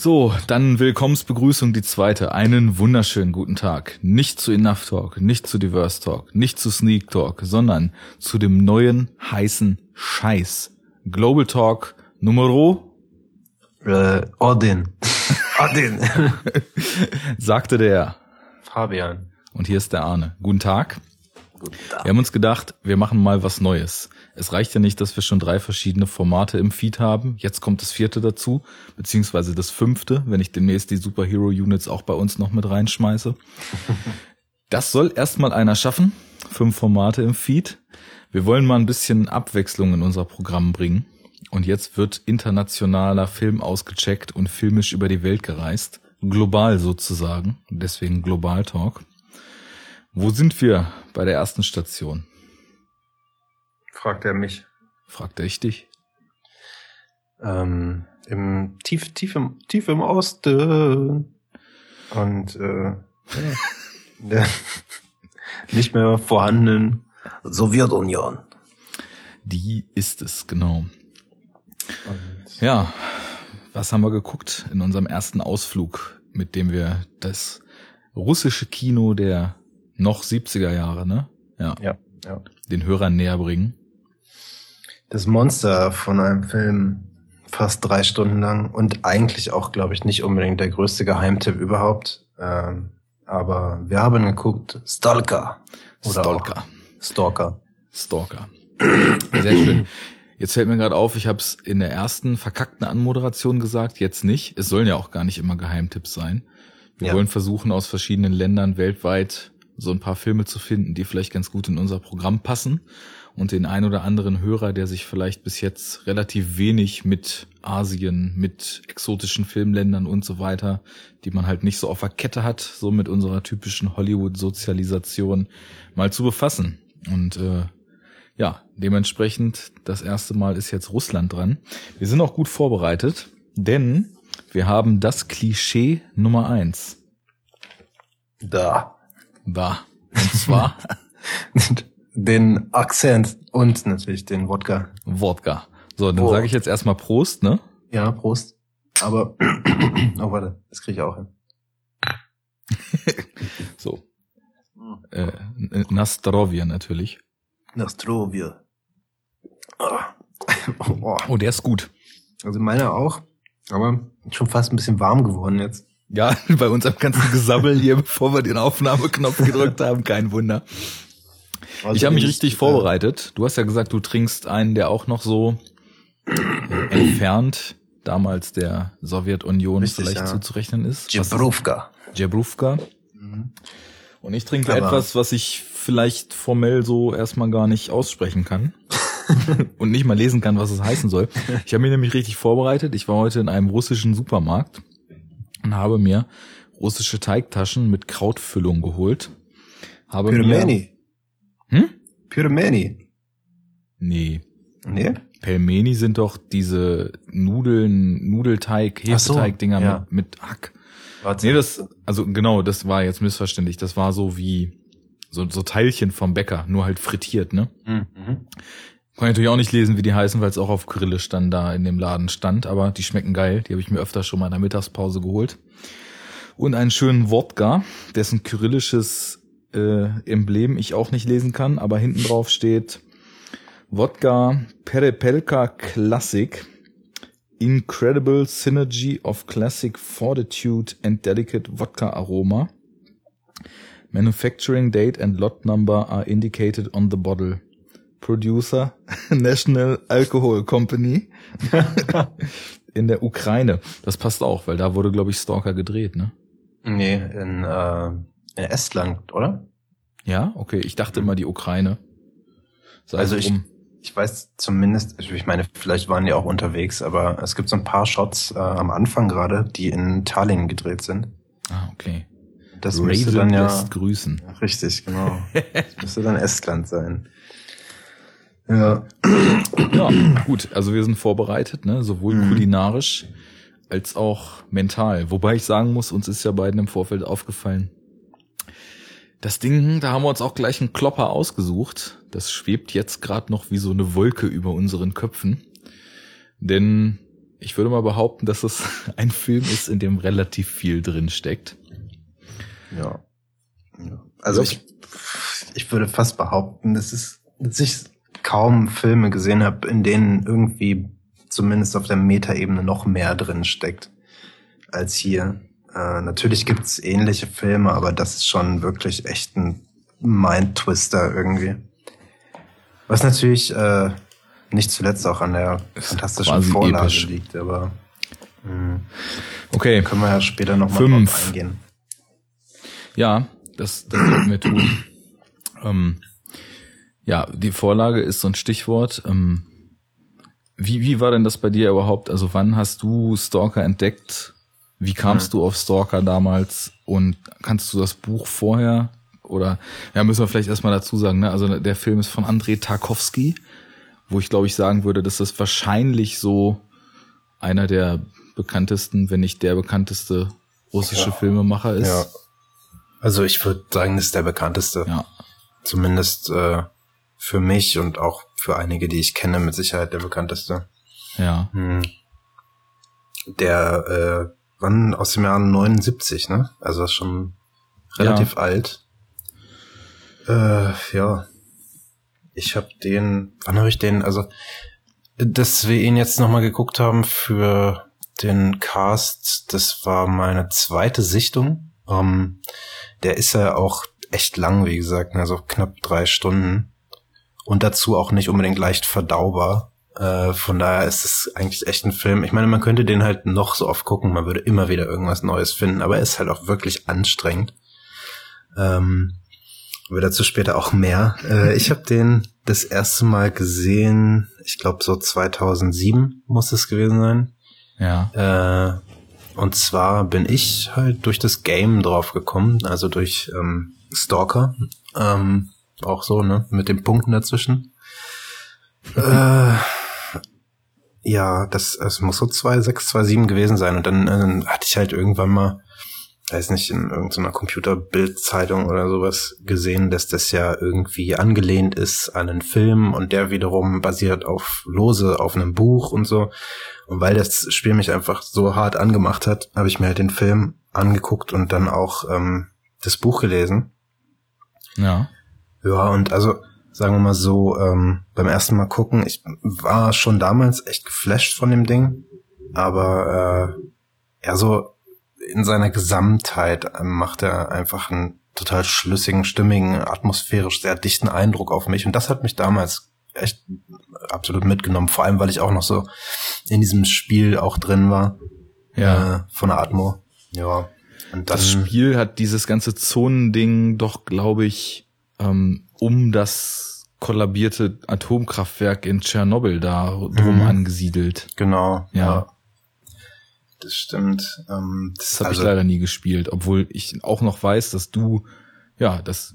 So, dann Willkommensbegrüßung die zweite. Einen wunderschönen guten Tag. Nicht zu Enough Talk, nicht zu Diverse Talk, nicht zu Sneak Talk, sondern zu dem neuen heißen Scheiß. Global Talk Numero Äh, Odin. Odin. sagte der. Fabian. Und hier ist der Arne. Guten Tag. Wir haben uns gedacht, wir machen mal was Neues. Es reicht ja nicht, dass wir schon drei verschiedene Formate im Feed haben. Jetzt kommt das vierte dazu, beziehungsweise das fünfte, wenn ich demnächst die Superhero Units auch bei uns noch mit reinschmeiße. Das soll erstmal einer schaffen. Fünf Formate im Feed. Wir wollen mal ein bisschen Abwechslung in unser Programm bringen. Und jetzt wird internationaler Film ausgecheckt und filmisch über die Welt gereist. Global sozusagen. Deswegen Global Talk. Wo sind wir bei der ersten Station? Fragt er mich. Fragte ich dich. Ähm, im, tief, tief im, tief im Osten. Und, äh, der nicht mehr vorhandenen Sowjetunion. Die ist es, genau. Und Ja, was haben wir geguckt in unserem ersten Ausflug, mit dem wir das russische Kino der noch 70er Jahre, ne? Ja, ja, ja. den Hörern näher bringen. Das Monster von einem Film fast drei Stunden lang und eigentlich auch, glaube ich, nicht unbedingt der größte Geheimtipp überhaupt. Ähm, aber wir haben geguckt Stalker. Oder Stalker. Stalker. Stalker. Sehr schön. Jetzt fällt mir gerade auf, ich habe es in der ersten verkackten Anmoderation gesagt, jetzt nicht. Es sollen ja auch gar nicht immer Geheimtipps sein. Wir Ja. wollen versuchen, aus verschiedenen Ländern weltweit so ein paar Filme zu finden, die vielleicht ganz gut in unser Programm passen und den ein oder anderen Hörer, der sich vielleicht bis jetzt relativ wenig mit Asien, mit exotischen Filmländern und so weiter, die man halt nicht so auf der Kette hat, so mit unserer typischen Hollywood-Sozialisation mal zu befassen. Und äh, ja, dementsprechend das erste Mal ist jetzt Russland dran. Wir sind auch gut vorbereitet, denn wir haben das Klischee Nummer eins Da. Da. Und zwar Den Akzent und natürlich den Wodka. Wodka. So, dann Boah. sage ich jetzt erstmal Prost, ne? Ja, Prost. Aber, oh warte, das kriege ich auch hin. So. Äh, Nastrovia natürlich. Nostrovia. Ah. Oh. Oh, der ist gut. Also meiner auch, aber schon fast ein bisschen warm geworden jetzt. Ja, bei uns am ganzen Gesabbel hier, bevor wir den Aufnahmeknopf gedrückt haben, kein Wunder. Also ich habe mich ich, richtig äh, vorbereitet. Du hast ja gesagt, du trinkst einen, der auch noch so entfernt damals der Sowjetunion Richtig, vielleicht ja. zuzurechnen ist. Jebruvka. Jabruvka. Mhm. Und ich trinke Aber- etwas, was ich vielleicht formell so erstmal gar nicht aussprechen kann. und nicht mal lesen kann, was es heißen soll. Ich habe mich nämlich richtig vorbereitet. Ich war heute in einem russischen Supermarkt und habe mir russische Teigtaschen mit Krautfüllung geholt. Habe mir Pyromeni. hm? Pyromeni. Nee, Nee? Pelmeni sind doch diese Nudeln, Nudelteig, Ach so, Hefeteig-Dinger ja. mit, mit Hack. Warte. Nee, das, also genau, das war jetzt missverständlich. Das war so wie so, so Teilchen vom Bäcker, nur halt frittiert, ne? Mhm. Kann ich natürlich auch nicht lesen, wie die heißen, weil es auch auf Kyrillisch dann da in dem Laden stand, aber die schmecken geil. Die habe ich mir öfter schon mal in der Mittagspause geholt. Und einen schönen Wodka, dessen kyrillisches äh, Emblem ich auch nicht lesen kann, aber hinten drauf steht Wodka Perepelka Classic Incredible Synergy of Classic Fortitude and Delicate Vodka Aroma. Manufacturing date and lot number are indicated on the bottle. Producer National Alcohol Company in der Ukraine. Das passt auch, weil da wurde, glaube ich, Stalker gedreht, ne? Nee, in, äh, in Estland, oder? Ja, okay. Ich dachte immer die Ukraine. Sei Also so ich-. Ich weiß zumindest, ich meine, vielleicht waren die auch unterwegs, aber es gibt so ein paar Shots äh, am Anfang gerade, die in Tallinn gedreht sind. Ah, okay. Das müsste Raven dann ja grüßen. richtig, genau. Das müsste dann Estland sein. Ja. Ja, gut. Also wir sind vorbereitet, ne? Sowohl Mhm. kulinarisch als auch mental. Wobei ich sagen muss, uns ist ja beiden im Vorfeld aufgefallen. Das Ding, da haben wir uns auch gleich einen Klopper ausgesucht. Das schwebt jetzt gerade noch wie so eine Wolke über unseren Köpfen. Denn ich würde mal behaupten, dass es ein Film ist, in dem relativ viel drin steckt. Ja. ja. Also ich, ich würde fast behaupten, es, dass ich kaum Filme gesehen habe, in denen irgendwie zumindest auf der Metaebene noch mehr drin steckt als hier. Äh, natürlich gibt's ähnliche Filme, aber das ist schon wirklich echt ein Mind-Twister irgendwie. Was natürlich äh, nicht zuletzt auch an der fantastischen Vorlage episch. liegt, aber mh, hm. okay. können wir ja später nochmal drauf eingehen. Ja, das, das sollten wir tun. Ähm, ja, die Vorlage ist so ein Stichwort. Ähm, wie, wie war denn das bei dir überhaupt? Also wann hast du Stalker entdeckt? Wie kamst mhm. du auf Stalker damals? Und kannst du das Buch vorher oder ja, müssen wir vielleicht erstmal dazu sagen, ne? Also der Film ist von Andrei Tarkovsky, wo ich glaube ich sagen würde, dass das wahrscheinlich so einer der bekanntesten, wenn nicht der bekannteste russische ja. Filmemacher ist. Ja. Also ich würde sagen, das ist der bekannteste. Ja. Zumindest äh, für mich und auch für einige, die ich kenne, mit Sicherheit der bekannteste. Ja. Hm. Der äh, wann aus dem Jahr 79, ne? Also das ist schon relativ ja. alt. Äh, ja. Ich habe den, wann habe ich den, also dass wir ihn jetzt nochmal geguckt haben für den Cast, das war meine zweite Sichtung. Ähm, der ist ja auch echt lang, wie gesagt, also knapp drei Stunden. Und dazu auch nicht unbedingt leicht verdaubar. Äh, von daher ist es eigentlich echt ein Film. Ich meine, man könnte den halt noch so oft gucken, man würde immer wieder irgendwas Neues finden, aber er ist halt auch wirklich anstrengend. Ähm, aber dazu später auch mehr. Äh, ich habe den das erste Mal gesehen, ich glaube so 2007 muss es gewesen sein. Ja. Äh, und zwar bin ich halt durch das Game drauf gekommen, also durch ähm, Stalker. Ähm, auch so, ne? Mit den Punkten dazwischen. äh, ja, das, es muss so 2,6, 2,7 gewesen sein. Und dann äh, hatte ich halt irgendwann mal, weiß nicht, in irgendeiner Computerbildzeitung oder sowas gesehen, dass das ja irgendwie angelehnt ist an einen Film und der wiederum basiert auf lose auf einem Buch und so. Und weil das Spiel mich einfach so hart angemacht hat, habe ich mir halt den Film angeguckt und dann auch ähm, das Buch gelesen. Ja. Ja, und also sagen wir mal so, ähm, beim ersten Mal gucken, ich war schon damals echt geflasht von dem Ding, aber äh, ja, so in seiner Gesamtheit äh, macht er einfach einen total schlüssigen, stimmigen, atmosphärisch sehr dichten Eindruck auf mich und das hat mich damals echt absolut mitgenommen, vor allem weil ich auch noch so in diesem Spiel auch drin war. Ja. Äh, von der Atmo. Ja. Und dann, das Spiel hat dieses ganze Zonending doch, glaube ich, ähm, um das kollabierte Atomkraftwerk in Tschernobyl da drum mhm. angesiedelt. Genau. Ja. ja. Das stimmt. Ähm, das, das habe also, ich leider nie gespielt, obwohl ich auch noch weiß, dass du, ja, das,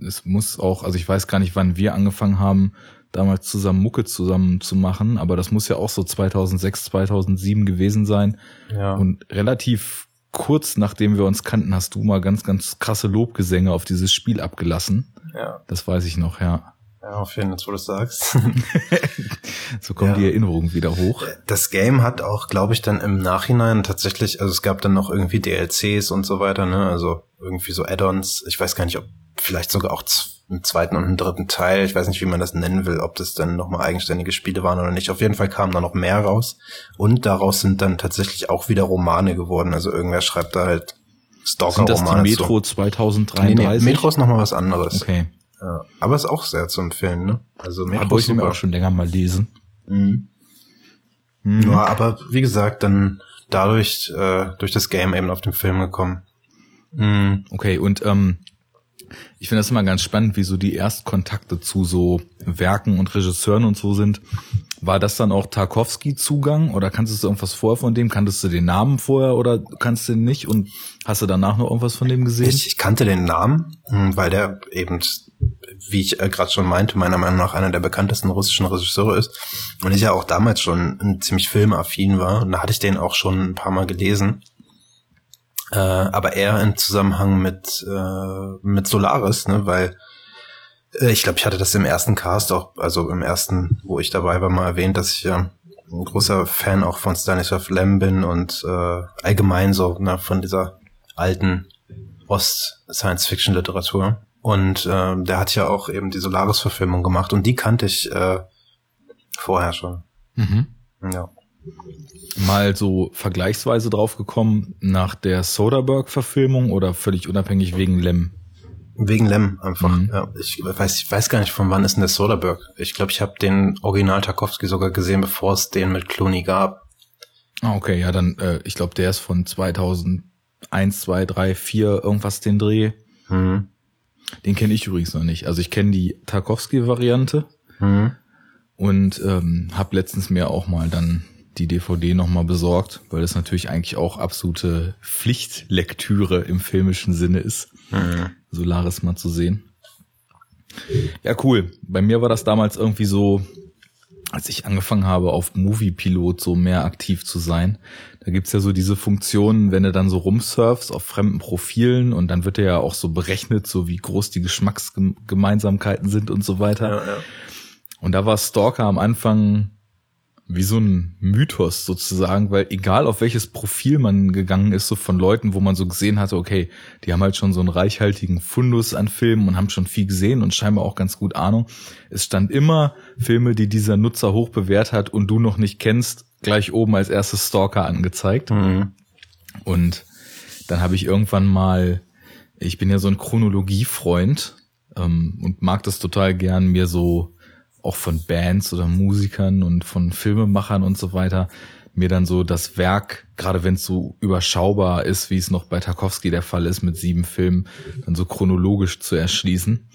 es muss auch, also ich weiß gar nicht, wann wir angefangen haben, damals zusammen Mucke zusammen zu machen, aber das muss ja auch so 2006, 2007 gewesen sein. Ja. Und relativ kurz nachdem wir uns kannten, hast du mal ganz, ganz krasse Lobgesänge auf dieses Spiel abgelassen. Ja. Das weiß ich noch, ja. Ja, auf jeden Fall, wo du sagst. so kommen ja. die Erinnerungen wieder hoch. Das Game hat auch, glaube ich, dann im Nachhinein tatsächlich, also es gab dann noch irgendwie DLCs und so weiter, ne? Also irgendwie so Add-ons. Ich weiß gar nicht, ob vielleicht sogar auch einen zweiten und einen dritten Teil. Ich weiß nicht, wie man das nennen will, ob das dann nochmal eigenständige Spiele waren oder nicht. Auf jeden Fall kamen da noch mehr raus. Und daraus sind dann tatsächlich auch wieder Romane geworden. Also irgendwer schreibt da halt Stalker-Romane. Sind das die Metro 2033? Nee, nee, Metro ist nochmal was anderes. Okay. Ja, aber ist auch sehr zu empfehlen, ne? Also Metro aber ich mir auch schon länger mal lesen. Mhm. Mhm. Ja, aber wie gesagt, dann dadurch äh, durch das Game eben auf den Film gekommen. Mhm. Okay, und ähm, ich finde das immer ganz spannend, wie so die Erstkontakte zu so Werken und Regisseuren und so sind. War das dann auch Tarkovsky-Zugang oder kannst du irgendwas vorher von dem? Kanntest du den Namen vorher oder kannst du den nicht? Und hast du danach noch irgendwas von dem gesehen? Ich, ich kannte den Namen, hm, weil der eben, wie ich äh, gerade schon meinte, meiner Meinung nach einer der bekanntesten russischen Regisseure ist. Und ich ja auch damals schon ziemlich filmaffin war. Und da hatte ich den auch schon ein paar Mal gelesen. Äh, aber eher im Zusammenhang mit, äh, mit Solaris, ne, weil äh, ich glaube, ich hatte das im ersten Cast auch, also im ersten, wo ich dabei war, mal erwähnt, dass ich ja ein großer Fan auch von Stanislav Lem bin und äh, allgemein so ne, von dieser alten Ost-Science-Fiction-Literatur. Und äh, der hat ja auch eben die Solaris-Verfilmung gemacht und die kannte ich äh, vorher schon. Mhm. Ja. Mal so vergleichsweise drauf gekommen nach der Soderbergh-Verfilmung oder völlig unabhängig wegen Lem? Wegen Lem einfach. Mhm. Ja, ich weiß, ich weiß gar nicht, von wann ist denn der Soderbergh. Ich glaube, ich habe den Original Tarkovsky sogar gesehen, bevor es den mit Clooney gab. Ah, okay, ja, dann, äh, ich glaube, der ist von 2001, 2, 3, 4, irgendwas den Dreh. Mhm. Den kenne ich übrigens noch nicht. Also ich kenne die Tarkovsky-Variante mhm. und ähm, habe letztens mir auch mal dann die DVD nochmal besorgt, weil das natürlich eigentlich auch absolute Pflichtlektüre im filmischen Sinne ist, mhm. Solaris mal zu sehen. Ja, cool. Bei mir war das damals irgendwie so, als ich angefangen habe, auf Moviepilot so mehr aktiv zu sein. Da gibt's ja so diese Funktionen, wenn du dann so rumsurfst auf fremden Profilen und dann wird ja auch so berechnet, so wie groß die Geschmacksgemeinsamkeiten sind und so weiter. Ja, ja. Und da war Stalker am Anfang wie so ein Mythos sozusagen, weil egal auf welches Profil man gegangen ist, so von Leuten, wo man so gesehen hatte, okay, die haben halt schon so einen reichhaltigen Fundus an Filmen und haben schon viel gesehen und scheinbar auch ganz gut Ahnung. Es stand immer Filme, die dieser Nutzer hoch bewährt hat und du noch nicht kennst, gleich oben als erstes Stalker angezeigt. Mhm. Und dann habe ich irgendwann mal, ich bin ja so ein Chronologiefreund ähm, und mag das total gern, mir so auch von Bands oder Musikern und von Filmemachern und so weiter, mir dann so das Werk, gerade wenn es so überschaubar ist, wie es noch bei Tarkovsky der Fall ist mit sieben Filmen, dann so chronologisch zu erschließen.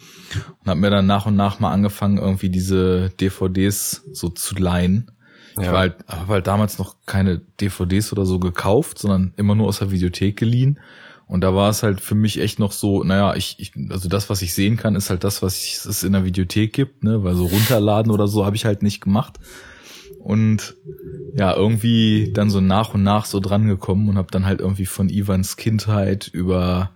Und habe mir dann nach und nach mal angefangen, irgendwie diese DVDs so zu leihen. Ja. Ich war halt, habe halt damals noch keine DVDs oder so gekauft, sondern immer nur aus der Videothek geliehen und da war es halt für mich echt noch so, naja, ich, ich also das, was ich sehen kann, ist halt das, was ich, es in der Videothek gibt, ne? Weil so runterladen oder so habe ich halt nicht gemacht. Und ja, irgendwie dann so nach und nach so dran gekommen und habe dann halt irgendwie von Ivans Kindheit über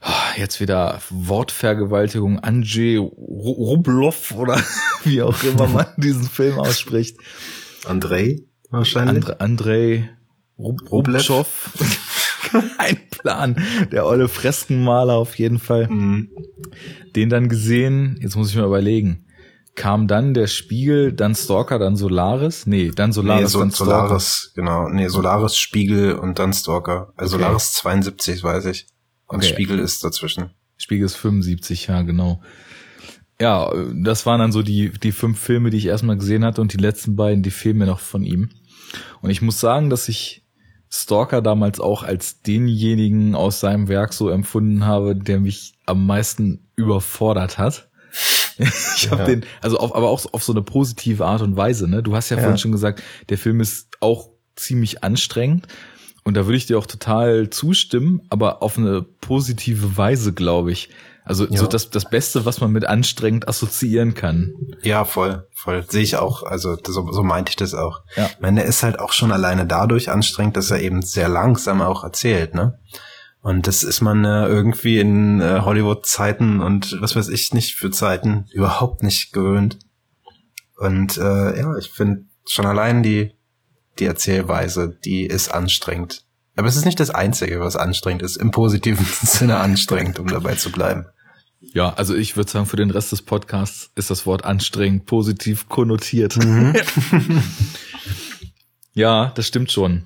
ah, jetzt wieder Wortvergewaltigung Andrzej Rublov oder wie auch immer man diesen Film ausspricht. Andrei wahrscheinlich. And Andrei Rublev. Ein Plan. Der olle Freskenmaler auf jeden Fall. Mhm. Den dann gesehen, jetzt muss ich mal überlegen. Kam dann der Spiegel, dann Stalker, dann Solaris? Nee, dann Solaris, nee, so, dann Stalker. Solaris, genau. Nee, Solaris, Spiegel und dann Stalker. Also okay. Solaris 72, weiß ich. Und okay. Spiegel ist dazwischen. Spiegel ist 75, ja, genau. Ja, das waren dann so die, die fünf Filme, die ich erstmal gesehen hatte und die letzten beiden, die fehlen mir noch von ihm. Und ich muss sagen, dass ich Stalker damals auch als denjenigen aus seinem Werk so empfunden habe, der mich am meisten überfordert hat. ich habe ja. den, also auf, aber auch auf so eine positive Art und Weise. Ne? Du hast ja, ja vorhin schon gesagt, der Film ist auch ziemlich anstrengend. Und da würde ich dir auch total zustimmen, aber auf eine positive Weise, glaube ich. Also ja. so das, das Beste, was man mit anstrengend assoziieren kann. Ja, voll, voll. Sehe ich auch. Also so, so meinte ich das auch. Ja. Ich meine, der ist halt auch schon alleine dadurch anstrengend, dass er eben sehr langsam auch erzählt, ne? Und das ist man äh, irgendwie in äh, Hollywood-Zeiten und was weiß ich nicht für Zeiten überhaupt nicht gewöhnt. Und äh, ja, ich finde schon allein die, die Erzählweise, die ist anstrengend. Aber es ist nicht das Einzige, was anstrengend ist. Im positiven Sinne anstrengend, um dabei zu bleiben. Ja, also ich würde sagen, für den Rest des Podcasts ist das Wort anstrengend positiv konnotiert. Mhm. ja, das stimmt schon.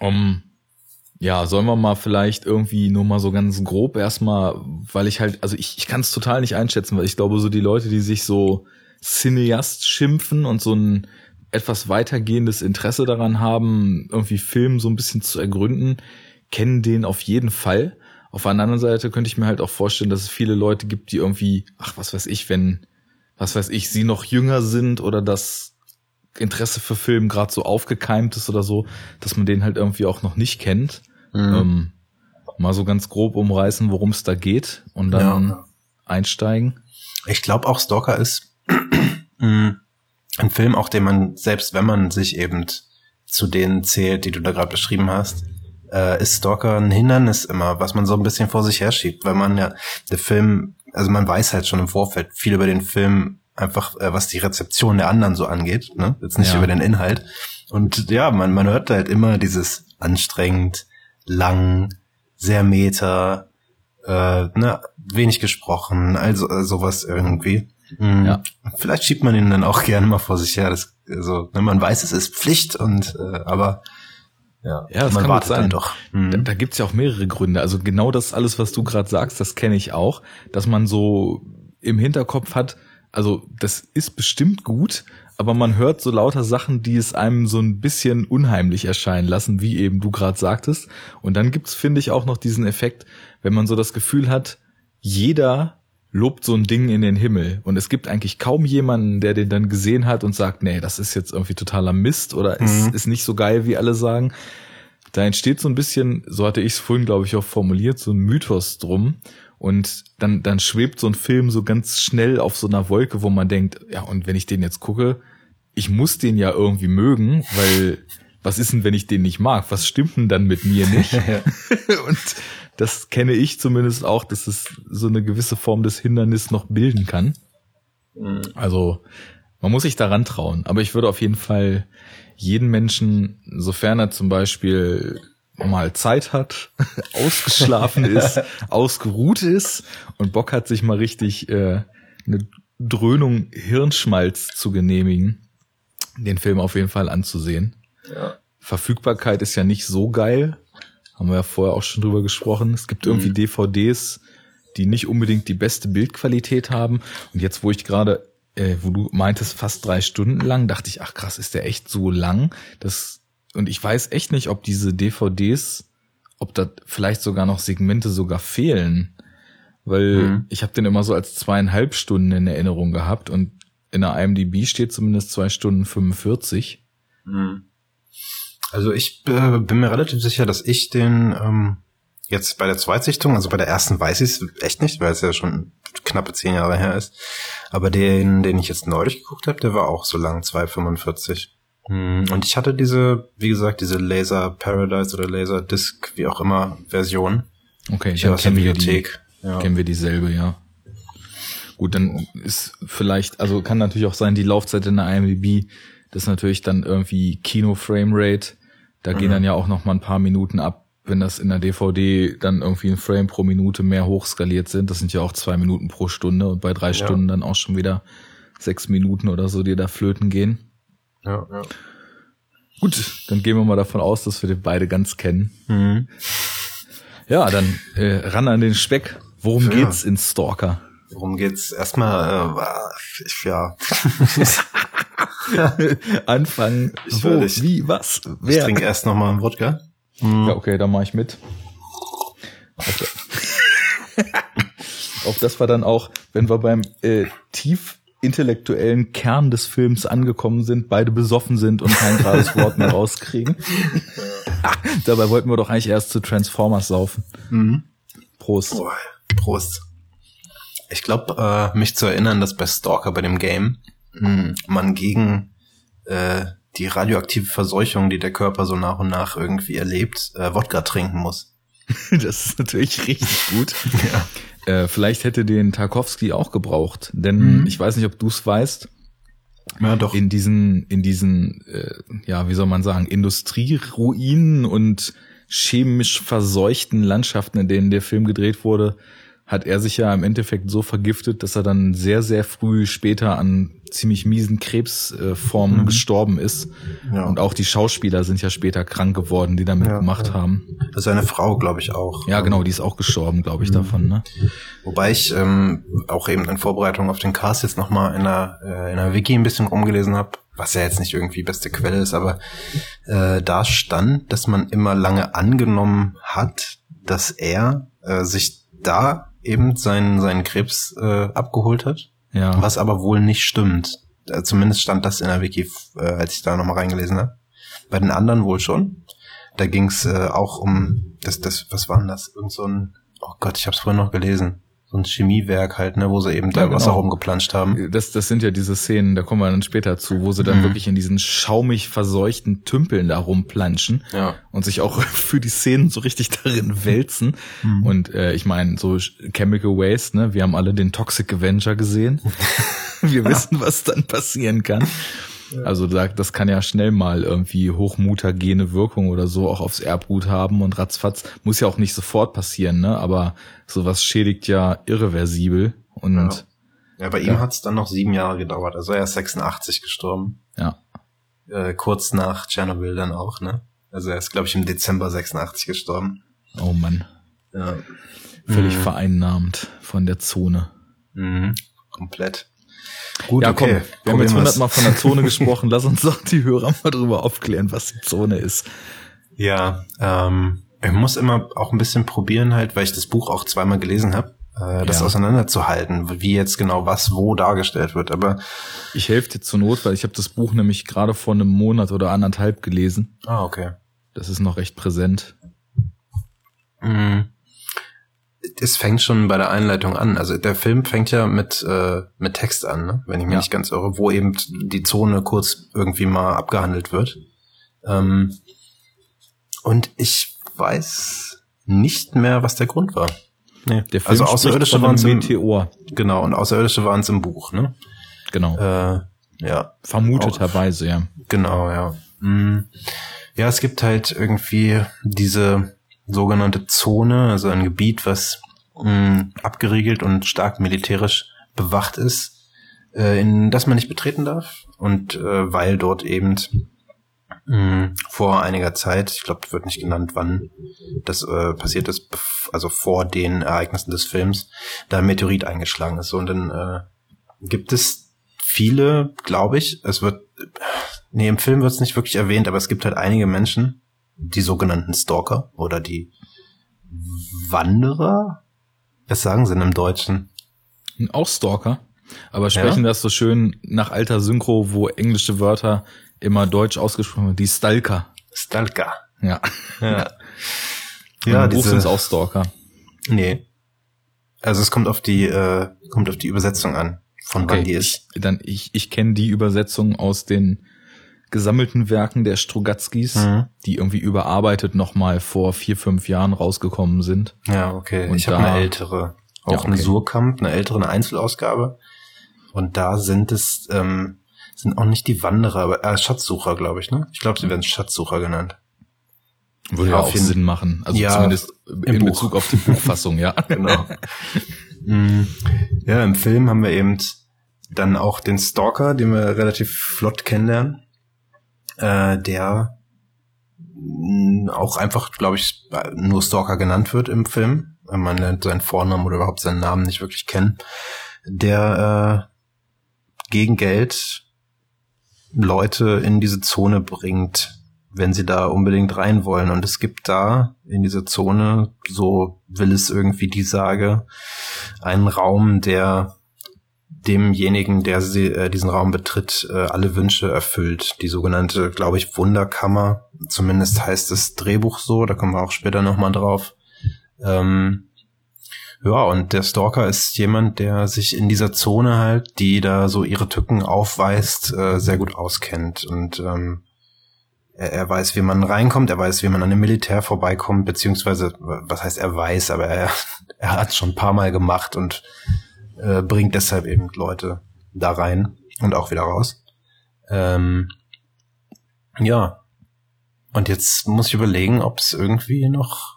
Um, ja, sollen wir mal vielleicht irgendwie nur mal so ganz grob erstmal, weil ich halt, also ich, ich kann es total nicht einschätzen, weil ich glaube, so die Leute, die sich so Cineast schimpfen und so ein etwas weitergehendes Interesse daran haben, irgendwie Film so ein bisschen zu ergründen, kennen den auf jeden Fall. Auf der anderen Seite könnte ich mir halt auch vorstellen, dass es viele Leute gibt, die irgendwie, ach, was weiß ich, wenn, was weiß ich, sie noch jünger sind oder das Interesse für Film gerade so aufgekeimt ist oder so, dass man den halt irgendwie auch noch nicht kennt. Mhm. Ähm, mal so ganz grob umreißen, worum es da geht und dann ja. einsteigen. Ich glaube auch Stalker ist mm, ein Film, auch den man, selbst wenn man sich eben zu denen zählt, die du da gerade beschrieben hast, äh, ist Stalker ein Hindernis immer, was man so ein bisschen vor sich herschiebt, weil man ja, der Film, also man weiß halt schon im Vorfeld viel über den Film, einfach äh, was die Rezeption der anderen so angeht, ne? Jetzt nicht ja. über den Inhalt. Und ja, man, man hört halt immer dieses anstrengend, lang, sehr meta, äh, ne, wenig gesprochen, also äh, sowas irgendwie. Mhm. Ja. Vielleicht schiebt man ihn dann auch gerne mal vor sich her. Das, also, ne, man weiß, es ist Pflicht und äh, aber ja, ja das man kann wartet sein. doch. Mhm. Da, da gibt's ja auch mehrere Gründe. Also genau das alles, was du gerade sagst, das kenne ich auch, dass man so im Hinterkopf hat, also das ist bestimmt gut, aber man hört so lauter Sachen, die es einem so ein bisschen unheimlich erscheinen lassen, wie eben du gerade sagtest. Und dann gibt's, finde ich, auch noch diesen Effekt, wenn man so das Gefühl hat, jeder lobt so ein Ding in den Himmel. Und es gibt eigentlich kaum jemanden, der den dann gesehen hat und sagt, nee, das ist jetzt irgendwie totaler Mist oder mhm. ist, ist nicht so geil, wie alle sagen. Da entsteht so ein bisschen, so hatte ich es vorhin, glaube ich, auch formuliert, so ein Mythos drum. Und dann, dann schwebt so ein Film so ganz schnell auf so einer Wolke, wo man denkt, ja, und wenn ich den jetzt gucke, ich muss den ja irgendwie mögen, weil was ist denn, wenn ich den nicht mag? Was stimmt denn dann mit mir nicht? und das kenne ich zumindest auch, dass es so eine gewisse Form des Hindernisses noch bilden kann. Mhm. Also man muss sich daran trauen. Aber ich würde auf jeden Fall jeden Menschen, sofern er zum Beispiel mal Zeit hat, ausgeschlafen ist, ausgeruht ist und Bock hat, sich mal richtig äh, eine Dröhnung Hirnschmalz zu genehmigen, den Film auf jeden Fall anzusehen. Ja. Verfügbarkeit ist ja nicht so geil. Haben wir ja vorher auch schon drüber gesprochen. Es gibt irgendwie mhm. DVDs, die nicht unbedingt die beste Bildqualität haben. Und jetzt, wo ich gerade, äh, wo du meintest, fast drei Stunden lang, dachte ich, ach krass, ist der echt so lang? Das und ich weiß echt nicht, ob diese DVDs, ob da vielleicht sogar noch Segmente sogar fehlen. Weil mhm. ich habe den immer so als zweieinhalb Stunden in Erinnerung gehabt und in der IMDb steht zumindest zwei Stunden 45. Mhm. Also ich äh, bin mir relativ sicher, dass ich den ähm, jetzt bei der Zweitsichtung, also bei der ersten weiß ich es echt nicht, weil es ja schon knappe zehn Jahre her ist. Aber den, den ich jetzt neulich geguckt habe, der war auch so lang, 2,45. Hm, und ich hatte diese, wie gesagt, diese Laser Paradise oder Laser Disc, wie auch immer, Version. Okay, ich wir, die, ja. kennen wir dieselbe, ja. Gut, dann ist vielleicht, also kann natürlich auch sein, die Laufzeit in der IMDb, das ist natürlich dann irgendwie Kino Frame Rate. Da mhm. gehen dann ja auch noch mal ein paar Minuten ab, wenn das in der DVD dann irgendwie ein Frame pro Minute mehr hochskaliert sind. Das sind ja auch zwei Minuten pro Stunde und bei drei ja. Stunden dann auch schon wieder sechs Minuten oder so, die da flöten gehen. Ja, ja. Gut, dann gehen wir mal davon aus, dass wir den beide ganz kennen. Mhm. Ja, dann äh, ran an den Speck. Worum ja. geht's in Stalker? Worum geht's? Erstmal, äh, ich, ja. Anfangen. Ich Wo, ich, wie, was, wer? Ich trinke erst nochmal einen Wodka. Mhm. Ja, okay, dann mache ich mit. Okay. Auf das war dann auch, wenn wir beim äh, tief intellektuellen Kern des Films angekommen sind, beide besoffen sind und kein gerades Wort mehr rauskriegen. Dabei wollten wir doch eigentlich erst zu Transformers saufen. Mhm. Prost. Oh, Prost. Ich glaube, äh, mich zu erinnern, dass bei Stalker bei dem Game hm, man gegen äh, die radioaktive Verseuchung, die der Körper so nach und nach irgendwie erlebt, äh, Wodka trinken muss. das ist natürlich richtig gut. ja. Äh, vielleicht hätte den Tarkovsky auch gebraucht, denn mhm. ich weiß nicht, ob du es weißt. Ja, doch. In diesen, in diesen, äh, ja, wie soll man sagen, Industrieruinen und chemisch verseuchten Landschaften, in denen der Film gedreht wurde, hat er sich ja im Endeffekt so vergiftet, dass er dann sehr, sehr früh später an ziemlich miesen Krebsformen mhm. gestorben ist. Ja. Und auch die Schauspieler sind ja später krank geworden, die damit ja, gemacht ja. haben. Seine Frau, glaube ich, auch. Ja, genau, die ist auch gestorben, glaube ich, mhm. davon. Ne? Wobei ich ähm, auch eben in Vorbereitung auf den Cast jetzt nochmal in der, äh, in der Wiki ein bisschen rumgelesen habe, was ja jetzt nicht irgendwie beste Quelle ist, aber äh, da stand, dass man immer lange angenommen hat, dass er äh, sich da eben seinen, seinen Krebs äh, abgeholt hat. Ja. Was aber wohl nicht stimmt. Äh, zumindest stand das in der Wiki, äh, als ich da nochmal reingelesen habe. Bei den anderen wohl schon. Da ging's äh, auch um das, das, was war denn das? Irgend so ein, oh Gott, ich habe es vorhin noch gelesen. So ein Chemiewerk halt, ne, wo sie eben ja, da genau. Wasser rumgeplanscht haben. Das, das sind ja diese Szenen, da kommen wir dann später zu, wo sie dann mhm. wirklich in diesen schaumig verseuchten Tümpeln da rumplanschen ja. und sich auch für die Szenen so richtig darin wälzen. Mhm. Und äh, ich meine, so Chemical Waste, ne, wir haben alle den Toxic Avenger gesehen. wir wissen, was dann passieren kann. Also das kann ja schnell mal irgendwie hochmutagene Wirkung oder so auch aufs Erbgut haben und ratzfatz muss ja auch nicht sofort passieren, ne? Aber sowas schädigt ja irreversibel und ja, ja bei ja. ihm hat es dann noch sieben Jahre gedauert. Also er ist 86 gestorben. Ja. Äh, kurz nach Tschernobyl dann auch, ne? Also er ist, glaube ich, im Dezember 86 gestorben. Oh Mann. Ja. Völlig mhm. vereinnahmt von der Zone. Mhm. Komplett. Gut, ja, okay. Komm, wir haben jetzt hundertmal von der Zone gesprochen. Lass uns doch die Hörer mal drüber aufklären, was die Zone ist. Ja, ähm, ich muss immer auch ein bisschen probieren halt, weil ich das Buch auch zweimal gelesen habe, äh, das ja. auseinanderzuhalten, wie jetzt genau was wo dargestellt wird. Aber ich helfe dir zur Not, weil ich habe das Buch nämlich gerade vor einem Monat oder anderthalb gelesen. Ah, okay. Das ist noch recht präsent. Mhm es fängt schon bei der Einleitung an. Also der Film fängt ja mit, äh, mit Text an, ne? wenn ich mich ja. nicht ganz irre, wo eben die Zone kurz irgendwie mal abgehandelt wird. Ähm, und ich weiß nicht mehr, was der Grund war. Nee. Der Film also Außerirdische waren im Meteor. Genau, und Außerirdische waren es im Buch, ne? Genau. Äh, ja. Vermuteterweise, ja. Genau, ja. Mhm. Ja, es gibt halt irgendwie diese sogenannte Zone, also ein Gebiet, was mh, mm, abgeriegelt und stark militärisch bewacht ist, äh, in das man nicht betreten darf. Und äh, weil dort eben mh, mm, vor einiger Zeit, ich glaube, wird nicht genannt, wann das äh, passiert ist, also vor den Ereignissen des Films, da ein Meteorit eingeschlagen ist. Und dann äh, gibt es viele, glaube ich, es wird, nee, im Film wird es nicht wirklich erwähnt, aber es gibt halt einige Menschen, die sogenannten Stalker oder die Wanderer. Was sagen sie denn im Deutschen? Auch Stalker. Aber sprechen ja? das so schön nach alter Synchro, wo englische Wörter immer deutsch ausgesprochen werden. Die Stalker. Stalker. Ja. Ja, ja diese... sind auch Stalker. Nee. Also es kommt auf die, äh, kommt auf die Übersetzung an, von okay, wann die ist. Ich, dann, ich, ich kenne die Übersetzung aus den gesammelten Werken der Strugatskis, mhm. die irgendwie überarbeitet nochmal vor vier, fünf Jahren rausgekommen sind. Ja, okay. Und ich habe eine ältere, auch ja, okay. eine Surkamp, eine ältere eine Einzelausgabe. Und da sind es, ähm, sind auch nicht die Wanderer, aber äh, Schatzsucher, glaube ich, ne? Ich glaube, sie werden Schatzsucher genannt. Würde ja auch jeden, Sinn machen. Also ja, zumindest in Buch. Bezug auf die Buchfassung, ja. genau. Mhm. ja, im Film haben wir eben dann auch den Stalker, den wir relativ flott kennenlernen äh, der mm, auch einfach, glaube ich, nur Stalker genannt wird im Film. Man lernt seinen Vornamen oder überhaupt seinen Namen nicht wirklich kennen. Der äh, gegen Geld Leute in diese Zone bringt, wenn sie da unbedingt rein wollen. Und es gibt da in dieser Zone, so will es irgendwie die Sage, einen Raum, der demjenigen, der sie, äh, diesen Raum betritt, äh, alle Wünsche erfüllt. Die sogenannte, glaube ich, Wunderkammer. Zumindest heißt das Drehbuch so, da kommen wir auch später nochmal drauf. Ähm, ja, und der Stalker ist jemand, der sich in dieser Zone halt, die da so ihre Tücken aufweist, äh, sehr gut auskennt. Und ähm, er, er weiß, wie man reinkommt, er weiß, wie man an dem Militär vorbeikommt, beziehungsweise, was heißt er weiß, aber er, er hat es schon ein paar Mal gemacht und äh, bringt deshalb eben Leute da rein und auch wieder raus. Ähm, ja. Und jetzt muss ich überlegen, ob es irgendwie noch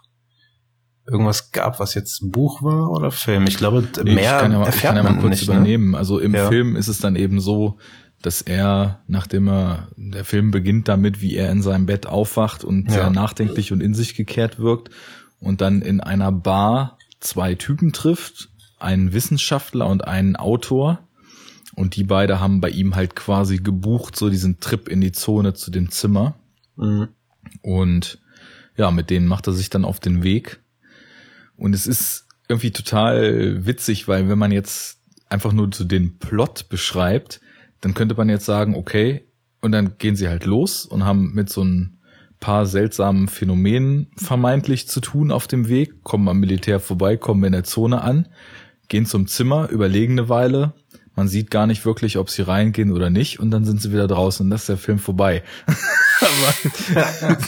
irgendwas gab, was jetzt Buch war oder Film. Ich glaube, nee, mehr ich kann ja mal, erfährt kann ja mal kurz nicht, ne? übernehmen. Ne? Also im ja. Film ist es dann eben so, dass er, nachdem er, der Film beginnt damit, wie er in seinem Bett aufwacht und ja. sehr nachdenklich und in sich gekehrt wirkt und dann in einer Bar zwei Typen trifft, einen Wissenschaftler und einen Autor. Und die beide haben bei ihm halt quasi gebucht, so diesen Trip in die Zone zu dem Zimmer. Mhm. Und ja, mit denen macht er sich dann auf den Weg. Und es ist irgendwie total witzig, weil wenn man jetzt einfach nur so den Plot beschreibt, dann könnte man jetzt sagen, okay, und dann gehen sie halt los und haben mit so ein paar seltsamen Phänomenen vermeintlich zu tun auf dem Weg, kommen am Militär vorbei, kommen in der Zone an gehen zum Zimmer, überlegen eine Weile, man sieht gar nicht wirklich, ob sie reingehen oder nicht und dann sind sie wieder draußen und das ist der Film vorbei. Aber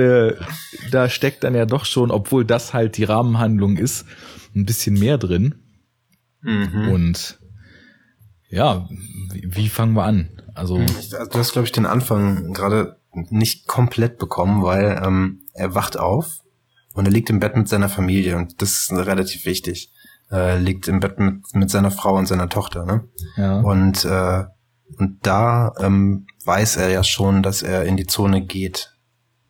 äh, da steckt dann ja doch schon, obwohl das halt die Rahmenhandlung ist, ein bisschen mehr drin. Mhm. Und ja, wie, wie, fangen wir an? Also, mhm. du hast glaube ich den Anfang gerade nicht komplett bekommen, weil ähm, er wacht auf und er liegt im Bett mit seiner Familie und das ist relativ wichtig. Äh, liegt im Bett mit, mit seiner Frau und seiner Tochter, ne? Ja. Und äh, und da ähm, weiß er ja schon, dass er in die Zone geht.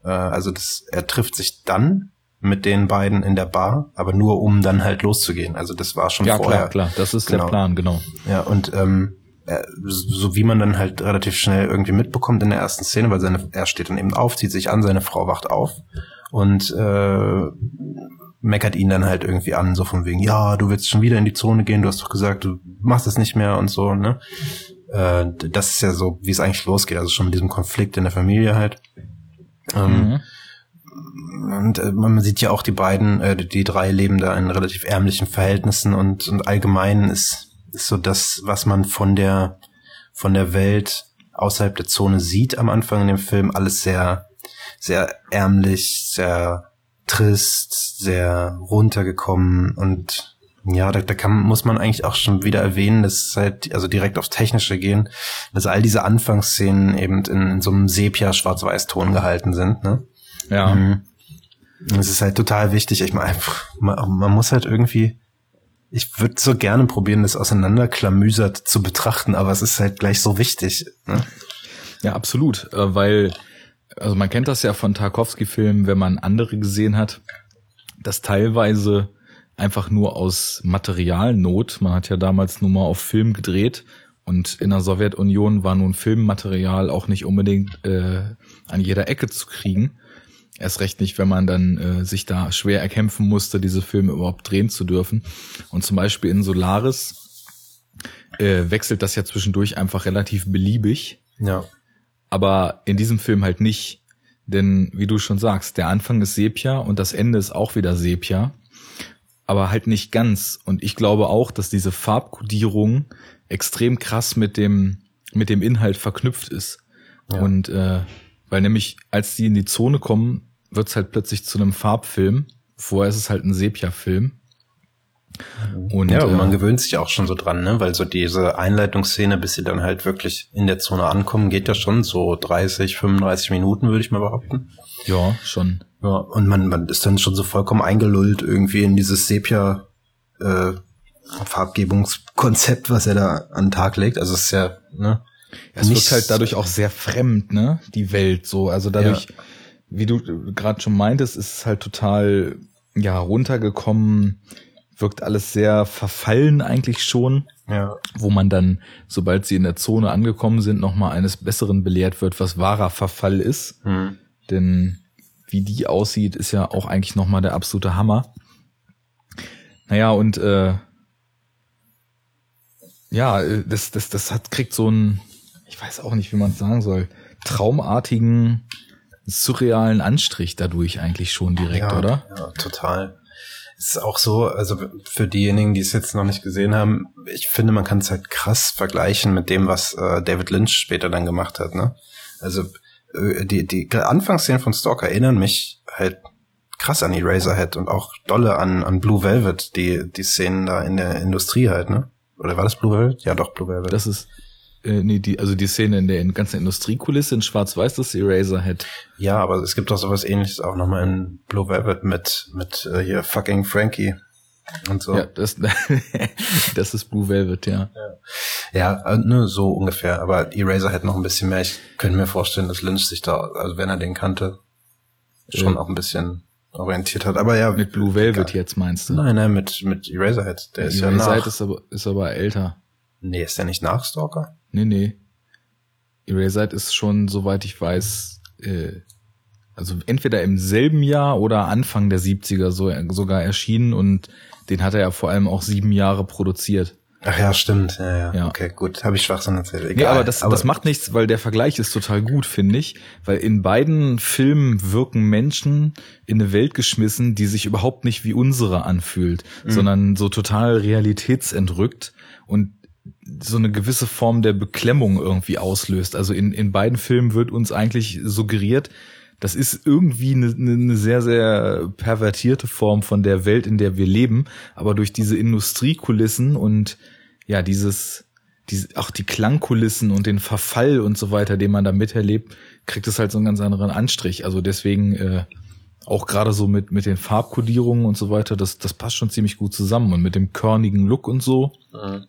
Äh, also das, er trifft sich dann mit den beiden in der Bar, aber nur um dann halt loszugehen. Also das war schon ja, vorher. Ja, klar, klar, das ist genau. der Plan, genau. Ja, und ähm, so wie man dann halt relativ schnell irgendwie mitbekommt in der ersten Szene, weil seine, er steht dann eben auf, zieht sich an, seine Frau wacht auf und äh, meckert ihn dann halt irgendwie an, so von wegen, ja, du willst schon wieder in die Zone gehen, du hast doch gesagt, du machst es nicht mehr und so, ne? Äh, das ist ja so, wie es eigentlich losgeht, also schon mit diesem Konflikt in der Familie halt. Ähm, mhm. Und äh, man sieht ja auch die beiden, äh, die drei leben da in relativ ärmlichen Verhältnissen und, und allgemein ist, ist so das, was man von der, von der Welt außerhalb der Zone sieht am Anfang in dem Film, alles sehr, sehr ärmlich, sehr trist, sehr runtergekommen und ja, da, da kann, muss man eigentlich auch schon wieder erwähnen, dass halt, also direkt aufs Technische gehen, dass all diese Anfangsszenen eben in, in so einem Sepia-Schwarz-Weiß-Ton gehalten sind, ne? Ja. Mhm. Es ist halt total wichtig. Ich meine, man, man muss halt irgendwie, ich würde so gerne probieren, das auseinanderklamüsert zu betrachten, aber es ist halt gleich so wichtig. Ne? Ja, absolut, äh, weil, also man kennt das ja von Tarkovsky-Filmen, wenn man andere gesehen hat, dass teilweise einfach nur aus Materialnot, man hat ja damals nur mal auf Film gedreht und in der Sowjetunion war nun Filmmaterial auch nicht unbedingt äh, an jeder Ecke zu kriegen. Erst recht nicht, wenn man dann äh, sich da schwer erkämpfen musste, diese Filme überhaupt drehen zu dürfen. Und zum Beispiel in Solaris äh, wechselt das ja zwischendurch einfach relativ beliebig. Ja. Aber in diesem Film halt nicht. Denn wie du schon sagst, der Anfang ist Sepia und das Ende ist auch wieder Sepia. Aber halt nicht ganz. Und ich glaube auch, dass diese Farbkodierung extrem krass mit dem, mit dem Inhalt verknüpft ist. Ja. Und äh, weil nämlich, als die in die Zone kommen, wird's halt plötzlich zu einem Farbfilm. Vorher ist es halt ein Sepia-Film. Und, ja, und man äh, gewöhnt sich auch schon so dran, ne? Weil so diese Einleitungsszene, bis sie dann halt wirklich in der Zone ankommen, geht ja schon so 30, 35 Minuten, würde ich mal behaupten. Ja, schon. Ja, und man, man ist dann schon so vollkommen eingelullt irgendwie in dieses Sepia äh, Farbgebungskonzept, was er da an den Tag legt. Also es ist ja, ne? Ja, es wird halt dadurch auch sehr fremd, ne? Die Welt so. Also dadurch, ja. wie du gerade schon meintest, ist es halt total ja runtergekommen, wirkt alles sehr verfallen eigentlich schon. Ja. Wo man dann, sobald sie in der Zone angekommen sind, nochmal eines Besseren belehrt wird, was wahrer Verfall ist. Hm. Denn wie die aussieht, ist ja auch eigentlich nochmal der absolute Hammer. Naja, und äh, ja, das, das, das hat, kriegt so ein, ich weiß auch nicht, wie man es sagen soll, traumartigen, surrealen Anstrich dadurch eigentlich schon direkt, ja, oder? Ja, total. Ist auch so, also für diejenigen, die es jetzt noch nicht gesehen haben, ich finde, man kann es halt krass vergleichen mit dem, was äh, David Lynch später dann gemacht hat, ne? Also äh, die, die Anfangsszenen von Stalker erinnern mich halt krass an Eraserhead und auch dolle an, an Blue Velvet, die, die Szenen da in der Industrie halt, ne? Oder war das Blue Velvet? Ja, doch, Blue Velvet. Das ist, äh, nee, die, also die Szene in der ganzen Industriekulisse in Schwarz-Weiß, das Eraserhead. Ja, aber es gibt doch sowas ähnliches auch nochmal in Blue Velvet mit, mit äh, hier fucking Frankie und so. Ja, das, das ist Blue Velvet, ja. Ja, ja ne, so ungefähr. Aber Eraserhead noch ein bisschen mehr. Ich könnte mir vorstellen, dass Lynch sich da, also wenn er den kannte, schon ja. auch ein bisschen orientiert hat. Aber ja. Mit Blue Velvet egal. jetzt meinst du? Nein, nein, mit, mit Eraserhead. Der ist ja nach. ist aber, ist aber älter. Nee, ist der nicht nach Stalker? Nee, nee. Eraserhead ist schon, soweit ich weiß, äh, also entweder im selben Jahr oder Anfang der 70er so, sogar erschienen und den hat er ja vor allem auch sieben Jahre produziert. Ach ja, stimmt. Ja, ja. ja. Okay, gut. Habe ich Schwachsinn erzählt. Egal. Nee, aber das, aber das macht nichts, weil der Vergleich ist total gut, finde ich. Weil in beiden Filmen wirken Menschen in eine Welt geschmissen, die sich überhaupt nicht wie unsere anfühlt, mhm. sondern so total realitätsentrückt und so eine gewisse Form der Beklemmung irgendwie auslöst. Also in, in beiden Filmen wird uns eigentlich suggeriert, das ist irgendwie eine, eine sehr, sehr pervertierte Form von der Welt, in der wir leben. Aber durch diese Industriekulissen und ja, dieses, diese, auch die Klangkulissen und den Verfall und so weiter, den man da miterlebt, kriegt es halt so einen ganz anderen Anstrich. Also deswegen äh, auch gerade so mit mit den Farbkodierungen und so weiter, das das passt schon ziemlich gut zusammen und mit dem körnigen Look und so. Mhm.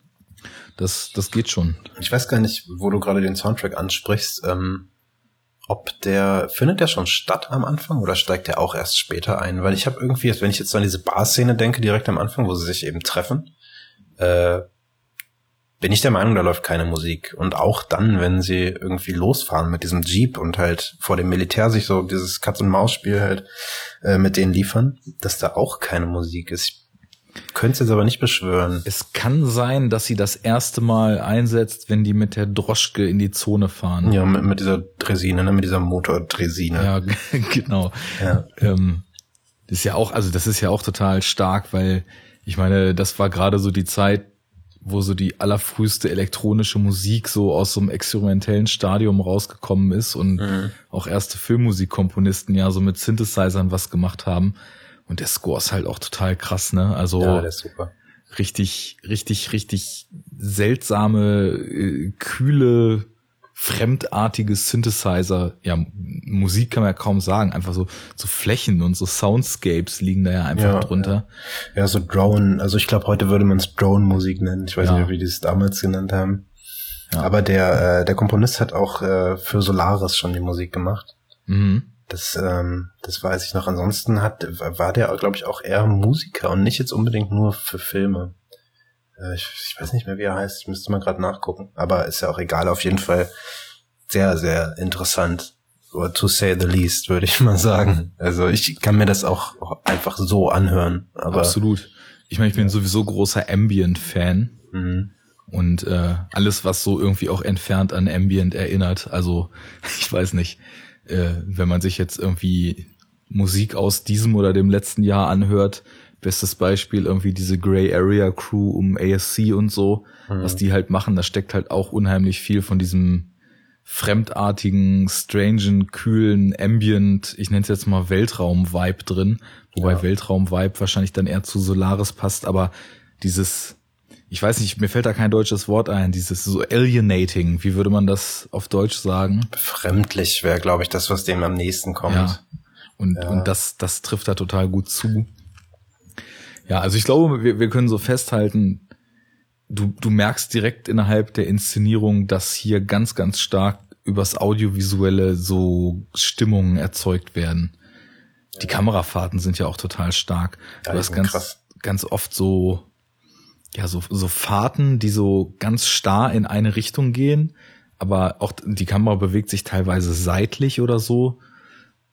Das das geht schon. Ich weiß gar nicht, wo du gerade den Soundtrack ansprichst. Ähm ob der, findet der schon statt am Anfang oder steigt der auch erst später ein? Weil ich habe irgendwie, wenn ich jetzt an diese Bar-Szene denke, direkt am Anfang, wo sie sich eben treffen, äh, bin ich der Meinung, da läuft keine Musik. Und auch dann, wenn sie irgendwie losfahren mit diesem Jeep und halt vor dem Militär sich so dieses Katz-und-Maus-Spiel halt äh, mit denen liefern, dass da auch keine Musik ist. Könnte es aber nicht beschwören. Es kann sein, dass sie das erste Mal einsetzt, wenn die mit der Droschke in die Zone fahren. Ja, mit, mit dieser Dresine, ne? mit dieser Motordresine. Ja, genau. Ja. Ähm, das ist ja auch, also das ist ja auch total stark, weil ich meine, das war gerade so die Zeit, wo so die allerfrühste elektronische Musik so aus so einem experimentellen Stadium rausgekommen ist und mhm. auch erste Filmmusikkomponisten ja so mit Synthesizern was gemacht haben. Und der Score ist halt auch total krass, ne? Also ja, der ist super. richtig, richtig, richtig seltsame, äh, kühle, fremdartige Synthesizer. Ja, Musik kann man ja kaum sagen. Einfach so, so Flächen und so Soundscapes liegen da ja einfach ja, drunter. Ja. ja, so Drone. Also ich glaube, heute würde man es Drone-Musik nennen. Ich weiß nicht, wie die es damals genannt haben. Aber der, äh, der Komponist hat auch äh, für Solaris schon die Musik gemacht. Mhm. Das, ähm, das weiß ich noch. Ansonsten hat, war der, glaube ich, auch eher Musiker und nicht jetzt unbedingt nur für Filme. Äh, ich, ich weiß nicht mehr, wie er heißt. Ich müsste mal gerade nachgucken. Aber ist ja auch egal. Auf jeden Fall sehr, sehr interessant. Or to say the least, würde ich mal sagen. Also ich kann mir das auch einfach so anhören. Aber Absolut. Ich meine, ich bin sowieso großer Ambient-Fan. Mhm. Und äh, alles, was so irgendwie auch entfernt an Ambient erinnert. Also, ich weiß nicht äh, wenn man sich jetzt irgendwie Musik aus diesem oder dem letzten Jahr anhört, bestes Beispiel irgendwie diese Grey Area Crew um ASC und so, mhm. was die halt machen, da steckt halt auch unheimlich viel von diesem fremdartigen, strangen, kühlen, ambient, ich nenne es jetzt mal Weltraum-Vibe drin, wobei ja. Weltraum-Vibe wahrscheinlich dann eher zu Solaris passt, aber dieses ich weiß nicht, mir fällt da kein deutsches Wort ein, dieses so alienating, wie würde man das auf Deutsch sagen? Befremdlich wäre, glaube ich, das, was dem am nächsten kommt. Ja. Und, ja. und das, das trifft da total gut zu. Ja, also ich glaube, wir, wir können so festhalten, du, du merkst direkt innerhalb der Inszenierung, dass hier ganz, ganz stark übers Audiovisuelle so Stimmungen erzeugt werden. Die Kamerafahrten sind ja auch total stark. Ja, du hast ganz, krass. ganz oft so ja, so, so Fahrten, die so ganz starr in eine Richtung gehen, aber auch die Kamera bewegt sich teilweise seitlich oder so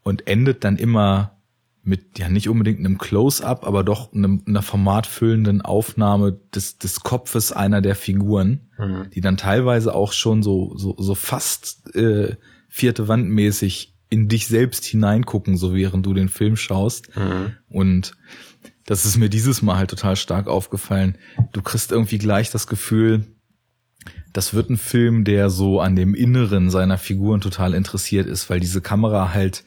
und endet dann immer mit, ja, nicht unbedingt einem Close-up, aber doch einem, einer formatfüllenden Aufnahme des, des Kopfes einer der Figuren, mhm. die dann teilweise auch schon so, so, so fast äh, vierte Wandmäßig in dich selbst hineingucken, so während du den Film schaust. Mhm. Und das ist mir dieses Mal halt total stark aufgefallen. Du kriegst irgendwie gleich das Gefühl, das wird ein Film, der so an dem Inneren seiner Figuren total interessiert ist, weil diese Kamera halt,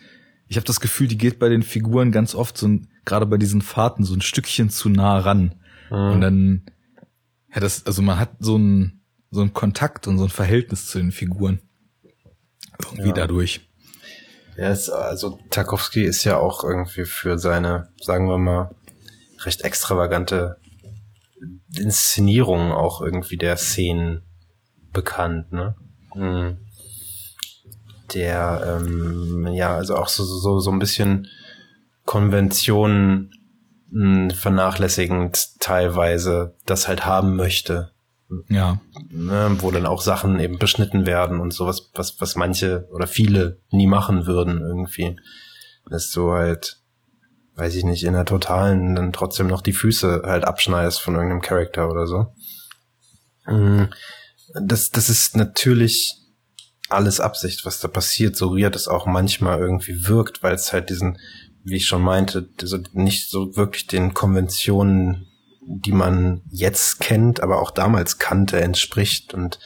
ich habe das Gefühl, die geht bei den Figuren ganz oft so ein, gerade bei diesen Fahrten so ein Stückchen zu nah ran. Mhm. Und dann, ja, das, also man hat so ein, so ein Kontakt und so ein Verhältnis zu den Figuren. Irgendwie ja. dadurch. Ja, es, also Tarkovsky ist ja auch irgendwie für seine, sagen wir mal, recht extravagante Inszenierung auch irgendwie der Szenen bekannt, ne? Mhm. Der, ähm, ja, also auch so, so, so ein bisschen Konventionen hm, vernachlässigend teilweise das halt haben möchte. Ja. Ne, wo dann auch Sachen eben beschnitten werden und sowas, was, was manche oder viele nie machen würden irgendwie. Dass du halt weiß ich nicht, in der totalen dann trotzdem noch die Füße halt abschneidest von irgendeinem Charakter oder so. Mm, das, das ist natürlich alles Absicht, was da passiert, so weird es auch manchmal irgendwie wirkt, weil es halt diesen, wie ich schon meinte, nicht so wirklich den Konventionen, die man jetzt kennt, aber auch damals kannte, entspricht und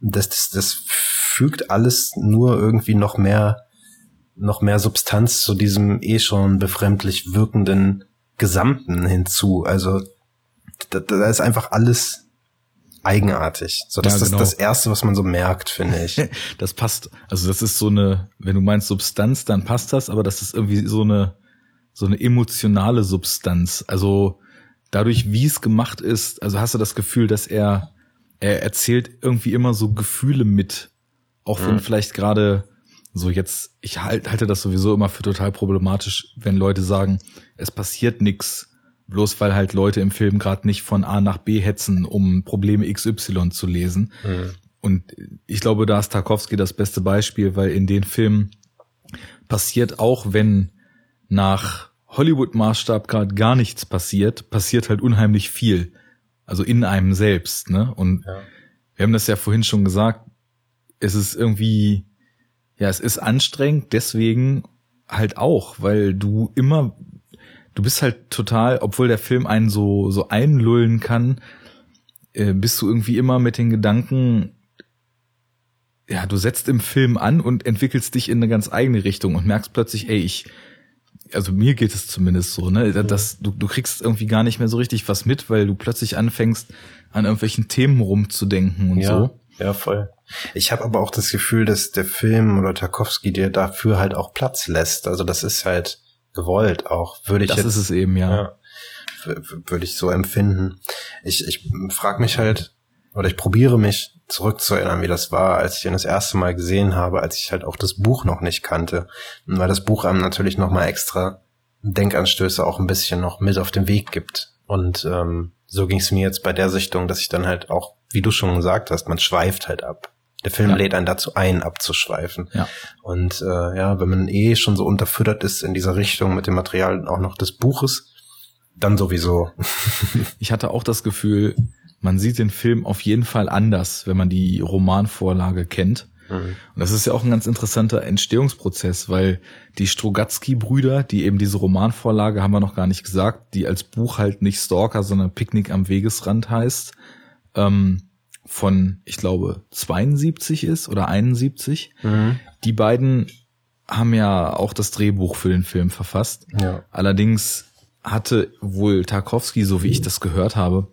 das, das, das fügt alles nur irgendwie noch mehr, noch mehr Substanz zu diesem eh schon befremdlich wirkenden Gesamten hinzu. Also da, da ist einfach alles eigenartig. So, das ja, genau. ist das Erste, was man so merkt, finde ich. das passt. Also das ist so eine, wenn du meinst Substanz, dann passt das, aber das ist irgendwie so eine, so eine emotionale Substanz. Also dadurch, wie es gemacht ist, also hast du das Gefühl, dass er, er erzählt irgendwie immer so Gefühle mit. Auch wenn mhm. vielleicht gerade so jetzt, ich halt, halte das sowieso immer für total problematisch, wenn Leute sagen, es passiert nix bloß weil halt Leute im Film gerade nicht von A nach B hetzen, um Probleme XY zu lesen. Mhm. Und ich glaube, da ist Tarkovsky das beste Beispiel, weil in den Filmen passiert auch, wenn nach Hollywood-Maßstab gerade gar nichts passiert, passiert halt unheimlich viel. Also in einem selbst, ne? Und ja. wir haben das ja vorhin schon gesagt, es ist irgendwie, ja, es ist anstrengend, deswegen halt auch, weil du immer du bist halt total, obwohl der Film einen so, so einlullen kann, äh, bist du irgendwie immer mit den Gedanken, ja, du setzt im Film an und entwickelst dich in eine ganz eigene Richtung und merkst plötzlich, ey, ich, also mir geht es zumindest so, ne, dass du, du kriegst irgendwie gar nicht mehr so richtig was mit, weil du plötzlich anfängst, an irgendwelchen Themen rumzudenken und ja, so. Ja, voll. Ich habe aber auch das Gefühl, dass der Film oder Tarkovsky dir dafür halt auch Platz lässt. Also das ist halt, gewollt auch, würde ich das jetzt. ist es eben, ja. ja würde ich so empfinden. Ich, ich frage mich halt, oder ich probiere mich zurückzuerinnern, wie das war, als ich ihn das erste Mal gesehen habe, als ich halt auch das Buch noch nicht kannte. Und weil das Buch einem natürlich nochmal extra Denkanstöße auch ein bisschen noch mit auf den Weg gibt. Und ähm, so ging es mir jetzt bei der Sichtung, dass ich dann halt auch, wie du schon gesagt hast, man schweift halt ab. Der Film ja. lädt einen dazu ein, abzuschweifen. Ja. Und äh, ja, wenn man eh schon so unterfüttert ist in dieser Richtung mit dem Material auch noch des Buches, dann sowieso. ich hatte auch das Gefühl, man sieht den Film auf jeden Fall anders, wenn man die Romanvorlage kennt. Mhm. Und das ist ja auch ein ganz interessanter Entstehungsprozess, weil die Strogatzky-Brüder, die eben diese Romanvorlage, haben wir noch gar nicht gesagt, die als Buch halt nicht Stalker, sondern Picknick am Wegesrand heißt, ähm, von, ich glaube, 72 ist oder 71. Mhm. Die beiden haben ja auch das Drehbuch für den Film verfasst. Ja. Allerdings hatte wohl Tarkovsky, so wie ich das gehört habe,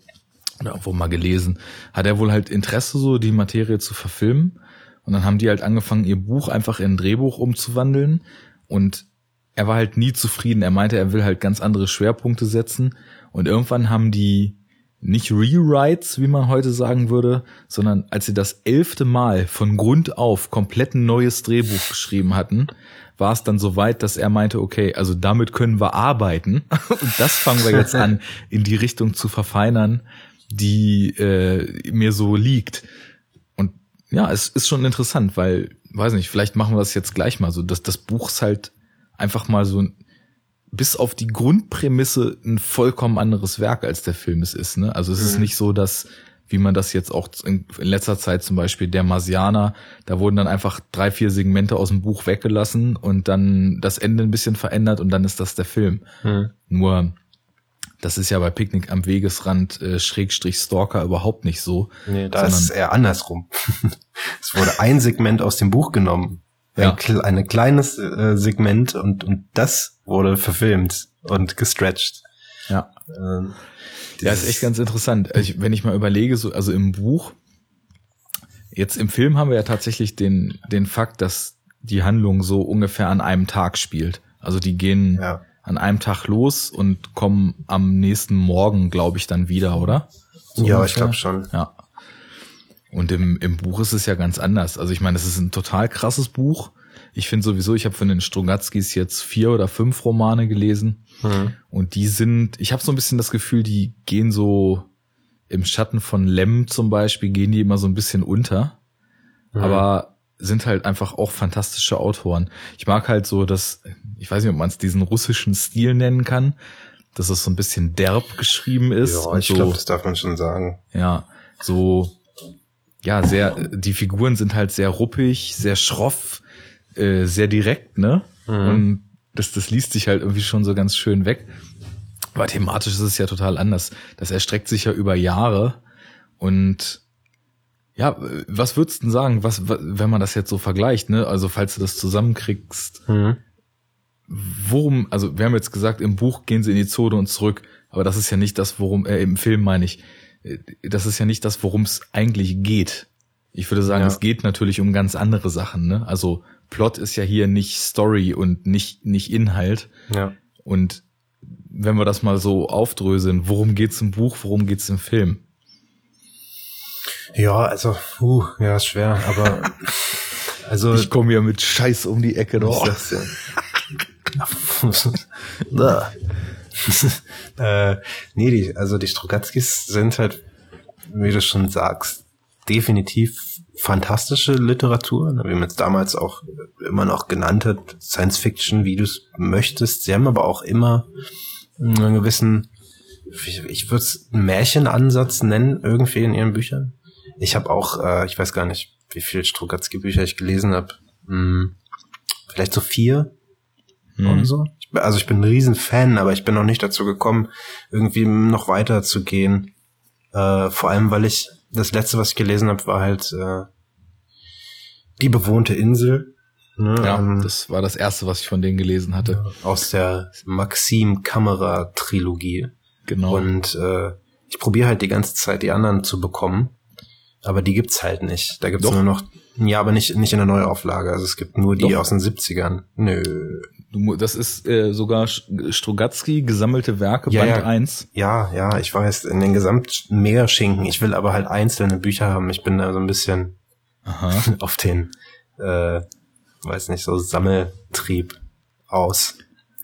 oder irgendwo mal gelesen, hat er wohl halt Interesse, so die Materie zu verfilmen. Und dann haben die halt angefangen, ihr Buch einfach in ein Drehbuch umzuwandeln. Und er war halt nie zufrieden. Er meinte, er will halt ganz andere Schwerpunkte setzen. Und irgendwann haben die nicht Rewrites, wie man heute sagen würde, sondern als sie das elfte Mal von Grund auf komplett ein neues Drehbuch geschrieben hatten, war es dann so weit, dass er meinte, okay, also damit können wir arbeiten und das fangen wir jetzt an, in die Richtung zu verfeinern, die äh, mir so liegt. Und ja, es ist schon interessant, weil, weiß nicht, vielleicht machen wir das jetzt gleich mal so, dass das Buch ist halt einfach mal so bis auf die Grundprämisse ein vollkommen anderes Werk als der Film es ist. Ne? Also es mhm. ist nicht so, dass wie man das jetzt auch in, letzter Zeit zum Beispiel der Marsianer, da wurden dann einfach drei, vier Segmente aus dem Buch weggelassen und dann das Ende ein bisschen verändert und dann ist das der Film. Mhm. Nur das ist ja bei Picknick am Wegesrand äh, Schrägstrich Stalker überhaupt nicht so. Nee, da ist es eher andersrum. es wurde ein Segment aus dem Buch genommen ja. ein, ein kleines äh, Segment und, und das wurde verfilmt und gestretched. Ja. Ähm, ja, ist echt ganz interessant. Ich, wenn ich mal überlege, so, also im Buch, jetzt im Film haben wir ja tatsächlich den, den Fakt, dass die Handlung so ungefähr an einem Tag spielt. Also die gehen ja. an einem Tag los und kommen am nächsten Morgen, glaube ich, dann wieder, oder? So ja, ungefähr. ich glaube schon. Ja. Und im, im Buch ist es ja ganz anders. Also ich meine, es ist ein total krasses Buch. Ich finde sowieso, ich habe von den Strugatzkis jetzt vier oder fünf Romane gelesen. Mhm. Und die sind, ich habe so ein bisschen das Gefühl, die gehen so im Schatten von Lem zum Beispiel, gehen die immer so ein bisschen unter. Mhm. Aber sind halt einfach auch fantastische Autoren. Ich mag halt so, dass, ich weiß nicht, ob man es diesen russischen Stil nennen kann, dass es so ein bisschen derb geschrieben ist. Ja, ich so, glaube, das darf man schon sagen. Ja, so, ja, sehr, die Figuren sind halt sehr ruppig, sehr schroff, äh, sehr direkt, ne? Mhm. Und das, das liest sich halt irgendwie schon so ganz schön weg. Aber thematisch ist es ja total anders. Das erstreckt sich ja über Jahre und ja, was würdest du denn sagen, was, wenn man das jetzt so vergleicht, ne? Also falls du das zusammenkriegst, mhm. worum, also wir haben jetzt gesagt, im Buch gehen sie in die Zone und zurück, aber das ist ja nicht das, worum, äh, im Film meine ich, das ist ja nicht das, worum es eigentlich geht. Ich würde sagen, ja. es geht natürlich um ganz andere Sachen, ne? Also Plot ist ja hier nicht Story und nicht, nicht Inhalt. Ja. Und wenn wir das mal so aufdröseln, worum geht's im Buch, worum geht's im Film? Ja, also, uh, ja, ist schwer, aber also ich komme ja mit Scheiß um die Ecke noch. äh, nee, die, also die Strugatskis sind halt, wie du schon sagst, definitiv fantastische Literatur, ne, wie man es damals auch immer noch genannt hat, Science Fiction, wie du es möchtest. Sie haben aber auch immer einen gewissen, ich würde es Märchenansatz nennen, irgendwie in ihren Büchern. Ich habe auch, äh, ich weiß gar nicht, wie viele Strugatsky-Bücher ich gelesen habe. Hm, vielleicht so vier hm. oder so. Also ich bin ein Riesenfan, aber ich bin noch nicht dazu gekommen, irgendwie noch weiter zu gehen. Äh, vor allem, weil ich das letzte, was ich gelesen habe, war halt äh, die bewohnte Insel. Ne, ja, ähm, das war das erste, was ich von denen gelesen hatte. Aus der Maxim Kamera Trilogie. Genau. Und äh, ich probiere halt die ganze Zeit die anderen zu bekommen. Aber die gibt's halt nicht. Da gibt's Doch. nur noch, ja, aber nicht, nicht in der Neuauflage. Also es gibt nur die Doch. aus den 70ern. Nö. Das ist äh, sogar Strugatsky, gesammelte Werke, ja, Band ja, 1. Ja, ja, ich weiß, in den Gesamt mehr Schinken. Ich will aber halt einzelne Bücher haben. Ich bin da so ein bisschen Aha. auf den, äh, weiß nicht, so Sammeltrieb aus.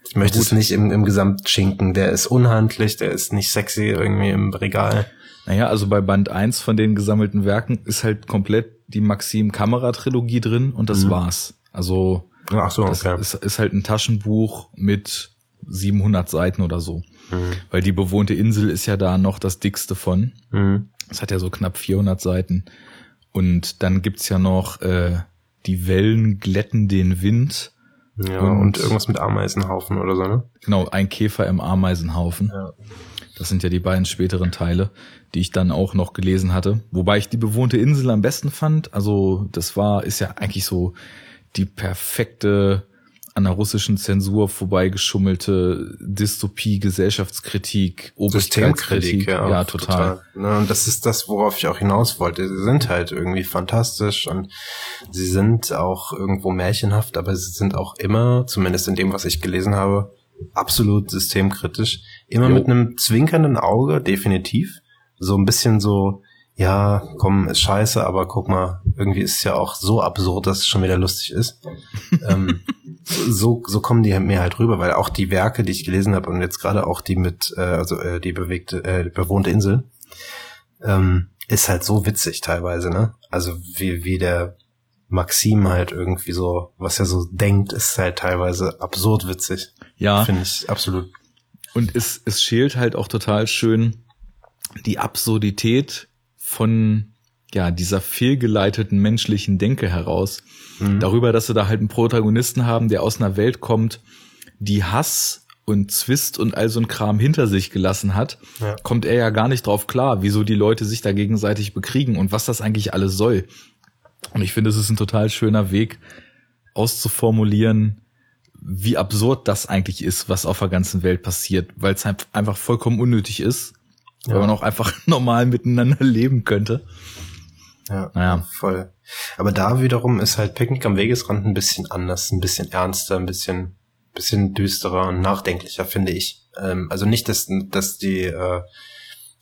Ich möchte Gut. es nicht im, im Gesamtschinken. Der ist unhandlich, der ist nicht sexy irgendwie im Regal. Naja, also bei Band 1 von den gesammelten Werken ist halt komplett die Maxim-Kamera-Trilogie drin und das mhm. war's. Also Ach so, das ist, ist, halt ein Taschenbuch mit 700 Seiten oder so. Mhm. Weil die bewohnte Insel ist ja da noch das dickste von. Mhm. Das hat ja so knapp 400 Seiten. Und dann gibt's ja noch äh, die Wellen glätten den Wind. Ja, und, und irgendwas mit Ameisenhaufen oder so, ne? Genau, ein Käfer im Ameisenhaufen. Ja. Das sind ja die beiden späteren Teile, die ich dann auch noch gelesen hatte. Wobei ich die bewohnte Insel am besten fand. Also das war, ist ja eigentlich so die perfekte an der russischen Zensur vorbeigeschummelte Dystopie, Gesellschaftskritik, Systemkritik, ja, ja total. total. Und das ist das, worauf ich auch hinaus wollte. Sie sind halt irgendwie fantastisch und sie sind auch irgendwo märchenhaft, aber sie sind auch immer, zumindest in dem, was ich gelesen habe, absolut systemkritisch. Immer jo. mit einem zwinkernden Auge, definitiv. So ein bisschen so, ja, komm, ist scheiße, aber guck mal, irgendwie ist es ja auch so absurd, dass es schon wieder lustig ist. ähm, so, so kommen die mir halt rüber, weil auch die Werke, die ich gelesen habe und jetzt gerade auch die mit, äh, also äh, die bewegte, äh, bewohnte Insel, ähm, ist halt so witzig teilweise, ne? Also wie, wie der Maxim halt irgendwie so, was er so denkt, ist halt teilweise absurd witzig. Ja. Finde ich absolut. Und es, es schält halt auch total schön die Absurdität von ja, dieser fehlgeleiteten menschlichen Denke heraus. Mhm. Darüber, dass sie da halt einen Protagonisten haben, der aus einer Welt kommt, die Hass und Zwist und all so ein Kram hinter sich gelassen hat, ja. kommt er ja gar nicht drauf klar, wieso die Leute sich da gegenseitig bekriegen und was das eigentlich alles soll. Und ich finde, es ist ein total schöner Weg, auszuformulieren, wie absurd das eigentlich ist, was auf der ganzen Welt passiert, weil es einfach vollkommen unnötig ist, ja. weil man auch einfach normal miteinander leben könnte. Ja, naja. voll. Aber da wiederum ist halt Picknick am Wegesrand ein bisschen anders, ein bisschen ernster, ein bisschen, bisschen düsterer und nachdenklicher, finde ich. Ähm, also nicht, dass, dass die, äh,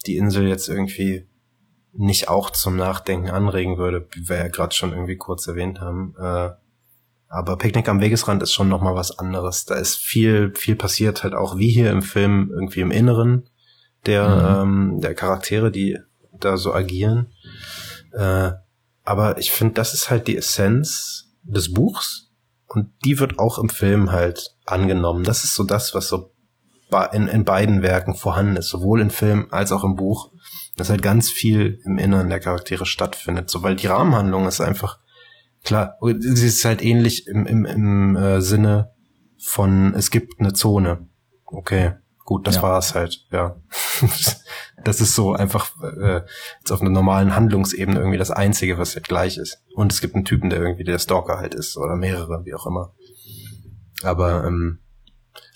die Insel jetzt irgendwie nicht auch zum Nachdenken anregen würde, wie wir ja gerade schon irgendwie kurz erwähnt haben. Äh, aber Picknick am Wegesrand ist schon noch mal was anderes. Da ist viel, viel passiert, halt auch wie hier im Film irgendwie im Inneren der, mhm. ähm, der Charaktere, die da so agieren. Äh, aber ich finde, das ist halt die Essenz des Buchs und die wird auch im Film halt angenommen. Das ist so das, was so in, in beiden Werken vorhanden ist, sowohl im Film als auch im Buch, dass halt ganz viel im Inneren der Charaktere stattfindet. So, weil die Rahmenhandlung ist einfach, klar, sie ist halt ähnlich im, im, im äh, Sinne von, es gibt eine Zone. Okay, gut, das ja. war's halt, ja. das ist so einfach äh, jetzt auf einer normalen Handlungsebene irgendwie das Einzige, was halt gleich ist. Und es gibt einen Typen, der irgendwie der Stalker halt ist, oder mehrere, wie auch immer. Aber ähm,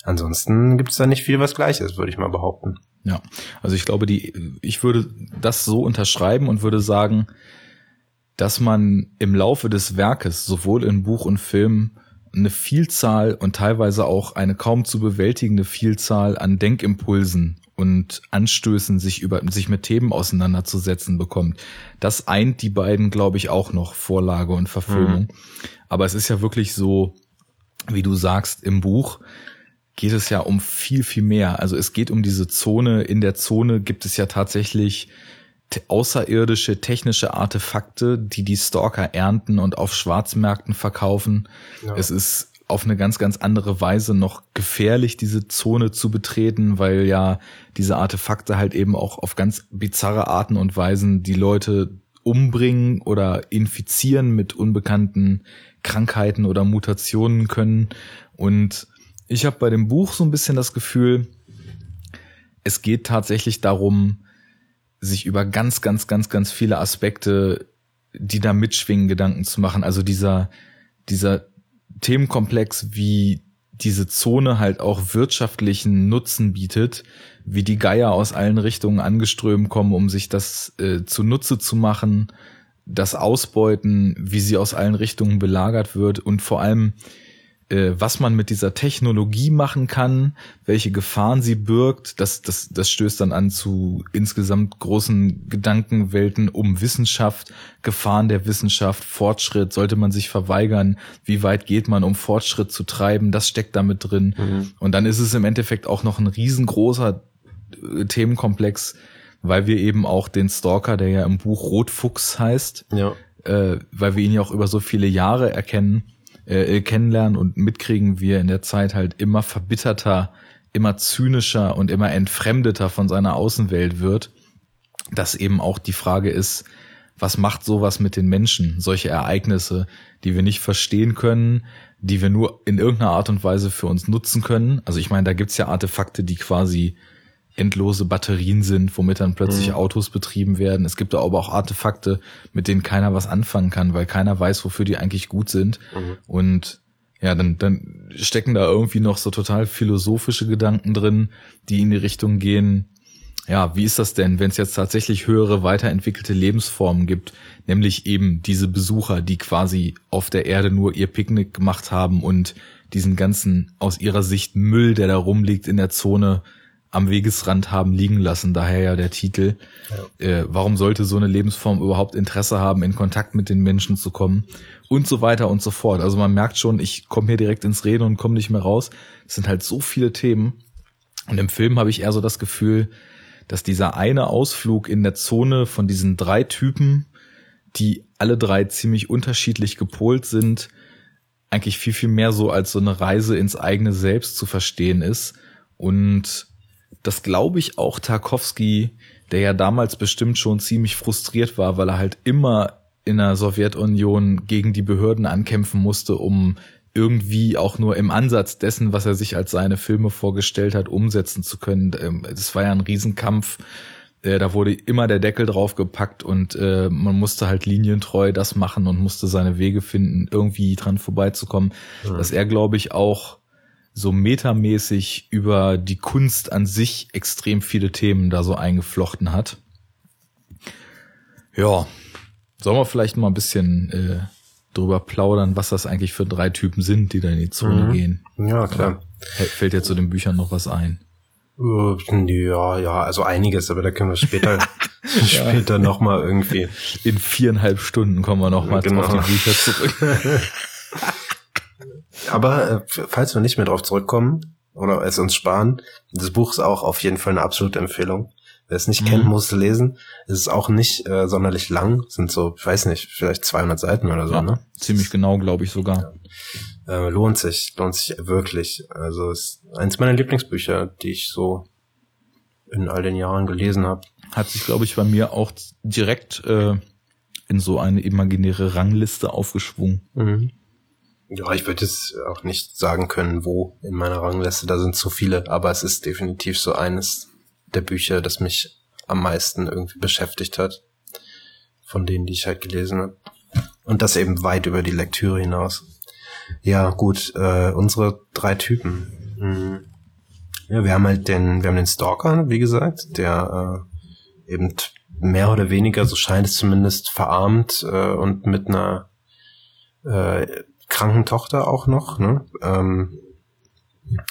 ansonsten gibt es da nicht viel, was gleich ist, würde ich mal behaupten. Ja, also ich glaube, die, ich würde das so unterschreiben und würde sagen, dass man im Laufe des Werkes sowohl in Buch und Film eine Vielzahl und teilweise auch eine kaum zu bewältigende Vielzahl an Denkimpulsen und Anstößen, sich über sich mit Themen auseinanderzusetzen bekommt. Das eint die beiden, glaube ich, auch noch Vorlage und Verfilmung. Mhm. Aber es ist ja wirklich so, wie du sagst, im Buch geht es ja um viel, viel mehr. Also es geht um diese Zone. In der Zone gibt es ja tatsächlich außerirdische technische Artefakte, die die Stalker ernten und auf Schwarzmärkten verkaufen. Ja. Es ist auf eine ganz, ganz andere Weise noch gefährlich, diese Zone zu betreten, weil ja diese Artefakte halt eben auch auf ganz bizarre Arten und Weisen die Leute umbringen oder infizieren mit unbekannten Krankheiten oder Mutationen können. Und ich habe bei dem Buch so ein bisschen das Gefühl, es geht tatsächlich darum, sich über ganz, ganz, ganz, ganz viele Aspekte, die da mitschwingen, Gedanken zu machen. Also dieser, dieser Themenkomplex, wie diese Zone halt auch wirtschaftlichen Nutzen bietet, wie die Geier aus allen Richtungen angeströmt kommen, um sich das äh, zunutze zu machen, das Ausbeuten, wie sie aus allen Richtungen belagert wird und vor allem äh, was man mit dieser Technologie machen kann, welche Gefahren sie birgt, das, das, das stößt dann an zu insgesamt großen Gedankenwelten um Wissenschaft, Gefahren der Wissenschaft, Fortschritt, sollte man sich verweigern, wie weit geht man, um Fortschritt zu treiben, das steckt damit drin. Mhm. Und dann ist es im Endeffekt auch noch ein riesengroßer äh, Themenkomplex, weil wir eben auch den Stalker, der ja im Buch Rotfuchs heißt, ja. äh, weil wir ihn ja auch über so viele Jahre erkennen, äh, kennenlernen und mitkriegen, wie er in der Zeit halt immer verbitterter, immer zynischer und immer entfremdeter von seiner Außenwelt wird, dass eben auch die Frage ist, was macht sowas mit den Menschen? Solche Ereignisse, die wir nicht verstehen können, die wir nur in irgendeiner Art und Weise für uns nutzen können. Also ich meine, da gibt's ja Artefakte, die quasi endlose Batterien sind, womit dann plötzlich mhm. Autos betrieben werden. Es gibt aber auch Artefakte, mit denen keiner was anfangen kann, weil keiner weiß, wofür die eigentlich gut sind. Mhm. Und ja, dann, dann stecken da irgendwie noch so total philosophische Gedanken drin, die in die Richtung gehen, ja, wie ist das denn, wenn es jetzt tatsächlich höhere, weiterentwickelte Lebensformen gibt, nämlich eben diese Besucher, die quasi auf der Erde nur ihr Picknick gemacht haben und diesen ganzen aus ihrer Sicht Müll, der da rumliegt in der Zone, am Wegesrand haben liegen lassen, daher ja der Titel. Ja. Äh, warum sollte so eine Lebensform überhaupt Interesse haben, in Kontakt mit den Menschen zu kommen? Und so weiter und so fort. Also man merkt schon, ich komme hier direkt ins Reden und komme nicht mehr raus. Es sind halt so viele Themen. Und im Film habe ich eher so das Gefühl, dass dieser eine Ausflug in der Zone von diesen drei Typen, die alle drei ziemlich unterschiedlich gepolt sind, eigentlich viel, viel mehr so als so eine Reise ins eigene Selbst zu verstehen ist. Und das glaube ich auch Tarkovsky, der ja damals bestimmt schon ziemlich frustriert war, weil er halt immer in der Sowjetunion gegen die Behörden ankämpfen musste, um irgendwie auch nur im Ansatz dessen, was er sich als seine Filme vorgestellt hat, umsetzen zu können. Ähm, das war ja ein Riesenkampf. Äh, da wurde immer der Deckel drauf gepackt und äh, man musste halt linientreu das machen und musste seine Wege finden, irgendwie dran vorbeizukommen. Mhm. Dass er, glaube ich, auch so metamäßig über die Kunst an sich extrem viele Themen da so eingeflochten hat. Ja, sollen wir vielleicht mal ein bisschen äh, drüber plaudern, was das eigentlich für drei Typen sind, die da in die Zone mhm. gehen. Ja, klar. Fällt dir zu den Büchern noch was ein? Äh, ja, ja, also einiges, aber da können wir später, später nochmal irgendwie. In viereinhalb Stunden kommen wir nochmal genau. auf die Bücher zurück. Aber äh, falls wir nicht mehr drauf zurückkommen oder es uns sparen, das Buch ist auch auf jeden Fall eine absolute Empfehlung. Wer es nicht mhm. kennt, muss es lesen. Es ist auch nicht äh, sonderlich lang, sind so, ich weiß nicht, vielleicht 200 Seiten oder so. Ja, ne? Ziemlich genau, glaube ich sogar. Äh, lohnt sich, lohnt sich wirklich. Also ist eins meiner Lieblingsbücher, die ich so in all den Jahren gelesen habe. Hat sich, glaube ich, bei mir auch direkt äh, in so eine imaginäre Rangliste aufgeschwungen. Mhm. Ja, ich würde jetzt auch nicht sagen können, wo in meiner Rangliste, da sind zu viele, aber es ist definitiv so eines der Bücher, das mich am meisten irgendwie beschäftigt hat. Von denen, die ich halt gelesen habe. Und das eben weit über die Lektüre hinaus. Ja, gut, äh, unsere drei Typen. Mhm. Ja, wir haben halt den, wir haben den Stalker, wie gesagt, der äh, eben mehr oder weniger, so scheint es zumindest, verarmt äh, und mit einer äh, kranken Tochter auch noch, ne? ähm,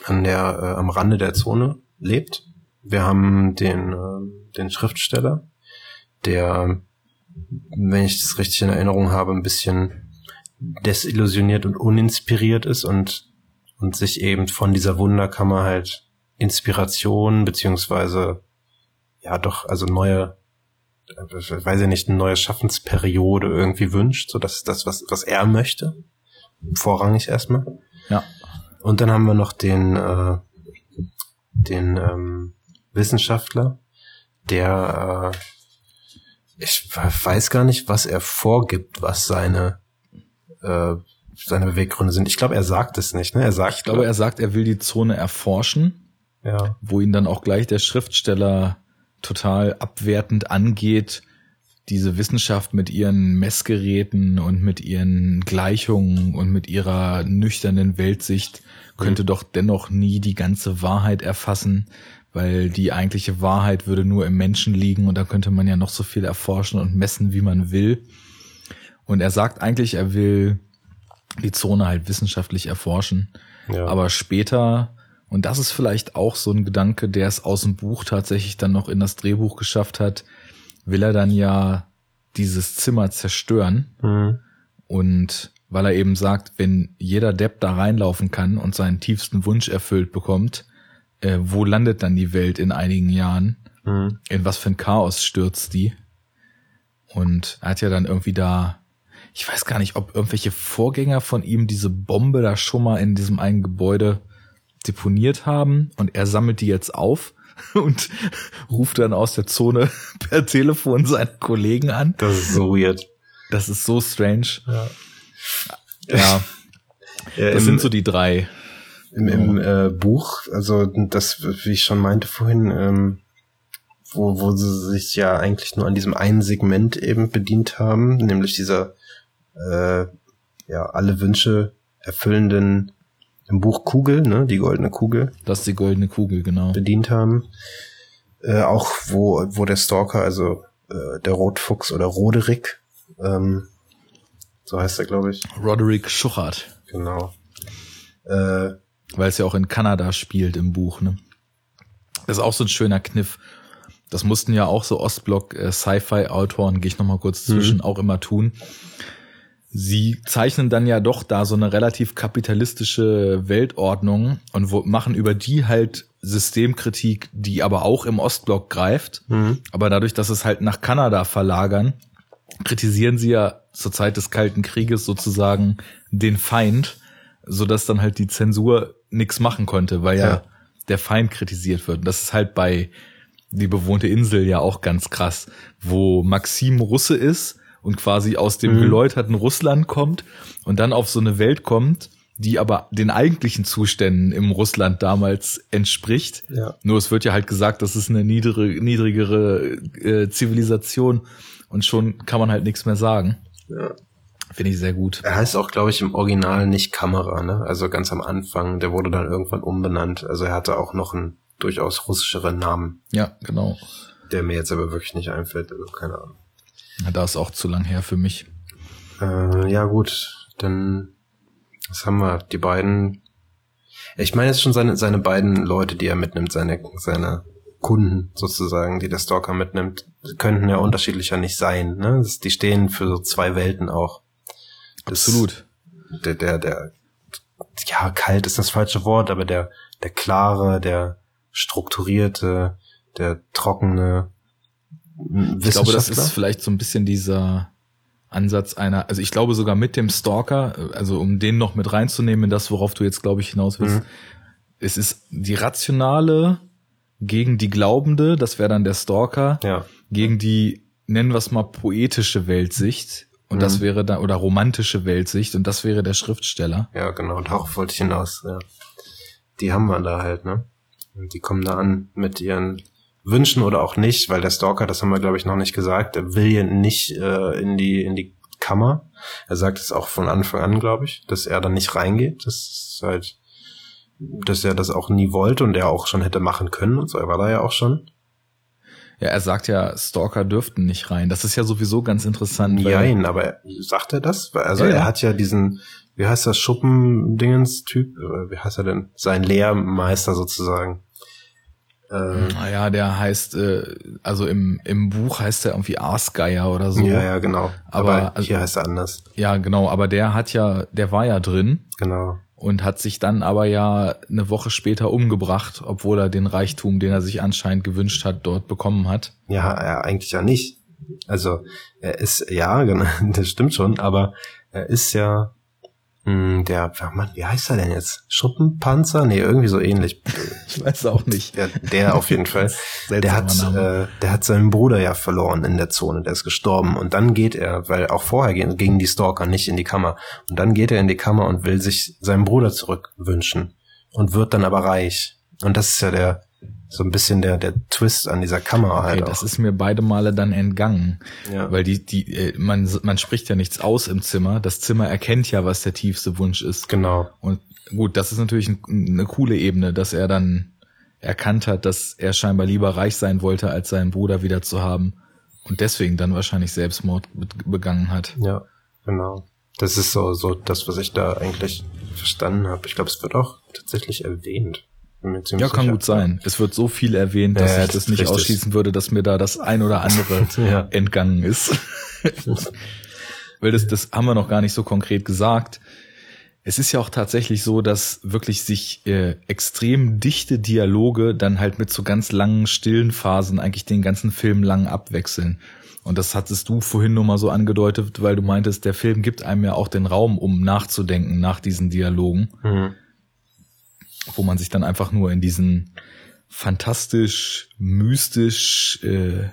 an der, äh, am Rande der Zone lebt. Wir haben den, äh, den Schriftsteller, der, wenn ich das richtig in Erinnerung habe, ein bisschen desillusioniert und uninspiriert ist und, und sich eben von dieser Wunderkammer halt Inspiration beziehungsweise ja doch, also neue, weiß ich nicht, eine neue Schaffensperiode irgendwie wünscht, so dass das, was, was er möchte. Vorrangig erstmal. Ja. Und dann haben wir noch den, äh, den ähm, Wissenschaftler, der äh, ich weiß gar nicht, was er vorgibt, was seine äh, seine Beweggründe sind. Ich glaube, er sagt es nicht. Ne? Er sagt, ich glaube, er sagt, er will die Zone erforschen. Ja. Wo ihn dann auch gleich der Schriftsteller total abwertend angeht, diese Wissenschaft mit ihren Messgeräten und mit ihren Gleichungen und mit ihrer nüchternen Weltsicht könnte mhm. doch dennoch nie die ganze Wahrheit erfassen, weil die eigentliche Wahrheit würde nur im Menschen liegen und da könnte man ja noch so viel erforschen und messen, wie man will. Und er sagt eigentlich, er will die Zone halt wissenschaftlich erforschen. Ja. Aber später, und das ist vielleicht auch so ein Gedanke, der es aus dem Buch tatsächlich dann noch in das Drehbuch geschafft hat, will er dann ja dieses Zimmer zerstören. Mhm. Und weil er eben sagt, wenn jeder Depp da reinlaufen kann und seinen tiefsten Wunsch erfüllt bekommt, äh, wo landet dann die Welt in einigen Jahren? Mhm. In was für ein Chaos stürzt die? Und er hat ja dann irgendwie da, ich weiß gar nicht, ob irgendwelche Vorgänger von ihm diese Bombe da schon mal in diesem einen Gebäude deponiert haben und er sammelt die jetzt auf und ruft dann aus der Zone per Telefon seinen Kollegen an. Das ist so weird. Das ist so strange. Ja. Ja. ja das sind so die drei. Im, im äh, Buch, also das, wie ich schon meinte vorhin, ähm, wo, wo sie sich ja eigentlich nur an diesem einen Segment eben bedient haben, nämlich dieser äh, ja alle Wünsche erfüllenden im Buch Kugel, ne, die goldene Kugel. Das ist die goldene Kugel, genau. Bedient haben. Äh, auch wo, wo der Stalker, also äh, der Rotfuchs oder Roderick, ähm, so heißt er, glaube ich. Roderick Schuchart. Genau. Äh, Weil es ja auch in Kanada spielt im Buch, ne? Das ist auch so ein schöner Kniff. Das mussten ja auch so Ostblock äh, gehe ich nochmal kurz zwischen, mhm. auch immer tun sie zeichnen dann ja doch da so eine relativ kapitalistische Weltordnung und wo, machen über die halt Systemkritik, die aber auch im Ostblock greift. Mhm. Aber dadurch, dass es halt nach Kanada verlagern, kritisieren sie ja zur Zeit des Kalten Krieges sozusagen den Feind, so dass dann halt die Zensur nichts machen konnte, weil ja, ja der Feind kritisiert wird. Und das ist halt bei die bewohnte Insel ja auch ganz krass, wo Maxim Russe ist und quasi aus dem mhm. geläuterten Russland kommt und dann auf so eine Welt kommt, die aber den eigentlichen Zuständen im Russland damals entspricht. Ja. Nur es wird ja halt gesagt, das ist eine niedere, niedrigere äh, Zivilisation und schon kann man halt nichts mehr sagen. Ja. Finde ich sehr gut. Er heißt auch, glaube ich, im Original nicht Kamera, ne? Also ganz am Anfang. Der wurde dann irgendwann umbenannt. Also er hatte auch noch einen durchaus russischeren Namen. Ja, genau. Der mir jetzt aber wirklich nicht einfällt. Also keine Ahnung. Da ist auch zu lang her für mich. Äh, ja, gut. Dann, was haben wir? Die beiden. Ich meine jetzt schon seine, seine beiden Leute, die er mitnimmt, seine, seine Kunden sozusagen, die der Stalker mitnimmt, könnten ja unterschiedlicher nicht sein. Ne? Die stehen für so zwei Welten auch. Das, Absolut. Der, der, der, ja, kalt ist das falsche Wort, aber der, der klare, der strukturierte, der trockene, ich glaube, das ist vielleicht so ein bisschen dieser Ansatz einer, also ich glaube sogar mit dem Stalker, also um den noch mit reinzunehmen in das, worauf du jetzt, glaube ich, hinaus willst, mhm. es ist die rationale gegen die glaubende, das wäre dann der Stalker, ja. gegen die, nennen wir es mal, poetische Weltsicht, und mhm. das wäre dann, oder romantische Weltsicht, und das wäre der Schriftsteller. Ja, genau, darauf wollte ich hinaus, ja. Die haben wir da halt, ne? Die kommen da an mit ihren wünschen oder auch nicht, weil der Stalker, das haben wir glaube ich noch nicht gesagt, er will ja nicht äh, in die in die Kammer. Er sagt es auch von Anfang an, glaube ich, dass er da nicht reingeht. Das ist halt, dass er das auch nie wollte und er auch schon hätte machen können und so. Er war da ja auch schon. Ja, er sagt ja, Stalker dürften nicht rein. Das ist ja sowieso ganz interessant. Nein, aber sagt er das? Also ja, er ja. hat ja diesen, wie heißt das, Schuppendingens-Typ? Wie heißt er denn? Sein Lehrmeister sozusagen. Äh, naja, der heißt, äh, also im, im Buch heißt er irgendwie Aasgeier oder so. Ja, ja, genau. Aber, aber hier heißt er anders. Ja, genau, aber der hat ja, der war ja drin. Genau. Und hat sich dann aber ja eine Woche später umgebracht, obwohl er den Reichtum, den er sich anscheinend gewünscht hat, dort bekommen hat. Ja, er eigentlich ja nicht. Also er ist, ja, genau, das stimmt schon, aber er ist ja hm, der, Mann, wie heißt er denn jetzt? Schuppenpanzer? Nee, irgendwie so ähnlich. Ich weiß auch nicht. Der, der auf jeden Fall. der hat, äh, der hat seinen Bruder ja verloren in der Zone, der ist gestorben. Und dann geht er, weil auch vorher gingen, gingen die Stalker nicht in die Kammer. Und dann geht er in die Kammer und will sich seinen Bruder zurückwünschen. Und wird dann aber reich. Und das ist ja der, so ein bisschen der, der Twist an dieser Kamera okay, halt. Auch. Das ist mir beide Male dann entgangen. Ja. Weil die, die, äh, man, man spricht ja nichts aus im Zimmer. Das Zimmer erkennt ja, was der tiefste Wunsch ist. Genau. Und gut, das ist natürlich ein, eine coole Ebene, dass er dann erkannt hat, dass er scheinbar lieber reich sein wollte, als seinen Bruder wieder zu haben. Und deswegen dann wahrscheinlich Selbstmord begangen hat. Ja, genau. Das ist so, so das, was ich da eigentlich verstanden habe. Ich glaube, es wird auch tatsächlich erwähnt ja, kann gut sein. Es wird so viel erwähnt, dass ja, ich das nicht richtig. ausschließen würde, dass mir da das ein oder andere ja. entgangen ist. Weil das, das haben wir noch gar nicht so konkret gesagt. Es ist ja auch tatsächlich so, dass wirklich sich äh, extrem dichte Dialoge dann halt mit so ganz langen, stillen Phasen eigentlich den ganzen Film lang abwechseln. Und das hattest du vorhin nur mal so angedeutet, weil du meintest, der Film gibt einem ja auch den Raum, um nachzudenken nach diesen Dialogen. Mhm wo man sich dann einfach nur in diesen fantastisch, mystisch, äh,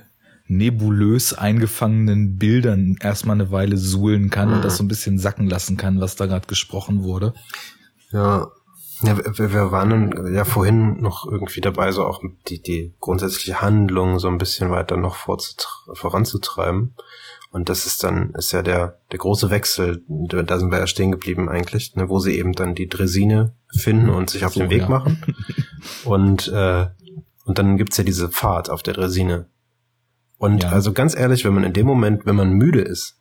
nebulös eingefangenen Bildern erstmal eine Weile suhlen kann mhm. und das so ein bisschen sacken lassen kann, was da gerade gesprochen wurde. Ja, ja wir, waren ja vorhin noch irgendwie dabei, so auch die, die grundsätzliche Handlung so ein bisschen weiter noch voranzutreiben. Und das ist dann, ist ja der, der große Wechsel, da sind wir ja stehen geblieben eigentlich, ne, wo sie eben dann die Dresine finden und sich auf so, den Weg ja. machen. Und, äh, und dann gibt's ja diese Fahrt auf der Dresine. Und ja. also ganz ehrlich, wenn man in dem Moment, wenn man müde ist,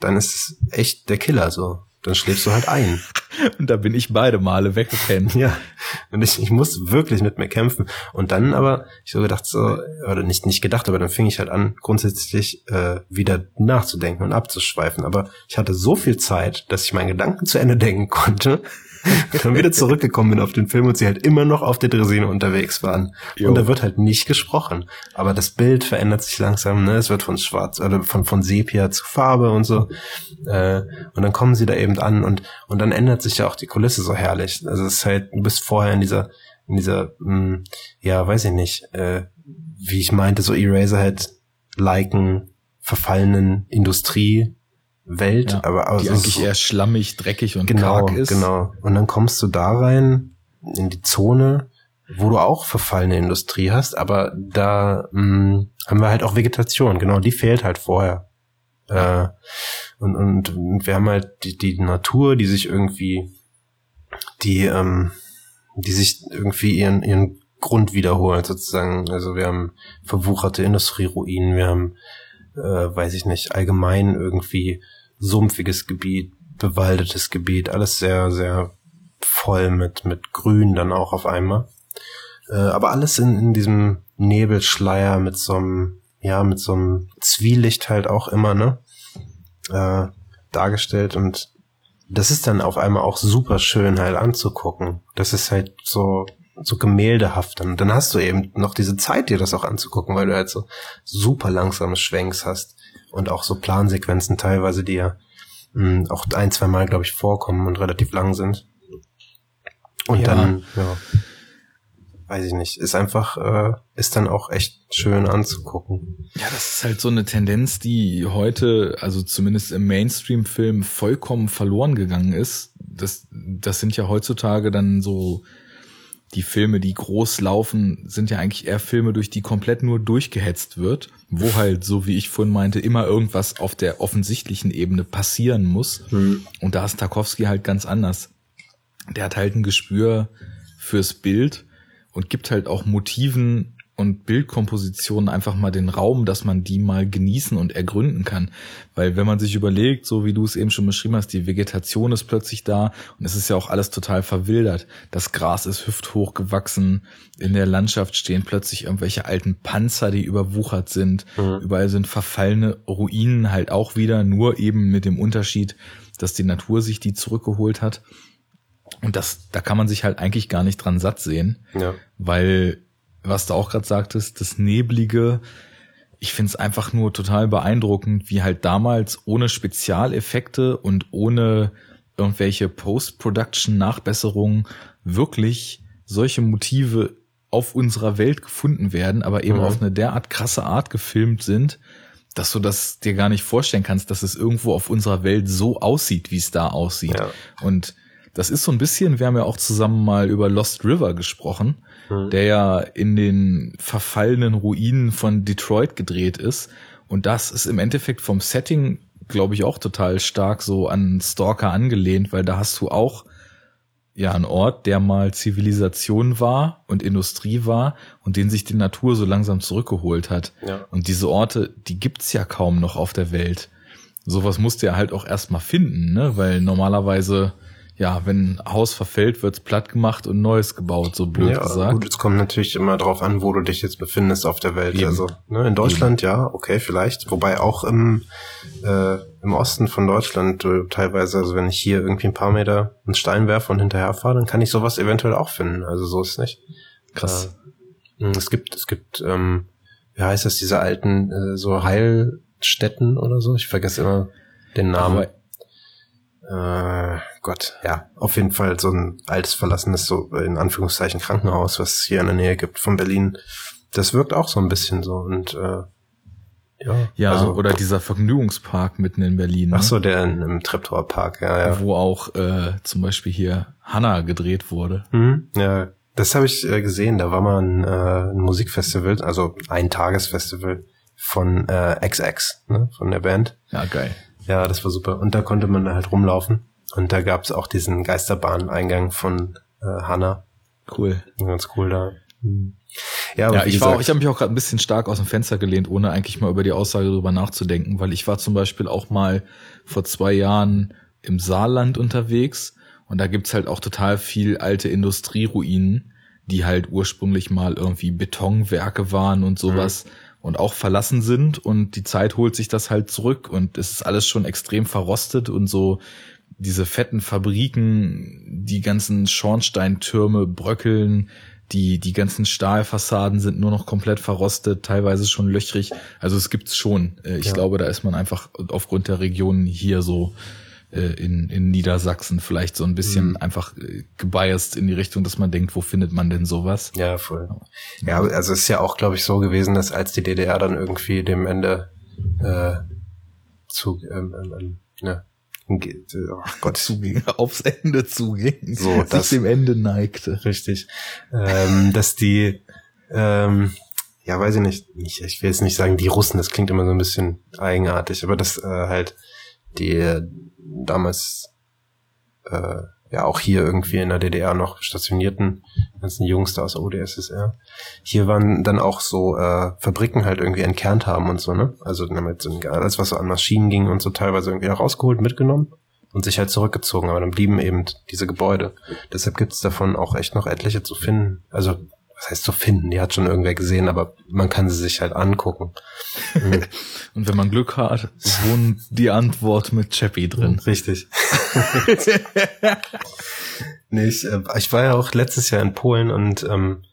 dann ist es echt der Killer so dann schläfst du halt ein. Und da bin ich beide Male weggepennt. Ja. Und ich, ich muss wirklich mit mir kämpfen. Und dann aber, ich so gedacht so, oder nicht, nicht gedacht, aber dann fing ich halt an, grundsätzlich äh, wieder nachzudenken und abzuschweifen. Aber ich hatte so viel Zeit, dass ich meinen Gedanken zu Ende denken konnte dann wieder zurückgekommen bin auf den Film und sie halt immer noch auf der Dresine unterwegs waren. Jo. Und da wird halt nicht gesprochen. Aber das Bild verändert sich langsam, ne? Es wird von schwarz oder von, von Sepia zu Farbe und so. Äh, und dann kommen sie da eben an und, und dann ändert sich ja auch die Kulisse so herrlich. Also es ist halt, du bist vorher in dieser, in dieser, mh, hm, ja, weiß ich nicht, äh, wie ich meinte, so Eraserhead liken verfallenen Industrie Welt, ja, aber also die eigentlich eher schlammig, dreckig und genau, karg ist. Genau. Und dann kommst du da rein in die Zone, wo du auch verfallene Industrie hast, aber da mh, hm, haben wir halt auch Vegetation. Genau, die fehlt halt vorher. Äh, und, und, und wir haben halt die, die Natur, die sich irgendwie, die, ähm, die sich irgendwie ihren, ihren Grund wiederholt sozusagen. Also wir haben verwucherte Industrieruinen, wir haben, äh, weiß ich nicht, allgemein irgendwie sumpfiges Gebiet, bewaldetes Gebiet, alles sehr, sehr voll mit, mit Grün dann auch auf einmal. Äh, aber alles in, in diesem Nebelschleier mit so einem, ja, mit so einem Zwielicht halt auch immer, ne? Äh, dargestellt und das ist dann auf einmal auch super schön halt anzugucken. Das ist halt so, so gemäldehaft. Und dann hast du eben noch diese Zeit, dir das auch anzugucken, weil du halt so super langsame Schwenks hast. und auch so Plansequenzen teilweise, die ja mh, auch ein, zwei Mal, glaube ich, vorkommen und relativ lang sind. Und Ja. dann, ja, weiß ich nicht, ist einfach, äh, ist dann auch echt schön anzugucken. Ja, das ist halt so eine Tendenz, die heute, also zumindest im Mainstream-Film, vollkommen verloren gegangen ist. Das, das sind ja heutzutage dann so die Filme, die groß laufen, sind ja eigentlich eher Filme, durch die komplett nur durchgehetzt wird, wo halt, so wie ich vorhin meinte, immer irgendwas auf der offensichtlichen Ebene passieren muss. Und da ist Tarkovsky halt ganz anders. Der hat halt ein Gespür fürs Bild und gibt halt auch Motiven und Bildkompositionen einfach mal den Raum, dass man die mal genießen und ergründen kann. Weil wenn man sich überlegt, so wie du es eben schon beschrieben hast, die Vegetation ist plötzlich da und es ist ja auch alles total verwildert. Das Gras ist hüfthoch gewachsen, in der Landschaft stehen plötzlich irgendwelche alten Panzer, die überwuchert sind. Überall sind verfallene Ruinen halt auch wieder, nur eben mit dem Unterschied, dass die Natur sich die zurückgeholt hat. Und das, da kann man sich halt eigentlich gar nicht dran satt sehen, Ja. weil, was du auch gerade sagtest, das Neblige, ich find's einfach nur total beeindruckend, wie halt damals ohne Spezialeffekte und ohne irgendwelche Post-Production-Nachbesserungen wirklich solche Motive auf unserer Welt gefunden werden, aber eben Mhm. auf eine derart krasse Art gefilmt sind, dass du das dir gar nicht vorstellen kannst, dass es irgendwo auf unserer Welt so aussieht, wie es da aussieht. Ja. Und das ist so ein bisschen, wir haben ja auch zusammen mal über Lost River gesprochen, Mhm. der ja in den verfallenen Ruinen von Detroit gedreht ist. Und das ist im Endeffekt vom Setting, glaube ich, auch total stark so an Stalker angelehnt, weil da hast du auch ja einen Ort, der mal Zivilisation war und Industrie war und den sich die Natur so langsam zurückgeholt hat. Ja. Und diese Orte, die gibt's ja kaum noch auf der Welt. Sowas musst du ja halt auch erstmal finden, ne? Weil normalerweise, ja, wenn ein Haus verfällt, wird's platt gemacht und Neues gebaut, so blöd ja, gesagt. gut, es kommt natürlich immer drauf an, wo du dich jetzt befindest auf der Welt. Eben. Also ne, in Deutschland ja, okay, vielleicht. Wobei auch im, äh, im Osten von Deutschland äh, teilweise, also wenn ich hier irgendwie ein paar Meter einen Stein werfe und hinterher fahre, dann kann ich sowas eventuell auch finden. Also so ist es nicht. Krass. Äh, es gibt, es gibt, ähm, wie heißt das, diese alten äh, so Heilstätten oder so? Ich vergesse immer den Namen. Aber Äh, Gott, ja, auf jeden Fall so ein altes verlassenes, so in Anführungszeichen Krankenhaus, was es hier in der Nähe gibt von Berlin. Das wirkt auch so ein bisschen so und äh, ja, ja, also, oder dieser Vergnügungspark mitten in Berlin, ne? ach so, der in, im Treptower Park, ja, ja. wo auch äh, zum Beispiel hier Hannah gedreht wurde. Mhm, ja, das habe ich äh, gesehen. Da war mal ein, äh, ein Musikfestival, also ein Tagesfestival von äh, XX, ne, von der Band. Ja, geil. Ja, das war super. Und da konnte man halt rumlaufen. Und da gab's auch diesen Geisterbahn-Eingang von äh, Hanna. Cool. Ganz cool da. Mhm. Ja, aber Ja, ich war auch, ich habe mich auch gerade ein bisschen stark aus dem Fenster gelehnt, ohne eigentlich mal über die Aussage drüber nachzudenken, weil ich war zum Beispiel auch mal vor zwei Jahren im Saarland unterwegs und da gibt's halt auch total viel alte Industrieruinen, die halt ursprünglich mal irgendwie Betonwerke waren und sowas und auch verlassen sind und die Zeit holt sich das halt zurück und es ist alles schon extrem verrostet und so diese fetten Fabriken, die ganzen Schornsteintürme bröckeln, die, die ganzen Stahlfassaden sind nur noch komplett verrostet, teilweise schon löchrig. Also es gibt's schon. Äh, Ich Ja. glaube, da ist man einfach aufgrund der Region hier so äh, in, in Niedersachsen vielleicht so ein bisschen einfach äh, gebiased in die Richtung, dass man denkt, wo findet man denn sowas? ja, voll. Ja, also es ist ja auch, glaube ich, so gewesen, dass als die DDR dann irgendwie dem Ende äh, zu, ähm, ähm, ähm, ne, ach Gott, Zuging, aufs Ende zuging, So, sich das- dem Ende neigte. richtig, ähm, dass die, ähm, ja, weiß ich nicht, ich, ich will jetzt nicht sagen die Russen, das klingt immer so ein bisschen eigenartig, aber dass äh, halt die damals äh, ja auch hier irgendwie in der DDR noch stationierten ganzen Jungs da aus der OdSSR, hier waren dann auch so äh, Fabriken halt irgendwie entkernt haben und so, ne? Also damit so alles, was so an Maschinen ging und so teilweise irgendwie rausgeholt, mitgenommen und sich halt zurückgezogen, aber dann blieben eben diese Gebäude. Deshalb gibt's davon auch echt noch etliche zu finden. Also, was heißt zu finden? Die hat schon irgendwer gesehen, aber man kann sie sich halt angucken. Mhm. Und wenn man Glück hat, wohnt die Antwort mit Chappie drin. Richtig. nee, ich, äh, ich war ja auch letztes Jahr in Polen und ähm,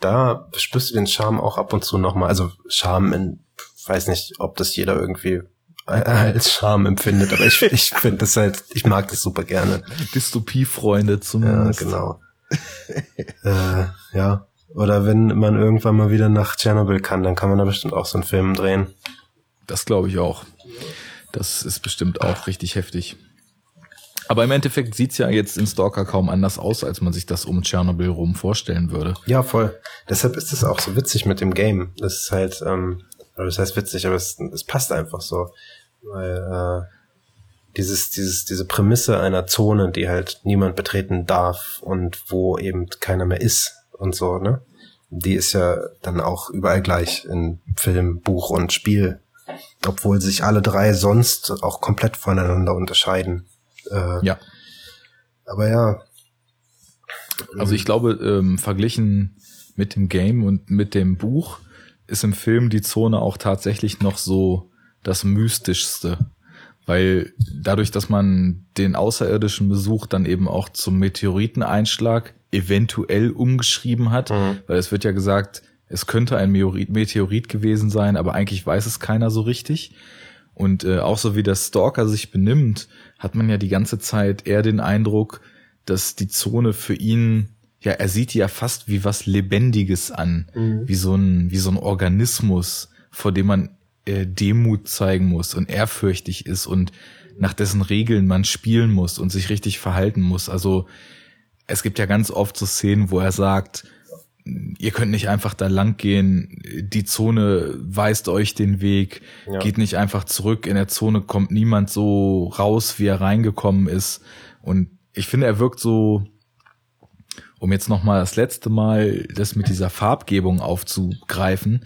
da spürst du den Charme auch ab und zu nochmal. Also Charme in, weiß nicht, ob das jeder irgendwie als Charme empfindet. Aber ich, ich finde das halt, ich mag das super gerne. Dystopie-Freunde zumindest. Ja, genau. äh, ja. Oder wenn man irgendwann mal wieder nach Tschernobyl kann, dann kann man da bestimmt auch so einen Film drehen. Das glaube ich auch. Das ist bestimmt auch richtig heftig. Aber im Endeffekt sieht's ja jetzt in Stalker kaum anders aus, als man sich das um Tschernobyl rum vorstellen würde. Ja, voll. Deshalb ist es auch so witzig mit dem Game. Das ist halt, ähm, das heißt witzig, aber es, es passt einfach so. Weil äh, dieses, dieses, diese Prämisse einer Zone, die halt niemand betreten darf und wo eben keiner mehr ist und so, ne? Die ist ja dann auch überall gleich in Film, Buch und Spiel. Obwohl sich alle drei sonst auch komplett voneinander unterscheiden. Äh, Ja. Aber ja. Also ich glaube, ähm, verglichen mit dem Game und mit dem Buch ist im Film die Zone auch tatsächlich noch so das mystischste. Weil dadurch, dass man den außerirdischen Besuch dann eben auch zum Meteoriteneinschlag eventuell umgeschrieben hat, Mhm. weil es wird ja gesagt, es könnte ein Meteorit, gewesen sein, aber eigentlich weiß es keiner so richtig. Und äh, auch so wie der Stalker sich benimmt, hat man ja die ganze Zeit eher den Eindruck, dass die Zone für ihn, ja, er sieht die ja fast wie was Lebendiges an, wie so ein, wie so ein Organismus, vor dem man äh, Demut zeigen muss und ehrfürchtig ist und nach dessen Regeln man spielen muss und sich richtig verhalten muss. Also es gibt ja ganz oft so Szenen, wo er sagt, ihr könnt nicht einfach da lang gehen, die Zone weist euch den Weg, Ja. geht nicht einfach zurück, in der Zone kommt niemand so raus, wie er reingekommen ist. Und ich finde, er wirkt so, um jetzt nochmal das letzte Mal das mit dieser Farbgebung aufzugreifen,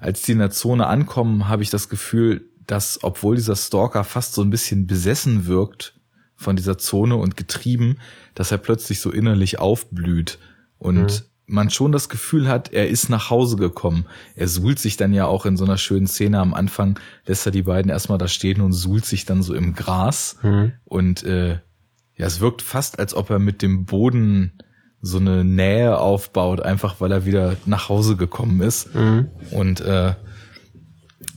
als die in der Zone ankommen, habe ich das Gefühl, dass, obwohl dieser Stalker fast so ein bisschen besessen wirkt von dieser Zone und getrieben, dass er plötzlich so innerlich aufblüht und man schon das Gefühl hat, er ist nach Hause gekommen. Er suhlt sich dann ja auch in so einer schönen Szene am Anfang, lässt er die beiden erstmal da stehen und suhlt sich dann so im Gras. Und äh, ja, es wirkt fast, als ob er mit dem Boden so eine Nähe aufbaut, einfach weil er wieder nach Hause gekommen ist. Und äh,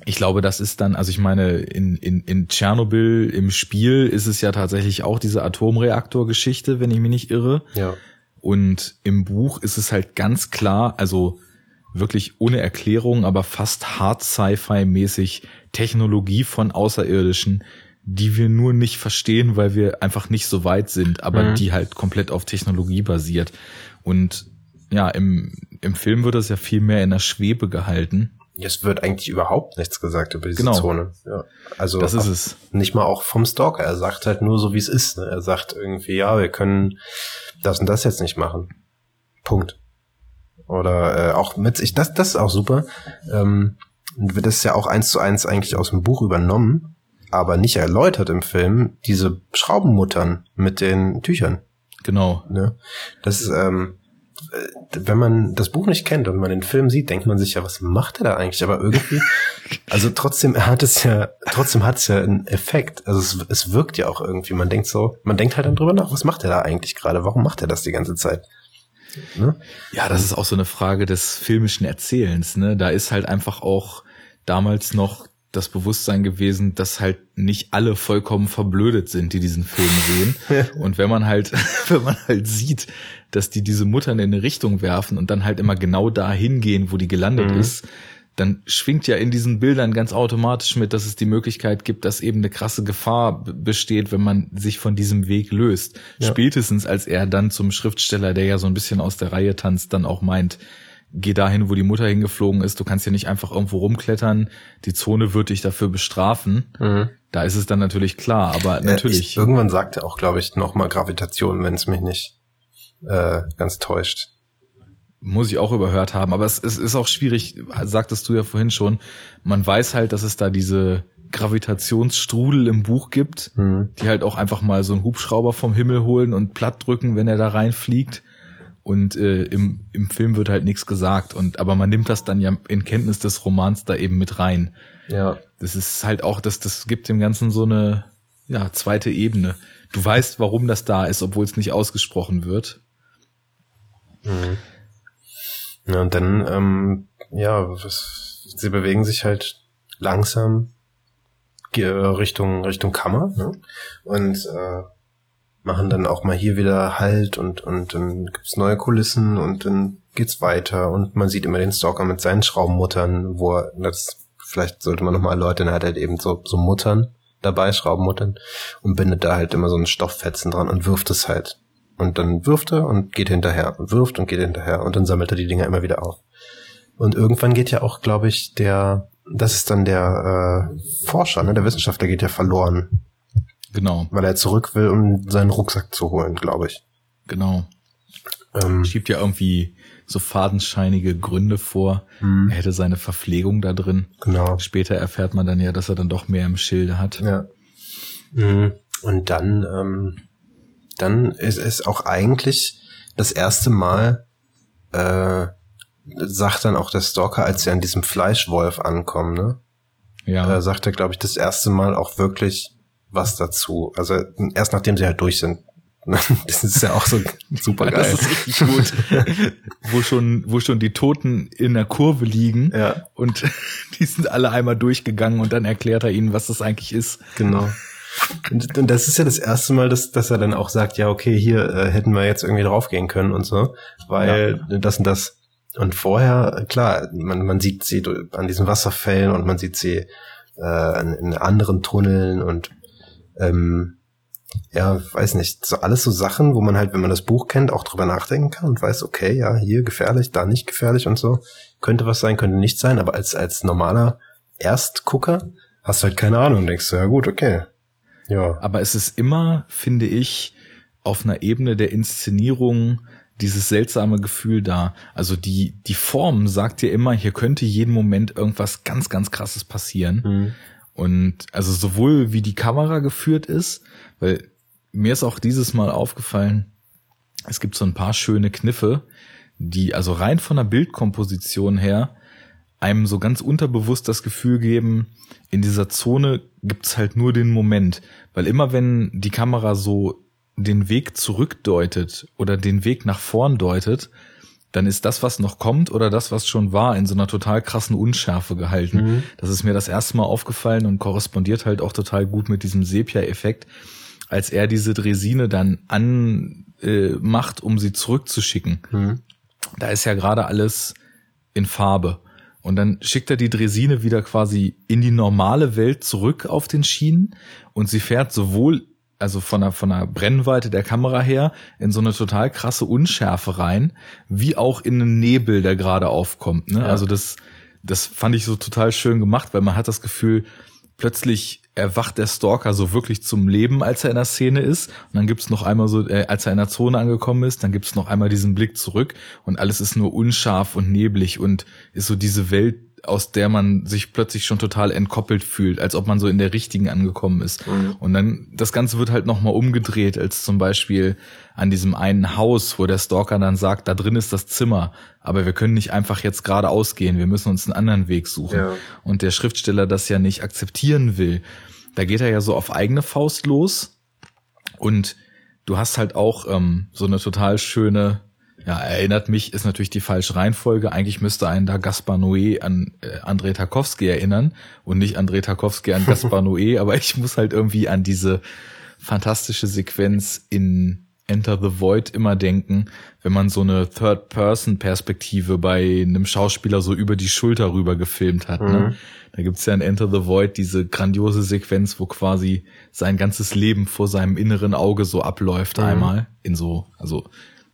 ich glaube, das ist dann, also ich meine, in, in, in Tschernobyl im Spiel ist es ja tatsächlich auch diese Atomreaktorgeschichte, wenn ich mich nicht irre. Ja. Und im Buch ist es halt ganz klar, also wirklich ohne Erklärung, aber fast hard Sci-Fi-mäßig Technologie von Außerirdischen, die wir nur nicht verstehen, weil wir einfach nicht so weit sind, aber Mhm. die halt komplett auf Technologie basiert. Und ja, im, im Film wird das ja viel mehr in der Schwebe gehalten. Es wird eigentlich überhaupt nichts gesagt über diese Genau. Zone. Ja. Also Das ist es. nicht mal auch vom Stalker. Er sagt halt nur so, wie es ist. Ne? Er sagt irgendwie, ja, wir können das und das jetzt nicht machen. Punkt. Oder äh, auch mit, ich, das, das ist auch super. Ähm, das ist ja auch eins zu eins eigentlich aus dem Buch übernommen, aber nicht erläutert im Film, diese Schraubenmuttern mit den Tüchern. Genau. Ne? Das ist, ähm, äh, wenn man das Buch nicht kennt und man den Film sieht, denkt man sich ja, was macht er da eigentlich? Aber irgendwie, also trotzdem hat es ja, trotzdem hat es ja einen Effekt. Also es, es wirkt ja auch irgendwie. Man denkt so, man denkt halt dann drüber nach, was macht er da eigentlich gerade? Warum macht er das die ganze Zeit? Ne? Ja, das ist auch so eine Frage des filmischen Erzählens. Ne? Da ist halt einfach auch damals noch das Bewusstsein gewesen, dass halt nicht alle vollkommen verblödet sind, die diesen Film sehen. Und wenn man halt, wenn man halt sieht, dass die diese Muttern in eine Richtung werfen und dann halt immer genau dahin gehen, wo die gelandet Mhm. ist, dann schwingt ja in diesen Bildern ganz automatisch mit, dass es die Möglichkeit gibt, dass eben eine krasse Gefahr besteht, wenn man sich von diesem Weg löst. Ja. Spätestens als er dann zum Schriftsteller, der ja so ein bisschen aus der Reihe tanzt, dann auch meint, geh dahin, wo die Mutter hingeflogen ist, du kannst ja nicht einfach irgendwo rumklettern, die Zone wird dich dafür bestrafen. Da ist es dann natürlich klar, aber Äh, natürlich. Ich, irgendwann sagt er auch, glaube ich, nochmal Gravitation, wenn es mich nicht äh, ganz täuscht. Muss ich auch überhört haben. Aber es, es ist auch schwierig, sagtest du ja vorhin schon. Man weiß halt, dass es da diese Gravitationsstrudel im Buch gibt, Mhm. die halt auch einfach mal so einen Hubschrauber vom Himmel holen und platt drücken, wenn er da reinfliegt. Und äh, im, im Film wird halt nichts gesagt. Und aber man nimmt das dann ja in Kenntnis des Romans da eben mit rein. Ja. Das ist halt auch, das, das gibt dem Ganzen so eine ja, zweite Ebene. Du weißt, warum das da ist, obwohl es nicht ausgesprochen wird. Ja, und dann, ähm, ja, was, sie bewegen sich halt langsam Richtung Richtung Kammer ne? und äh, machen dann auch mal hier wieder Halt und und dann gibt's neue Kulissen und dann geht's weiter und man sieht immer den Stalker mit seinen Schraubenmuttern, wo er das vielleicht sollte man nochmal erläutern, er hat halt eben so so Muttern dabei, Schraubenmuttern und bindet da halt immer so einen Stofffetzen dran und wirft es halt und dann wirft er und geht hinterher und wirft und geht hinterher und dann sammelt er die Dinger immer wieder auf. Und irgendwann geht ja auch, glaube ich, der, das ist dann der äh, Forscher, ne, der Wissenschaftler geht ja verloren. Genau. Weil er zurück will, um seinen Rucksack zu holen, glaube ich. Genau. Ähm, Schiebt ja irgendwie so fadenscheinige Gründe vor. Hm. Er hätte seine Verpflegung da drin. Genau. Später erfährt man dann ja, dass er dann doch mehr im Schilde hat. Ja. Mhm. Und dann ähm, dann ist es auch eigentlich das erste Mal, äh, sagt dann auch der Stalker, als sie an diesem Fleischwolf ankommen, ne? Ja. Da sagt er, glaube ich, das erste Mal auch wirklich was dazu. Also erst nachdem sie halt durch sind. Das ist ja auch so super geil. Das ist richtig gut. wo schon, wo schon die Toten in der Kurve liegen. Ja. Und die sind alle einmal durchgegangen und dann erklärt er ihnen, was das eigentlich ist. Genau. Und, und das ist ja das erste Mal, dass, dass er dann auch sagt, ja, okay, hier äh, hätten wir jetzt irgendwie draufgehen können und so, weil ja. das und das. Und vorher, klar, man, man sieht sie an diesen Wasserfällen und man sieht sie äh, in, in anderen Tunneln und ähm, ja, weiß nicht, so alles so Sachen, wo man halt, wenn man das Buch kennt, auch drüber nachdenken kann und weiß, okay, ja, hier gefährlich, da nicht gefährlich und so. Könnte was sein, könnte nicht sein, aber als, als normaler Erstgucker hast du halt keine Ahnung, denkst du, ja gut, okay, ja. Aber es ist immer, finde ich, auf einer Ebene der Inszenierung dieses seltsame Gefühl da. Also die, die Form sagt dir immer, hier könnte jeden Moment irgendwas ganz, ganz krasses passieren. Mhm. Und also sowohl wie die Kamera geführt ist, weil mir ist auch dieses Mal aufgefallen, es gibt so ein paar schöne Kniffe, die also rein von der Bildkomposition her einem so ganz unterbewusst das Gefühl geben, in dieser Zone gibt's halt nur den Moment. Weil immer wenn die Kamera so den Weg zurückdeutet oder den Weg nach vorn deutet, dann ist das, was noch kommt oder das, was schon war, in so einer total krassen Unschärfe gehalten. Mhm. Das ist mir das erste Mal aufgefallen und korrespondiert halt auch total gut mit diesem Sepia-Effekt, als er diese Dresine dann anmacht, äh, um sie zurückzuschicken. Mhm. Da ist ja gerade alles in Farbe. Und dann schickt er die Dresine wieder quasi in die normale Welt zurück auf den Schienen und sie fährt sowohl also von der, von der Brennweite der Kamera her in so eine total krasse Unschärfe rein, wie auch in einen Nebel, der gerade aufkommt. Ne? Ja. Also das, das fand ich so total schön gemacht, weil man hat das Gefühl, plötzlich erwacht der Stalker so wirklich zum Leben, als er in der Szene ist. Und dann gibt's noch einmal so, äh, als er in der Zone angekommen ist, dann gibt's noch einmal diesen Blick zurück und alles ist nur unscharf und neblig und ist so diese Welt, aus der man sich plötzlich schon total entkoppelt fühlt, als ob man so in der richtigen angekommen ist. Mhm. Und dann, das Ganze wird halt nochmal umgedreht, als zum Beispiel an diesem einen Haus, wo der Stalker dann sagt, da drin ist das Zimmer, aber wir können nicht einfach jetzt geradeaus gehen, wir müssen uns einen anderen Weg suchen. Ja. Und der Schriftsteller das ja nicht akzeptieren will. Da geht er ja so auf eigene Faust los und du hast halt auch ähm, so eine total schöne ja, erinnert mich, ist natürlich die falsche Reihenfolge. Eigentlich müsste einen da Gaspar Noé an äh, André Tarkovsky erinnern und nicht André Tarkovsky an Gaspar Noé, aber ich muss halt irgendwie an diese fantastische Sequenz in Enter the Void immer denken, wenn man so eine Third-Person-Perspektive bei einem Schauspieler so über die Schulter rüber gefilmt hat. Ne? Mhm. Ne? Da gibt's ja in Enter the Void diese grandiose Sequenz, wo quasi sein ganzes Leben vor seinem inneren Auge so abläuft mhm. einmal in so, also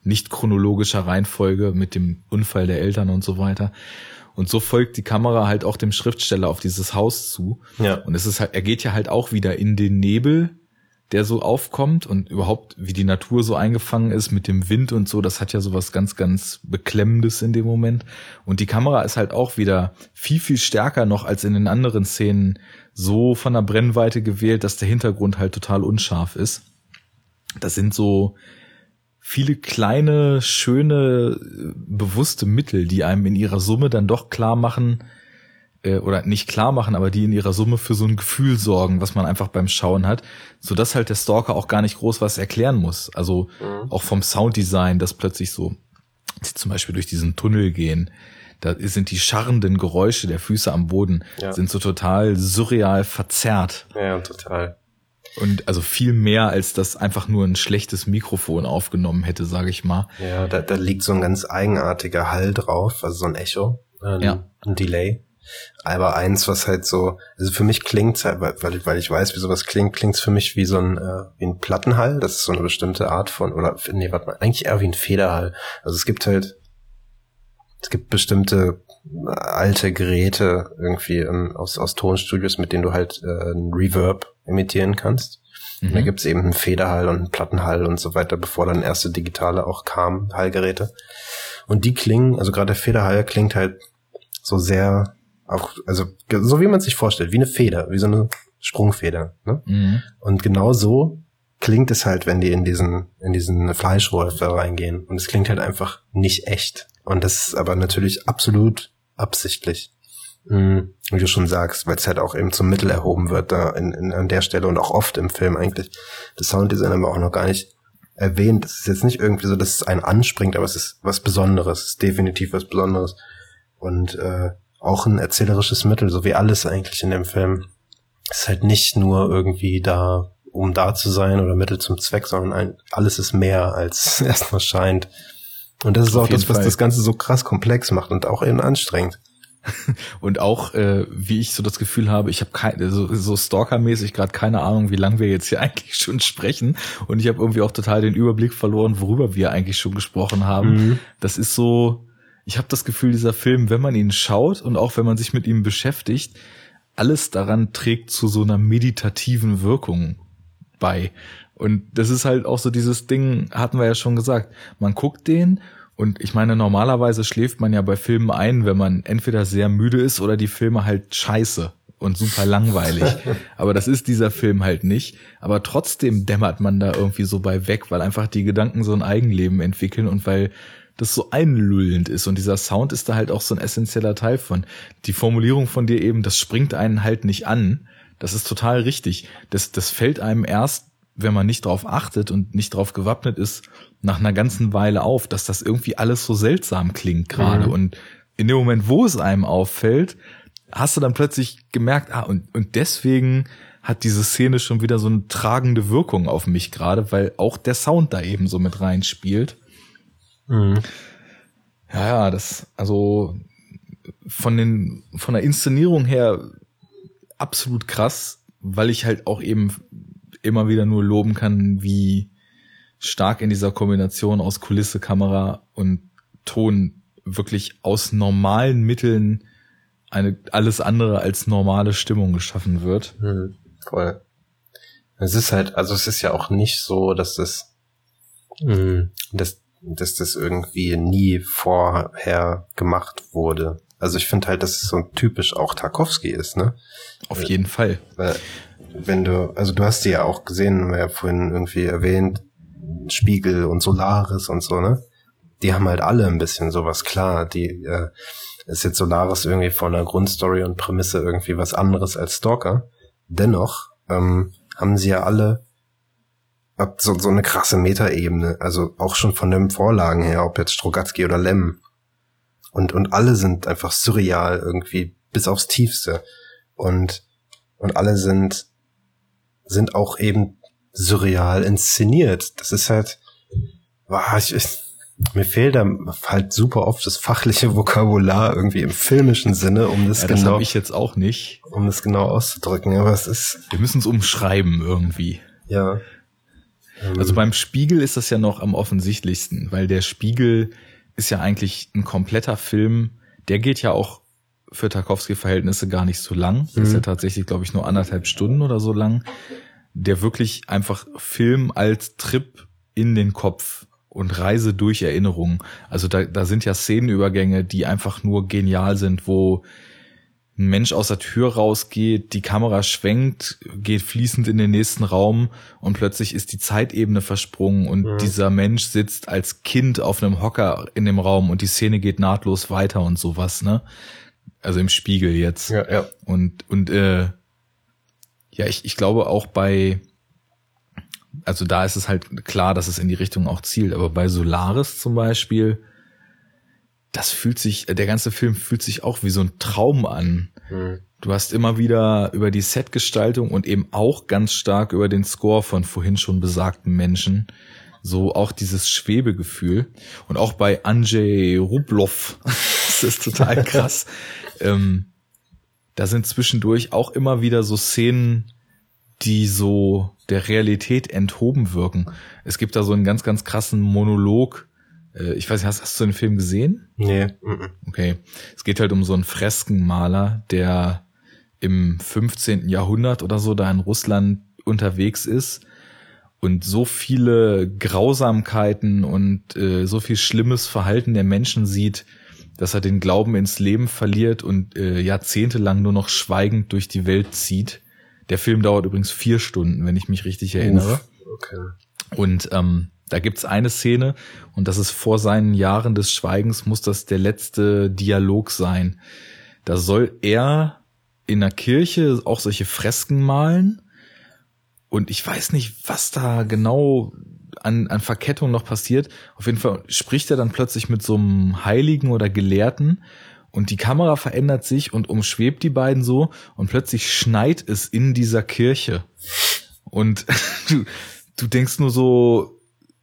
nicht chronologischer Reihenfolge mit dem Unfall der Eltern und so weiter. Und so folgt die Kamera halt auch dem Schriftsteller auf dieses Haus zu. Ja. Und es ist halt, er geht ja halt auch wieder in den Nebel, der so aufkommt und überhaupt, wie die Natur so eingefangen ist mit dem Wind und so, das hat ja sowas ganz, ganz Beklemmendes in dem Moment. Und die Kamera ist halt auch wieder viel, viel stärker noch als in den anderen Szenen so von der Brennweite gewählt, dass der Hintergrund halt total unscharf ist. Das sind so viele kleine, schöne, bewusste Mittel, die einem in ihrer Summe dann doch klar machen, äh, oder nicht klar machen, aber die in ihrer Summe für so ein Gefühl sorgen, was man einfach beim Schauen hat, so dass halt der Stalker auch gar nicht groß was erklären muss. Also mhm. auch vom Sounddesign, dass plötzlich so, die zum Beispiel durch diesen Tunnel gehen, da sind die scharrenden Geräusche der Füße am Boden, ja. sind so total surreal verzerrt. Ja, total. Und also viel mehr, als das einfach nur ein schlechtes Mikrofon aufgenommen hätte, sage ich mal. Ja, da, da liegt so ein ganz eigenartiger Hall drauf, also so ein Echo, ein, ja. ein Delay. Aber eins, was halt so, also für mich klingt's halt, weil, weil ich weiß, wie sowas klingt, klingt's für mich wie so ein, äh, wie ein Plattenhall. Das ist so eine bestimmte Art von, oder nee, warte mal, eigentlich eher wie ein Federhall. Also es gibt halt, es gibt bestimmte alte Geräte irgendwie ähm, aus, aus Tonstudios, mit denen du halt äh, ein Reverb imitieren kannst. Mhm. Da gibt's eben einen Federhall und einen Plattenhall und so weiter, bevor dann erste digitale auch kam, Hallgeräte. Und die klingen, also gerade der Federhall klingt halt so sehr auch, also so wie man sich vorstellt, wie eine Feder, wie so eine Sprungfeder. Ne? Mhm. Und genau so klingt es halt, wenn die in diesen, in diesen Fleischwolf da reingehen. Und es klingt halt einfach nicht echt. Und das ist aber natürlich absolut absichtlich. Mhm. Wie du schon sagst, weil es halt auch eben zum Mittel erhoben wird da in, in, an der Stelle und auch oft im Film eigentlich. Das Sounddesign haben wir auch noch gar nicht erwähnt. Es ist jetzt nicht irgendwie so, dass es einen anspringt, aber es ist was Besonderes. Es ist definitiv was Besonderes. Und äh, auch ein erzählerisches Mittel, so wie alles eigentlich in dem Film. ist halt nicht nur irgendwie da, um da zu sein oder Mittel zum Zweck, sondern ein, alles ist mehr, als erstmal scheint. Und das ist Auf auch das, was Fall. das Ganze so krass komplex macht und auch eben anstrengend. Und auch, äh, wie ich so das Gefühl habe, ich habe keine, so, so Stalker-mäßig gerade keine Ahnung, wie lange wir jetzt hier eigentlich schon sprechen. Und ich habe irgendwie auch total den Überblick verloren, worüber wir eigentlich schon gesprochen haben. Mhm. Das ist so, ich habe das Gefühl, dieser Film, wenn man ihn schaut und auch wenn man sich mit ihm beschäftigt, alles daran trägt zu so einer meditativen Wirkung bei. Und das ist halt auch so dieses Ding, hatten wir ja schon gesagt. Man guckt den und ich meine, normalerweise schläft man ja bei Filmen ein, wenn man entweder sehr müde ist oder die Filme halt scheiße und super langweilig. Aber das ist dieser Film halt nicht. Aber trotzdem dämmert man da irgendwie so bei weg, weil einfach die Gedanken so ein Eigenleben entwickeln und weil das so einlullend ist. Und dieser Sound ist da halt auch so ein essentieller Teil von. Die Formulierung von dir eben, das springt einen halt nicht an. Das ist total richtig. Das, das fällt einem erst, wenn man nicht drauf achtet und nicht drauf gewappnet ist, nach einer ganzen Weile auf, dass das irgendwie alles so seltsam klingt gerade. Mhm. Und in dem Moment, wo es einem auffällt, hast du dann plötzlich gemerkt, ah, und, und deswegen hat diese Szene schon wieder so eine tragende Wirkung auf mich gerade, weil auch der Sound da eben so mit reinspielt. Mhm. Ja, ja, das, also von den, von der Inszenierung her absolut krass, weil ich halt auch eben immer wieder nur loben kann, wie stark in dieser Kombination aus Kulisse, Kamera und Ton wirklich aus normalen Mitteln eine alles andere als normale Stimmung geschaffen wird. Mhm, voll. Es ist halt, also es ist ja auch nicht so, dass das, mh, dass dass das irgendwie nie vorher gemacht wurde. Also ich finde halt, dass es so typisch auch Tarkovsky ist, ne? Auf jeden Fall. Weil, wenn du, also du hast die ja auch gesehen, wir ja vorhin irgendwie erwähnt, Spiegel und Solaris und so, ne? Die haben halt alle ein bisschen sowas klar. Die äh, ist jetzt Solaris irgendwie von der Grundstory und Prämisse irgendwie was anderes als Stalker. Dennoch ähm, haben sie ja alle so, so eine krasse Metaebene, also auch schon von den Vorlagen her, ob jetzt Strogatzky oder Lem. Und, und alle sind einfach surreal irgendwie bis aufs Tiefste. Und, und alle sind, sind auch eben surreal inszeniert. Das ist halt, wow, ich, ich, mir fehlt da halt super oft das fachliche Vokabular irgendwie im filmischen Sinne, um das, ja, das genau. ich jetzt auch nicht. Um das genau auszudrücken, aber es ist. Wir müssen es umschreiben irgendwie. Ja. Also beim Spiegel ist das ja noch am offensichtlichsten, weil der Spiegel ist ja eigentlich ein kompletter Film. Der geht ja auch für Tarkovsky-Verhältnisse gar nicht so lang. Mhm. Ist ja tatsächlich, glaube ich, nur anderthalb Stunden oder so lang. Der wirklich einfach Film als Trip in den Kopf und Reise durch Erinnerungen. Also da, da sind ja Szenenübergänge, die einfach nur genial sind, wo ein Mensch aus der Tür rausgeht, die Kamera schwenkt, geht fließend in den nächsten Raum und plötzlich ist die Zeitebene versprungen und mhm. dieser Mensch sitzt als Kind auf einem Hocker in dem Raum und die Szene geht nahtlos weiter und sowas, ne? Also im Spiegel jetzt. Ja, ja. Und, und äh, ja, ich, ich glaube auch bei, also da ist es halt klar, dass es in die Richtung auch zielt, aber bei Solaris zum Beispiel, das fühlt sich, der ganze Film fühlt sich auch wie so ein Traum an. Mhm. Du hast immer wieder über die Setgestaltung und eben auch ganz stark über den Score von vorhin schon besagten Menschen so auch dieses Schwebegefühl. Und auch bei Andrzej Rublow, das ist total krass. ähm, da sind zwischendurch auch immer wieder so Szenen, die so der Realität enthoben wirken. Es gibt da so einen ganz, ganz krassen Monolog. Äh, ich weiß nicht, hast, hast du den Film gesehen? Nee. Okay. Es geht halt um so einen Freskenmaler, der im 15. Jahrhundert oder so da in Russland unterwegs ist und so viele Grausamkeiten und äh, so viel schlimmes Verhalten der Menschen sieht, dass er den Glauben ins Leben verliert und äh, jahrzehntelang nur noch schweigend durch die Welt zieht. Der Film dauert übrigens vier Stunden, wenn ich mich richtig erinnere. Uff, okay. Und ähm, da gibt's eine Szene und das ist vor seinen Jahren des Schweigens muss das der letzte Dialog sein. Da soll er in der Kirche auch solche Fresken malen und ich weiß nicht, was da genau an, an Verkettung noch passiert. Auf jeden Fall spricht er dann plötzlich mit so einem Heiligen oder Gelehrten und die Kamera verändert sich und umschwebt die beiden so und plötzlich schneit es in dieser Kirche. Und du, du denkst nur so,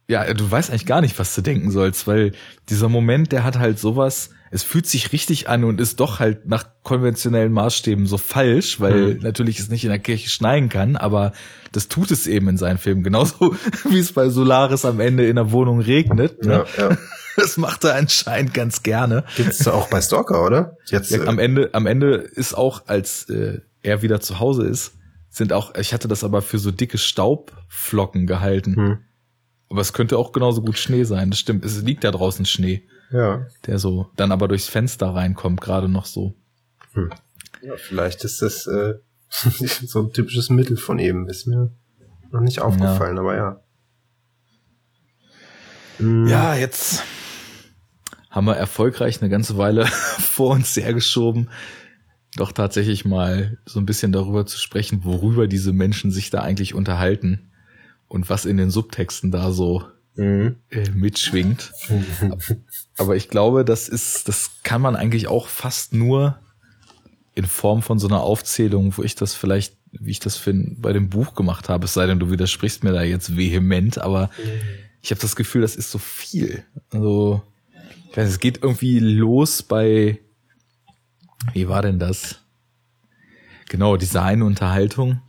ja, du weißt eigentlich gar nicht, was du denken sollst, weil dieser Moment, der hat halt sowas, es fühlt sich richtig an und ist doch halt nach konventionellen Maßstäben so falsch, weil mhm. natürlich es nicht in der Kirche schneien kann, aber das tut es eben in seinen Filmen. Genauso wie es bei Solaris am Ende in der Wohnung regnet. Ne? Ja, ja. Das macht er anscheinend ganz gerne. Gibt's auch bei Stalker, oder? Jetzt ja, am Ende, am Ende ist auch, als äh, er wieder zu Hause ist, sind auch, ich hatte das aber für so dicke Staubflocken gehalten. Hm. Aber es könnte auch genauso gut Schnee sein. Das stimmt. Es liegt da draußen Schnee. Ja. Der so dann aber durchs Fenster reinkommt, gerade noch so. Hm. Ja, vielleicht ist das äh, so ein typisches Mittel von ihm. Ist mir noch nicht aufgefallen, ja. aber ja. Hm. Ja, jetzt haben wir erfolgreich eine ganze Weile vor uns hergeschoben, doch tatsächlich mal so ein bisschen darüber zu sprechen, worüber diese Menschen sich da eigentlich unterhalten und was in den Subtexten da so mhm. äh, mitschwingt. Aber ich glaube, das ist, das kann man eigentlich auch fast nur in Form von so einer Aufzählung, wo ich das vielleicht, wie ich das für, bei dem Buch gemacht habe, es sei denn, du widersprichst mir da jetzt vehement, aber mhm. ich habe das Gefühl, das ist so viel. Also, ich weiß, es geht irgendwie los bei, wie war denn das? Genau, diese eine Unterhaltung,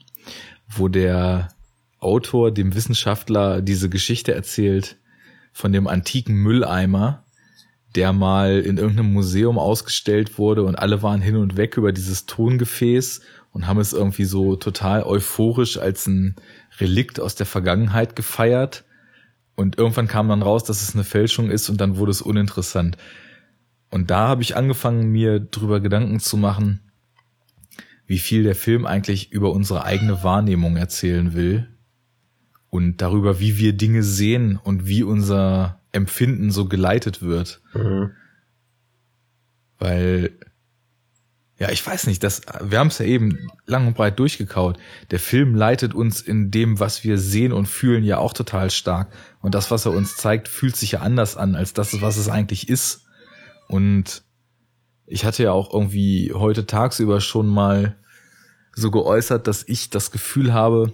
wo der Autor dem Wissenschaftler diese Geschichte erzählt von dem antiken Mülleimer, der mal in irgendeinem Museum ausgestellt wurde und alle waren hin und weg über dieses Tongefäß und haben es irgendwie so total euphorisch als ein Relikt aus der Vergangenheit gefeiert. Und irgendwann kam dann raus, dass es eine Fälschung ist und dann wurde es uninteressant. Und da habe ich angefangen, mir drüber Gedanken zu machen, wie viel der Film eigentlich über unsere eigene Wahrnehmung erzählen will und darüber, wie wir Dinge sehen und wie unser Empfinden so geleitet wird. Mhm. Weil, ja, ich weiß nicht, das, wir haben es ja eben lang und breit durchgekaut. Der Film leitet uns in dem, was wir sehen und fühlen, ja auch total stark. Und das, was er uns zeigt, fühlt sich ja anders an, als das, was es eigentlich ist. Und ich hatte ja auch irgendwie heute tagsüber schon mal so geäußert, dass ich das Gefühl habe,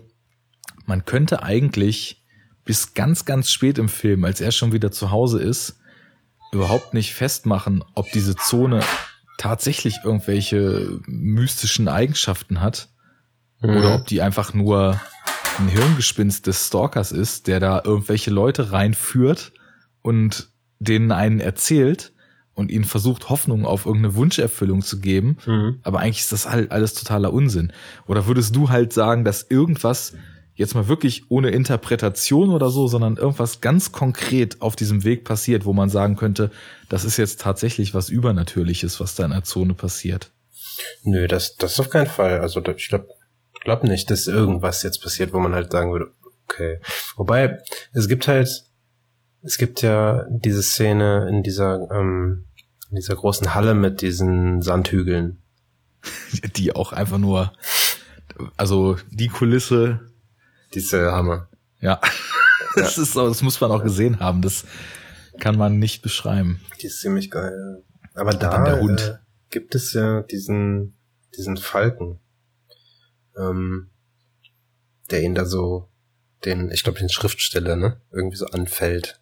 man könnte eigentlich bis ganz, ganz spät im Film, als er schon wieder zu Hause ist, überhaupt nicht festmachen, ob diese Zone tatsächlich irgendwelche mystischen Eigenschaften hat mhm. oder ob die einfach nur ein Hirngespinst des Stalkers ist, der da irgendwelche Leute reinführt und denen einen erzählt und ihnen versucht, Hoffnung auf irgendeine Wunscherfüllung zu geben. Mhm. Aber eigentlich ist das halt alles totaler Unsinn. Oder würdest du halt sagen, dass irgendwas jetzt mal wirklich ohne Interpretation oder so, sondern irgendwas ganz konkret auf diesem Weg passiert, wo man sagen könnte, das ist jetzt tatsächlich was Übernatürliches, was da in der Zone passiert. Nö, das, das auf keinen Fall. Also ich glaube glaub nicht, dass irgendwas jetzt passiert, wo man halt sagen würde, okay. Wobei, es gibt halt, es gibt ja diese Szene in dieser, ähm, in dieser großen Halle mit diesen Sandhügeln. Die auch einfach nur, also die Kulisse diese Hammer. Ja. Das ist so, das muss man auch gesehen haben. Das, kann man nicht beschreiben. Die ist ziemlich geil. Aber da der Hund. Äh, gibt es ja diesen, diesen Falken, ähm, der ihn da so, den, ich glaube, den Schriftsteller, ne, irgendwie so anfällt.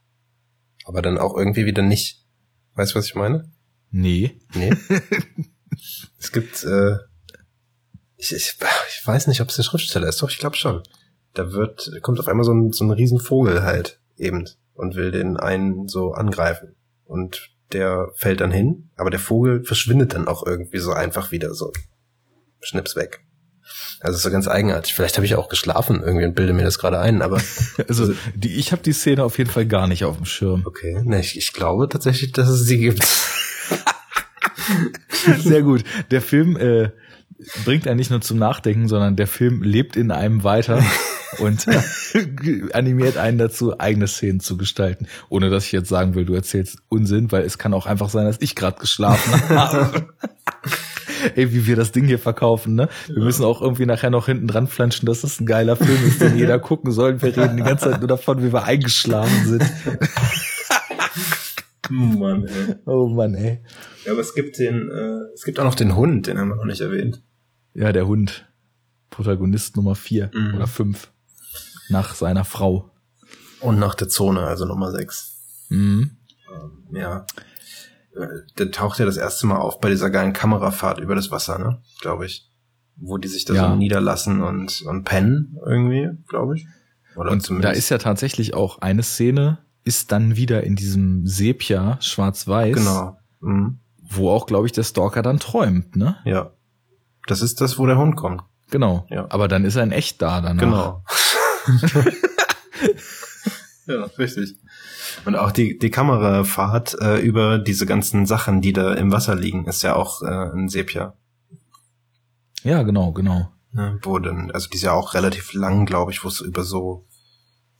Aber dann auch irgendwie wieder nicht. Weißt du, was ich meine? Nee. Nee. es gibt, äh, ich, ich, ich weiß nicht, ob es der Schriftsteller ist, doch, ich glaube schon. Da wird, kommt auf einmal so ein, so ein Riesenvogel halt eben und will den einen so angreifen. Und der fällt dann hin, aber der Vogel verschwindet dann auch irgendwie so einfach wieder so. Schnips weg. Also so ganz eigenartig. Vielleicht habe ich auch geschlafen irgendwie und bilde mir das gerade ein, aber Also die, ich habe die Szene auf jeden Fall gar nicht auf dem Schirm. okay. Ne, ich, ich glaube tatsächlich, dass es sie gibt. Sehr gut. Der Film äh, bringt einen nicht nur zum Nachdenken, sondern der Film lebt in einem weiter und animiert einen dazu, eigene Szenen zu gestalten. Ohne dass ich jetzt sagen will, du erzählst Unsinn, weil es kann auch einfach sein, dass ich gerade geschlafen habe. Ey, wie wir das Ding hier verkaufen, ne? Wir müssen auch irgendwie nachher noch hinten dran flanschen, dass das ein geiler Film ist, den jeder gucken soll. Wir reden die ganze Zeit nur davon, wie wir eingeschlafen sind. Mann, ey. Oh Mann, ey. Ja, aber es gibt den, äh, es gibt auch noch den Hund, den haben wir noch nicht erwähnt. Ja, der Hund. Protagonist Nummer vier Mhm. oder fünf. Nach seiner Frau. Und nach der Zone, also Nummer 6. Mhm. Ähm, ja. Äh, Der taucht ja das erste Mal auf bei dieser geilen Kamerafahrt über das Wasser, ne? Glaube ich. Wo die sich da Ja. so niederlassen und, und pennen irgendwie, glaube ich. Oder Und da ist ja tatsächlich auch eine Szene, ist dann wieder in diesem Sepia, schwarz-weiß, Genau. Mhm. wo auch, glaube ich, der Stalker dann träumt, ne? Ja. Das ist das, wo der Hund kommt. Genau. Ja. Aber dann ist er in echt da danach. Genau. ja, richtig. Und auch die, die Kamerafahrt äh, über diese ganzen Sachen, die da im Wasser liegen, ist ja auch äh, ein Sepia. Ja, genau, genau. Ne, wo dann, also die ist ja auch relativ lang, glaube ich, wo es über so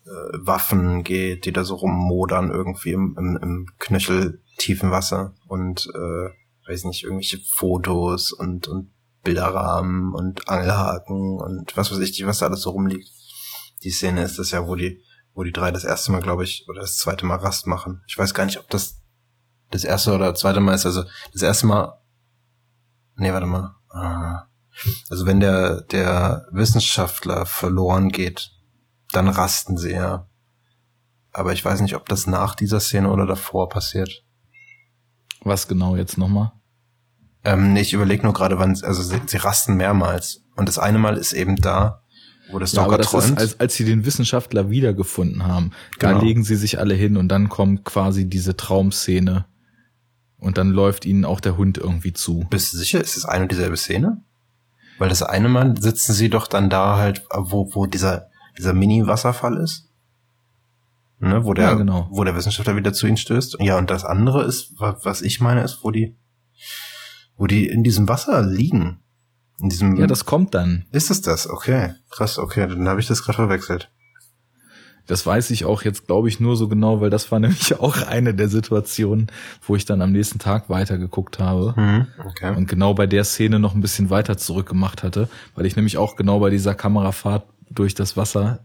äh, Waffen geht, die da so rummodern irgendwie im, im, im knöcheltiefen Wasser und äh, weiß nicht, irgendwelche Fotos und, und Bilderrahmen und Angelhaken und was weiß ich, was da alles so rumliegt. Die Szene ist das ja, wo die, wo die drei das erste Mal, glaube ich, oder das zweite Mal Rast machen. Ich weiß gar nicht, ob das das erste oder zweite Mal ist. Also das erste Mal. Nee, warte mal. Ah. Also wenn der, der Wissenschaftler verloren geht, dann rasten sie ja. Aber ich weiß nicht, ob das nach dieser Szene oder davor passiert. Was genau jetzt nochmal? Ähm, nee, ich überlege nur gerade, wann, also sie, sie rasten mehrmals. Und das eine Mal ist eben da, wo der Ja, aber das ist, als, als sie den Wissenschaftler wiedergefunden haben, da Genau. legen sie sich alle hin und dann kommt quasi diese Traumszene. Und dann läuft ihnen auch der Hund irgendwie zu. Bist du sicher, ist es eine und dieselbe Szene? Weil das eine Mal sitzen sie doch dann da halt, wo, wo dieser, dieser Mini-Wasserfall ist. Ne, wo der, Ja, genau. wo der Wissenschaftler wieder zu ihnen stößt. Ja, und das andere ist, wa- was ich meine, ist, wo die, wo die in diesem Wasser liegen. In diesem, Ja, das kommt dann. ist es das? Okay, krass, okay, dann habe ich das gerade verwechselt. Das weiß ich auch jetzt, glaube ich, nur so genau, weil das war nämlich auch eine der Situationen, wo ich dann am nächsten Tag weitergeguckt habe. Mhm, okay. Und genau bei der Szene noch ein bisschen weiter zurückgemacht hatte, weil ich nämlich auch genau bei dieser Kamerafahrt durch das Wasser